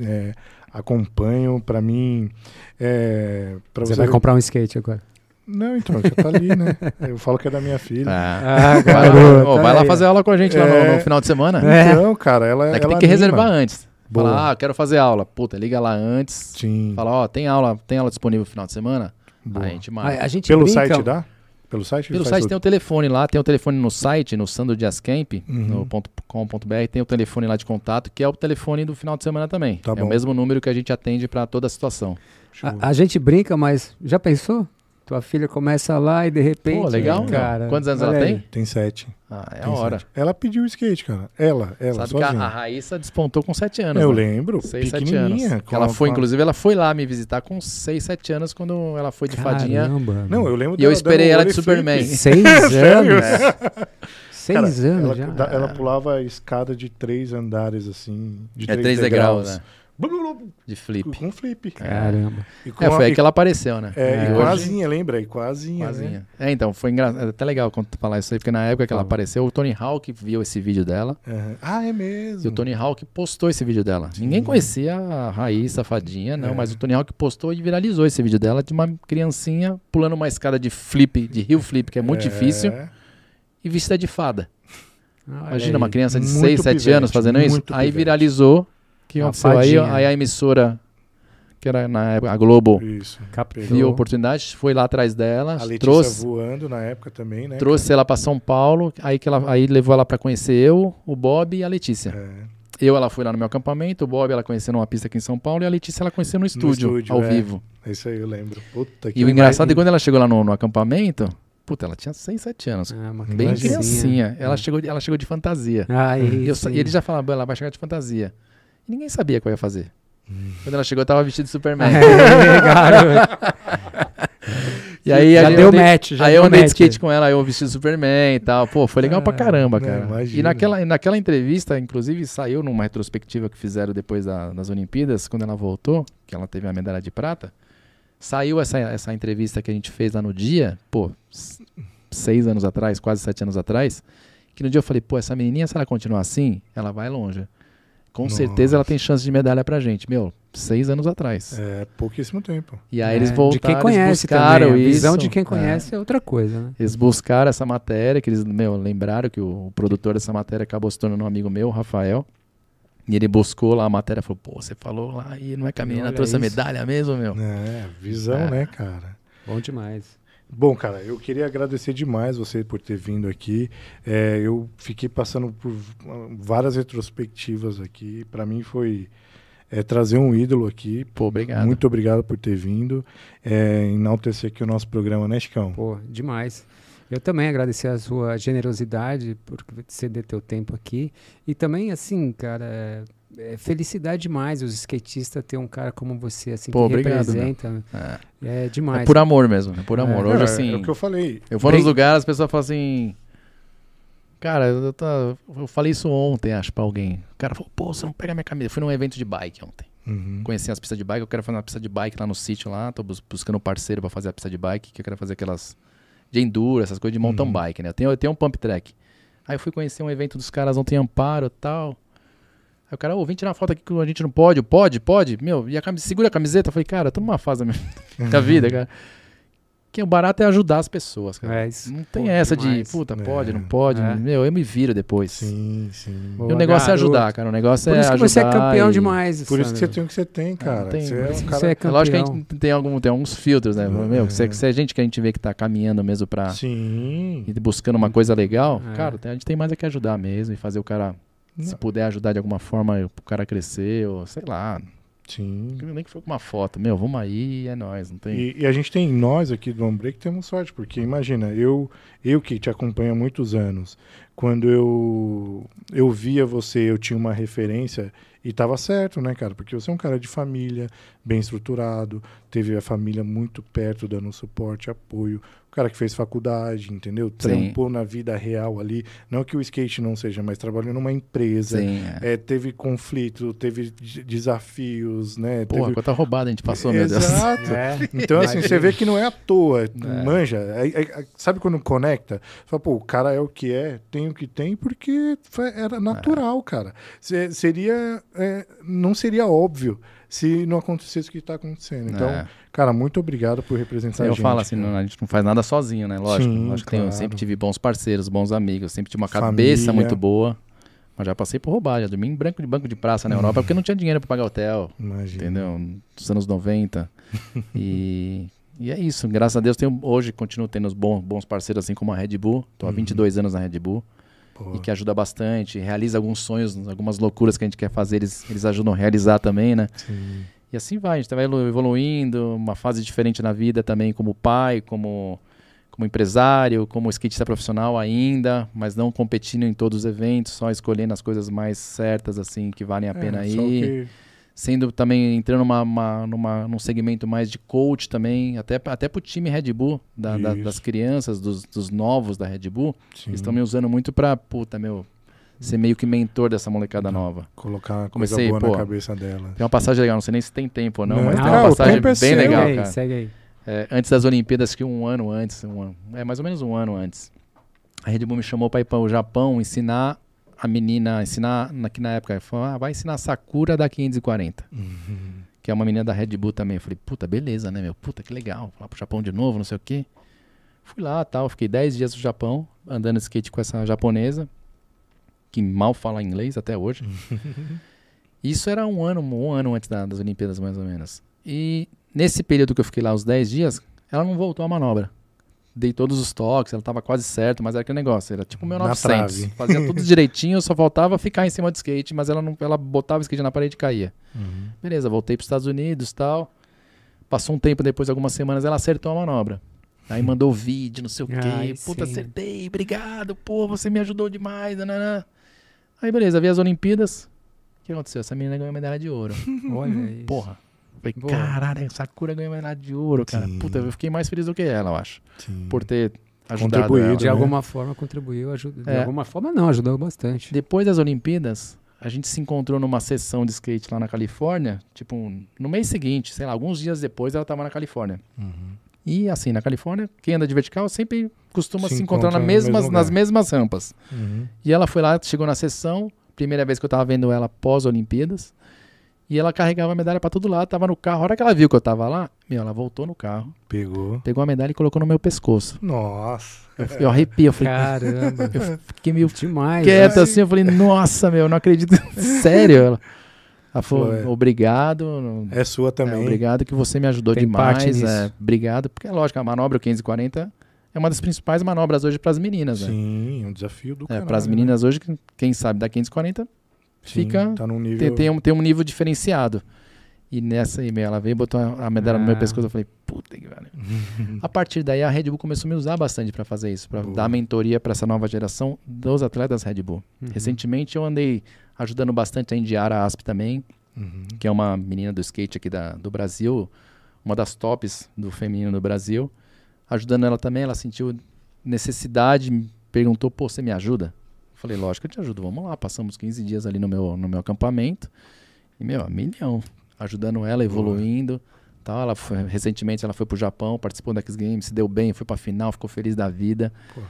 é, acompanho, pra mim. É, pra Você vai comprar um skate agora. Não, então, já tá ali, né? Eu falo que é da minha filha. Ah, Ah, vai lá, garoto, ô, vai lá fazer aula com a gente lá no, É. no final de semana. É. Então, cara, ela É que ela tem que anima. reservar antes. Boa. Falar, ah, quero fazer aula. Puta, liga lá antes. Sim. Fala, ó, tem aula, tem aula disponível no final de semana? boa. Aí a gente marca. A, a gente Pelo brinca- site dá? Pelo site? Pelo site tudo? tem o telefone lá, tem o telefone no site, no Sandro Dias Camp, Uhum. no ponto .com.br, tem o telefone lá de contato, que é o telefone do final de semana também. Tá é bom. o mesmo número que a gente atende para toda a situação. A, a gente brinca, mas já pensou? Tua filha começa lá e de repente. Pô, legal, cara. Quantos anos ela aí. tem? Tem sete. Ah, é a hora. sete. Ela pediu o skate, cara. Ela, ela, Sabe que sozinha. a, a Raíssa despontou com 7 anos. Eu né? lembro, 6, 7 anos. Que ela foi, a- inclusive, ela foi lá me visitar com 6, 7 anos quando ela foi de fadinha. Caramba. Não, eu lembro E eu esperei ela de Superman. Seis anos. Seis Cara, anos ela, já. ela pulava a escada de três andares, assim. De É três 3 degraus, né? De flip. Com flip. Caramba. E com É, foi a- aí que ela apareceu, né? É, É, e hoje- quasinha, lembra? E quasinha, né? É, então, foi engraçado. É até legal quando tu falar isso aí, porque na época que ela apareceu, o Tony Hawk viu esse vídeo dela. Aham. Ah, é E mesmo. o Tony Hawk postou esse vídeo dela. Ninguém conhecia a Raíssa, a fadinha, não, É. mas o Tony Hawk postou e viralizou esse vídeo dela de uma criancinha pulando uma escada de flip, de rio flip, que é muito É, difícil, e vestida de fada. Olha Imagina aí. uma criança de Muito 6, 7 pivete, anos fazendo isso. muito Aí pivete. viralizou. Que aconteceu? Aí, aí a emissora, que era na época, a Globo, Isso. Viu a oportunidade, foi lá atrás dela, A Letícia trouxe, voando na época também, né? trouxe ela pra São Paulo, aí, que ela, aí levou ela pra conhecer eu, o Bob e a Letícia. É. Eu, ela foi lá no meu acampamento, o Bob, ela conheceu numa pista aqui em São Paulo, e a Letícia, ela conheceu no estúdio, estúdio, ao é. vivo. Isso aí eu lembro. Puta que E o engraçado é que quando ela chegou lá no, no acampamento, puta, ela tinha 6, 7 anos. Ah, uma Bem criancinha. Ela, chegou, de- ela chegou de fantasia. Aí, E, eu e ele já falava, ela vai chegar de fantasia. Ninguém sabia o que eu ia fazer. Hum. Quando ela chegou, eu tava vestido de Superman. É. E aí, já aí deu andei, match. Já aí deu eu andei de skate com ela, aí eu vesti de Superman e tal. Pô, foi legal pra Ah, caramba, não, cara. imagina. E naquela, naquela entrevista, inclusive, saiu numa retrospectiva que fizeram depois da- das Olimpíadas, quando ela voltou, que ela teve a medalha de prata. Saiu essa, essa entrevista que a gente fez lá no dia, pô, seis anos atrás, quase sete anos atrás. Que no dia eu falei, pô, essa menininha, se ela continuar assim, ela vai longe. Com Nossa. certeza ela tem chance de medalha pra gente. Meu, seis anos atrás. É pouquíssimo tempo. E aí É, eles voltaram, De quem conhece buscaram também. A visão isso. de quem É. conhece é, outra coisa, né? Eles buscaram essa matéria, que eles, meu, lembraram que o, o produtor dessa matéria acabou se tornando um amigo meu, o Rafael. E ele buscou lá a matéria e falou, pô, você falou lá e não é que a menina trouxe a isso. medalha mesmo, meu? É, visão, É. né, cara? Bom demais. Bom, cara, eu queria agradecer demais você por ter vindo aqui. É, eu fiquei passando por várias retrospectivas aqui. Para mim foi é trazer um ídolo aqui. Pô, obrigado. Muito obrigado por ter vindo. É, enaltecer aqui o nosso programa, né, Chicão? Pô, demais. Eu também agradecer a sua generosidade por ceder teu tempo aqui. E também, assim, cara, é, é felicidade demais os skatistas ter um cara como você, assim, Pô, que obrigado, representa. É. É demais. É por amor mesmo, é por amor. É, Hoje, é, assim, É o que eu falei. eu vou nos Bem- lugares, as pessoas falam assim. Cara, eu, tá- eu falei isso ontem, acho, pra alguém. O cara falou, pô, você não pega minha camisa. Eu fui num evento de bike ontem. Uhum. Conheci as pistas de bike, eu quero fazer uma pista de bike lá no sítio lá, tô bus- buscando um parceiro pra fazer a pista de bike, que eu quero fazer aquelas de enduro, essas coisas de mountain Uhum. bike, né? Eu tenho, eu tenho um pump track. Aí eu fui conhecer um evento dos caras ontem em Amparo e tal. Aí o cara, ô, vem tirar uma foto aqui que a gente não pode. Eu, Pode, pode. Meu, e a camiseta, segura a camiseta. Eu falei, cara, tô numa fase da minha, da vida, cara. Que o barato é ajudar as pessoas, cara. É isso. Não tem Pô, essa demais. de, puta, É. pode, não pode. É. Meu, eu me viro depois. Sim, sim. Boa, E o negócio é garoto. ajudar, cara. O negócio Por é isso que ajudar. você é campeão e- demais. Por isso que você tem o que você tem, cara. tem, Você por é um cara... você é É lógico que a campeão. gente tem, algum, tem alguns filtros, né? Meu, É. se, é- se é gente que a gente vê que tá caminhando mesmo pra Sim. ir buscando uma coisa legal, É. cara, a gente tem mais é que ajudar mesmo e fazer o cara, se puder ajudar de alguma forma o cara crescer, ou sei lá, Sim. nem que for com uma foto. Meu, vamos aí é nóis, não tem. E, e a gente tem, nós aqui do Ombre que temos sorte, porque imagina, eu, eu que te acompanho há muitos anos, quando eu, eu via você, eu tinha uma referência e tava certo, né, cara? Porque você é um cara de família, bem estruturado, teve a família muito perto, dando suporte, apoio. O cara que fez faculdade, entendeu? Trampou na vida real ali. Não que o skate não seja, mas trabalhou numa empresa. Sim, é. É, teve conflito, teve de- desafios, né? Porra, teve... quanta roubada a gente passou, meu Deus. Exato. É. Então, assim, você vê que não é à toa, É. manja. Aí- aí- sabe quando conecta? Fala, pô, o cara é o que é, tem o que tem, porque foi- era natural, cara. Se- seria. é, não seria óbvio se não acontecesse o que está acontecendo. Então, É. cara, muito obrigado por representar a eu gente. falo assim, não, a gente não faz nada sozinho, né? Lógico. Sim, lógico tem- eu claro. sempre tive bons parceiros, bons amigos, sempre tive uma cabeça Família. muito boa. Mas já passei por roubada, já dormi em branco de banco de praça na Europa porque não tinha dinheiro pra pagar hotel. Imagina. entendeu? Dos anos 90. e, e é isso, graças a Deus tenho, hoje continuo tendo os bons, bons parceiros assim como a Red Bull. Tô há Uhum. 22 anos na Red Bull Pô, e que ajuda bastante, realiza alguns sonhos, algumas loucuras que a gente quer fazer, eles, eles ajudam a realizar também, né? sim. E assim vai, a gente vai evolu- evoluindo, uma fase diferente na vida também como pai, como como empresário, como skatista profissional ainda, mas não competindo em todos os eventos, só escolhendo as coisas mais certas assim que valem a pena É, só ir que- sendo também entrando numa, uma- numa, num segmento mais de coach também, até, até pro time Red Bull, da- da- das crianças, dos, dos novos da Red Bull, sim, eles estão me usando muito pra, puta, meu, ser meio que mentor dessa molecada nova. colocar coisa Comecei, boa pô, na cabeça dela. Tem uma passagem legal, não sei nem se tem tempo ou não, Não, mas tem uma passagem é bem seu. legal, segue aí, cara. segue aí. É, antes das Olimpíadas, que um ano antes, um ano, é mais ou menos um ano antes, a Red Bull me chamou pra ir para o Japão ensinar a menina, ensinar, na, que na época, falou, ah, vai ensinar Sakura da 540 Uhum. que é uma menina da Red Bull também. Eu falei, puta, beleza, né, meu? Puta, que legal. Vou lá pro Japão de novo, não sei o quê. Fui lá tal, fiquei 10 dias no Japão, andando skate com essa japonesa, que mal fala inglês até hoje. Isso era um ano, um ano antes da- das Olimpíadas, mais ou menos. E nesse período que eu fiquei lá, os 10 dias, ela não voltou à manobra. Dei todos os toques, ela tava quase certo, mas era aquele negócio, era tipo o meu Na 900. trave. Fazia tudo direitinho, só faltava ficar em cima do skate, mas ela não, ela botava o skate na parede e caía. Uhum. Beleza, voltei para os Estados Unidos tal. Passou um tempo depois, algumas semanas, ela acertou a manobra. Aí mandou vídeo, não sei o quê. Ai, Puta, sim. acertei, obrigado, pô, você me ajudou demais. Nanana. Aí beleza, vi as Olimpíadas. O que aconteceu? Essa menina ganhou medalha de ouro. Olha isso. Falei, Boa. caralho, Sakura ganhou medalha de ouro, cara. Sim. Puta, eu fiquei mais feliz do que ela, eu acho. Sim. Por ter ajudado Contribuído, ela. De né? alguma forma contribuiu, ajudou. De É. alguma forma não, ajudou bastante. Depois das Olimpíadas, a gente se encontrou numa sessão de skate lá na Califórnia. Tipo, um- no mês seguinte, sei lá, alguns dias depois ela tava na Califórnia. Uhum. E assim, na Califórnia, quem anda de vertical sempre costuma Se se, encontrar encontra na mesmas, nas mesmas rampas. Uhum. E ela foi lá, chegou na sessão, primeira vez que eu tava vendo ela pós-Olimpíadas. E ela carregava a medalha pra todo lado, tava no carro. A hora que ela viu que eu tava lá, meu, ela voltou no carro, Pegou. pegou a medalha e colocou no meu pescoço. Nossa. Eu, eu arrepio, eu falei, Caramba. eu fiquei meio Demais. quieto né? assim, eu falei, nossa, meu, eu não acredito. Sério? Ela, ela falou, é. obrigado. É sua é, também. obrigado que você me ajudou Tem parte demais. nisso. É, obrigado, porque é lógico, a manobra 540 é uma das principais manobras hoje para as meninas, né? Sim, é um desafio do É, para as né? meninas hoje, quem sabe da 540 Sim, fica. Tá num nível. Tem, tem um, tem um nível diferenciado. E nessa aí, ela veio, botou a medalha no meu Ah. pescoço. Eu falei, puta que velho. A partir daí, a Red Bull começou a me usar bastante para fazer isso, para dar mentoria para essa nova geração dos atletas Red Bull. Uhum. Recentemente, eu andei ajudando bastante a Indiara Asp também, Uhum. que é uma menina do skate aqui da, do Brasil, uma das tops do feminino do Brasil. Ajudando ela também, ela sentiu necessidade, me perguntou, pô, você me ajuda? Falei, lógico que eu te ajudo, vamos lá. Passamos 15 dias ali no meu, no meu acampamento. E, meu, milhão. Ajudando ela, evoluindo. Tal. Ela foi- recentemente ela foi pro Japão, participou da X Games, se deu bem, foi pra final, ficou feliz da vida. Pô.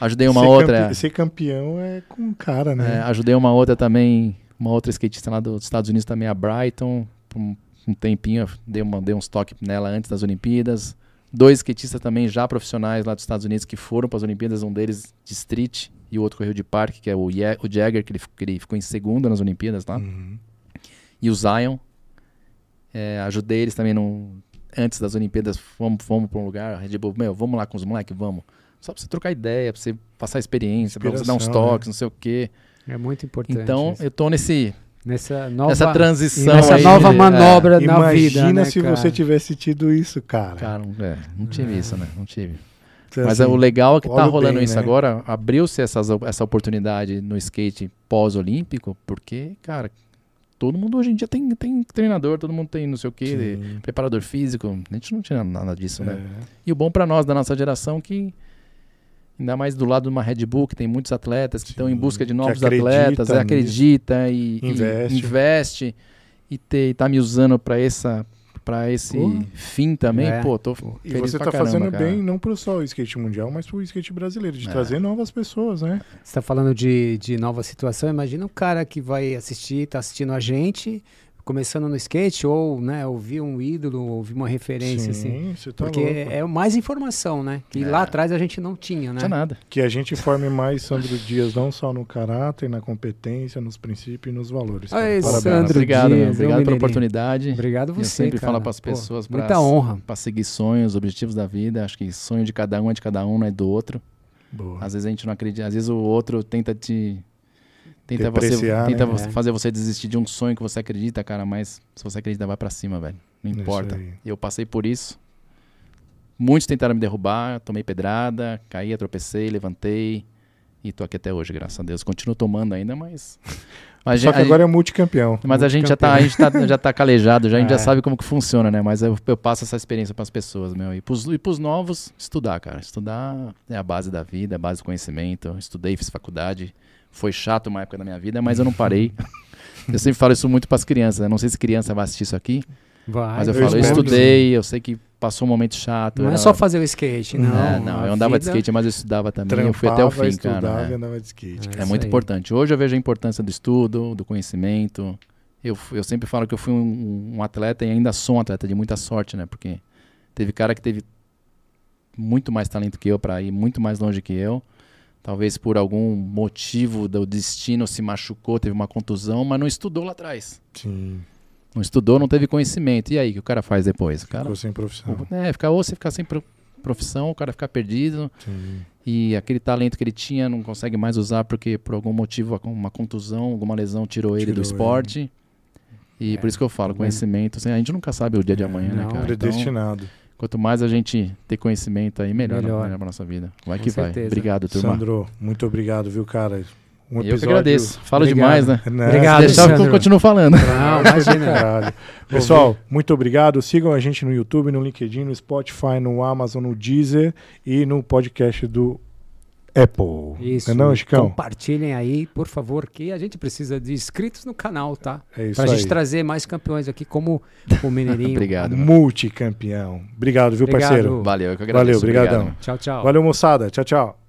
Ajudei uma ser outra. campe- Ser campeão é com cara, É, né? ajudei uma outra também, uma outra skatista lá dos Estados Unidos também, a Brighton, por um, um tempinho, dei, uma, dei uns toques nela antes das Olimpíadas. Dois skatistas também já profissionais lá dos Estados Unidos que foram para as Olimpíadas, um deles de street e o outro correu de parque, que é o, Ye- o Jagger, que ele, que ele ficou em segundo nas Olimpíadas lá. Uhum. E o Zion, é, ajudei eles também no, antes das Olimpíadas, fomos, fomos para um lugar, a Red Bull, meu, vamos lá com os moleques, vamos. Só pra você trocar ideia, pra você passar experiência, pra você dar uns Inspiração, né? toques, não sei o quê. É muito importante. Então, isso. eu tô nesse, nessa nova, nessa transição nessa aí nova de- manobra na Imagina vida, né, se cara? você tivesse tido isso, cara. É, cara, é, não tive É. isso, né? Não tive. Então, Mas assim, é, o legal é que tá rolando bem, isso né? agora, abriu-se essa oportunidade no skate pós-olímpico, porque, cara, todo mundo hoje em dia tem, tem treinador, todo mundo tem não sei o quê, preparador físico, a gente não tinha nada disso, né? é. E o bom pra nós da nossa geração que ainda mais do lado de uma Red Bull que tem muitos atletas que estão em busca de novos acredita atletas, é, acredita e e Investe. investe e, ter, e tá me usando pra essa para esse Pô. fim também, É. pô, tô E você pra tá caramba, fazendo cara. bem não pro só o skate mundial, mas pro skate brasileiro, de É. trazer novas pessoas, né? Você tá falando de, de nova situação, imagina um cara que vai assistir, tá assistindo a gente, começando no skate, ou, né, ouvir um ídolo, ouvir uma referência, assim. Sim, você tá Porque louco. é mais informação, né? Que É. lá atrás a gente não tinha, Não né? tinha nada. Que a gente forme mais Sandro Dias, não só no caráter, na competência, nos princípios e nos valores. Ai, Parabéns. Sandro obrigado, Dias, obrigado pela oportunidade. Obrigado você, Eu sempre cara. falo pras Pô, pessoas pra- Muita honra. Pra seguir sonhos, objetivos da vida, acho que sonho de cada um é de cada um, não é do outro. Boa. Às vezes a gente não acredita, às vezes o outro tenta te tenta você tenta né? você- É. fazer você desistir de um sonho que você acredita, cara, mas se você acredita vai pra cima, velho. Não importa. Eu passei por isso. Muitos tentaram me derrubar, tomei pedrada, caí, tropecei, levantei e tô aqui até hoje, graças a Deus. Continuo tomando ainda, mas mas Só que a- agora é multicampeão. mas a gente já tá, a gente tá, já tá calejado, já, a gente É. já sabe como que funciona, né? Mas eu, eu passo essa experiência pras pessoas, meu. E pros, e pros novos, estudar, cara. Estudar é a base da vida, é a base do conhecimento. Estudei, fiz faculdade. Foi chato uma época da minha vida, mas eu não parei. eu sempre falo isso muito pras crianças, né? Não sei se criança vai assistir isso aqui, Vai, mas eu, eu falo, eu estudei, eu sei que passou um momento chato. Não é era- só fazer o skate, não. É, não, A eu andava de skate, mas eu estudava também. eu fui até Trampava, o fim, estudava cara. e é. andava de skate. É. É muito aí. importante. Hoje eu vejo a importância do estudo, do conhecimento. Eu, eu sempre falo que eu fui um, um atleta e ainda sou um atleta de muita sorte, né? Porque teve cara que teve muito mais talento que eu para ir muito mais longe que eu. Talvez por algum motivo do destino se machucou, teve uma contusão, mas não estudou lá atrás. Sim, Não estudou, não teve conhecimento. E aí, o que o cara faz depois? O cara, ficou sem profissão. é, fica, ou você ficar sem pro- profissão, o cara fica perdido, Sim. e aquele talento que ele tinha não consegue mais usar porque por algum motivo, uma contusão, alguma lesão tirou ele Tirou do esporte. E É, por isso que eu falo, conhecimento, assim, a gente nunca sabe o dia de É, amanhã, né, não, cara? Então, Predestinado. Quanto mais a gente ter conhecimento aí, melhor, Melhor. melhor pra nossa vida. Vai Com que certeza. vai. Obrigado, turma. Sandro, muito obrigado, viu, cara? Um eu que agradeço. Falo Obrigado. demais, né? Obrigado, Se deixar, eu continuo falando. Não, imagina. Pessoal, muito obrigado. Sigam a gente no YouTube, no LinkedIn, no Spotify, no Amazon, no Deezer e no podcast do Apple. Isso. Não, é não, Chicão? Compartilhem aí, por favor, que a gente precisa de inscritos no canal, tá? É isso Pra aí. gente trazer mais campeões aqui, como o Mineirinho. Obrigado. Multicampeão. Obrigado, viu, Obrigado. parceiro? Valeu, eu que agradeço. Valeu, brigadão. Obrigado. Tchau, tchau. Valeu, moçada. Tchau, tchau.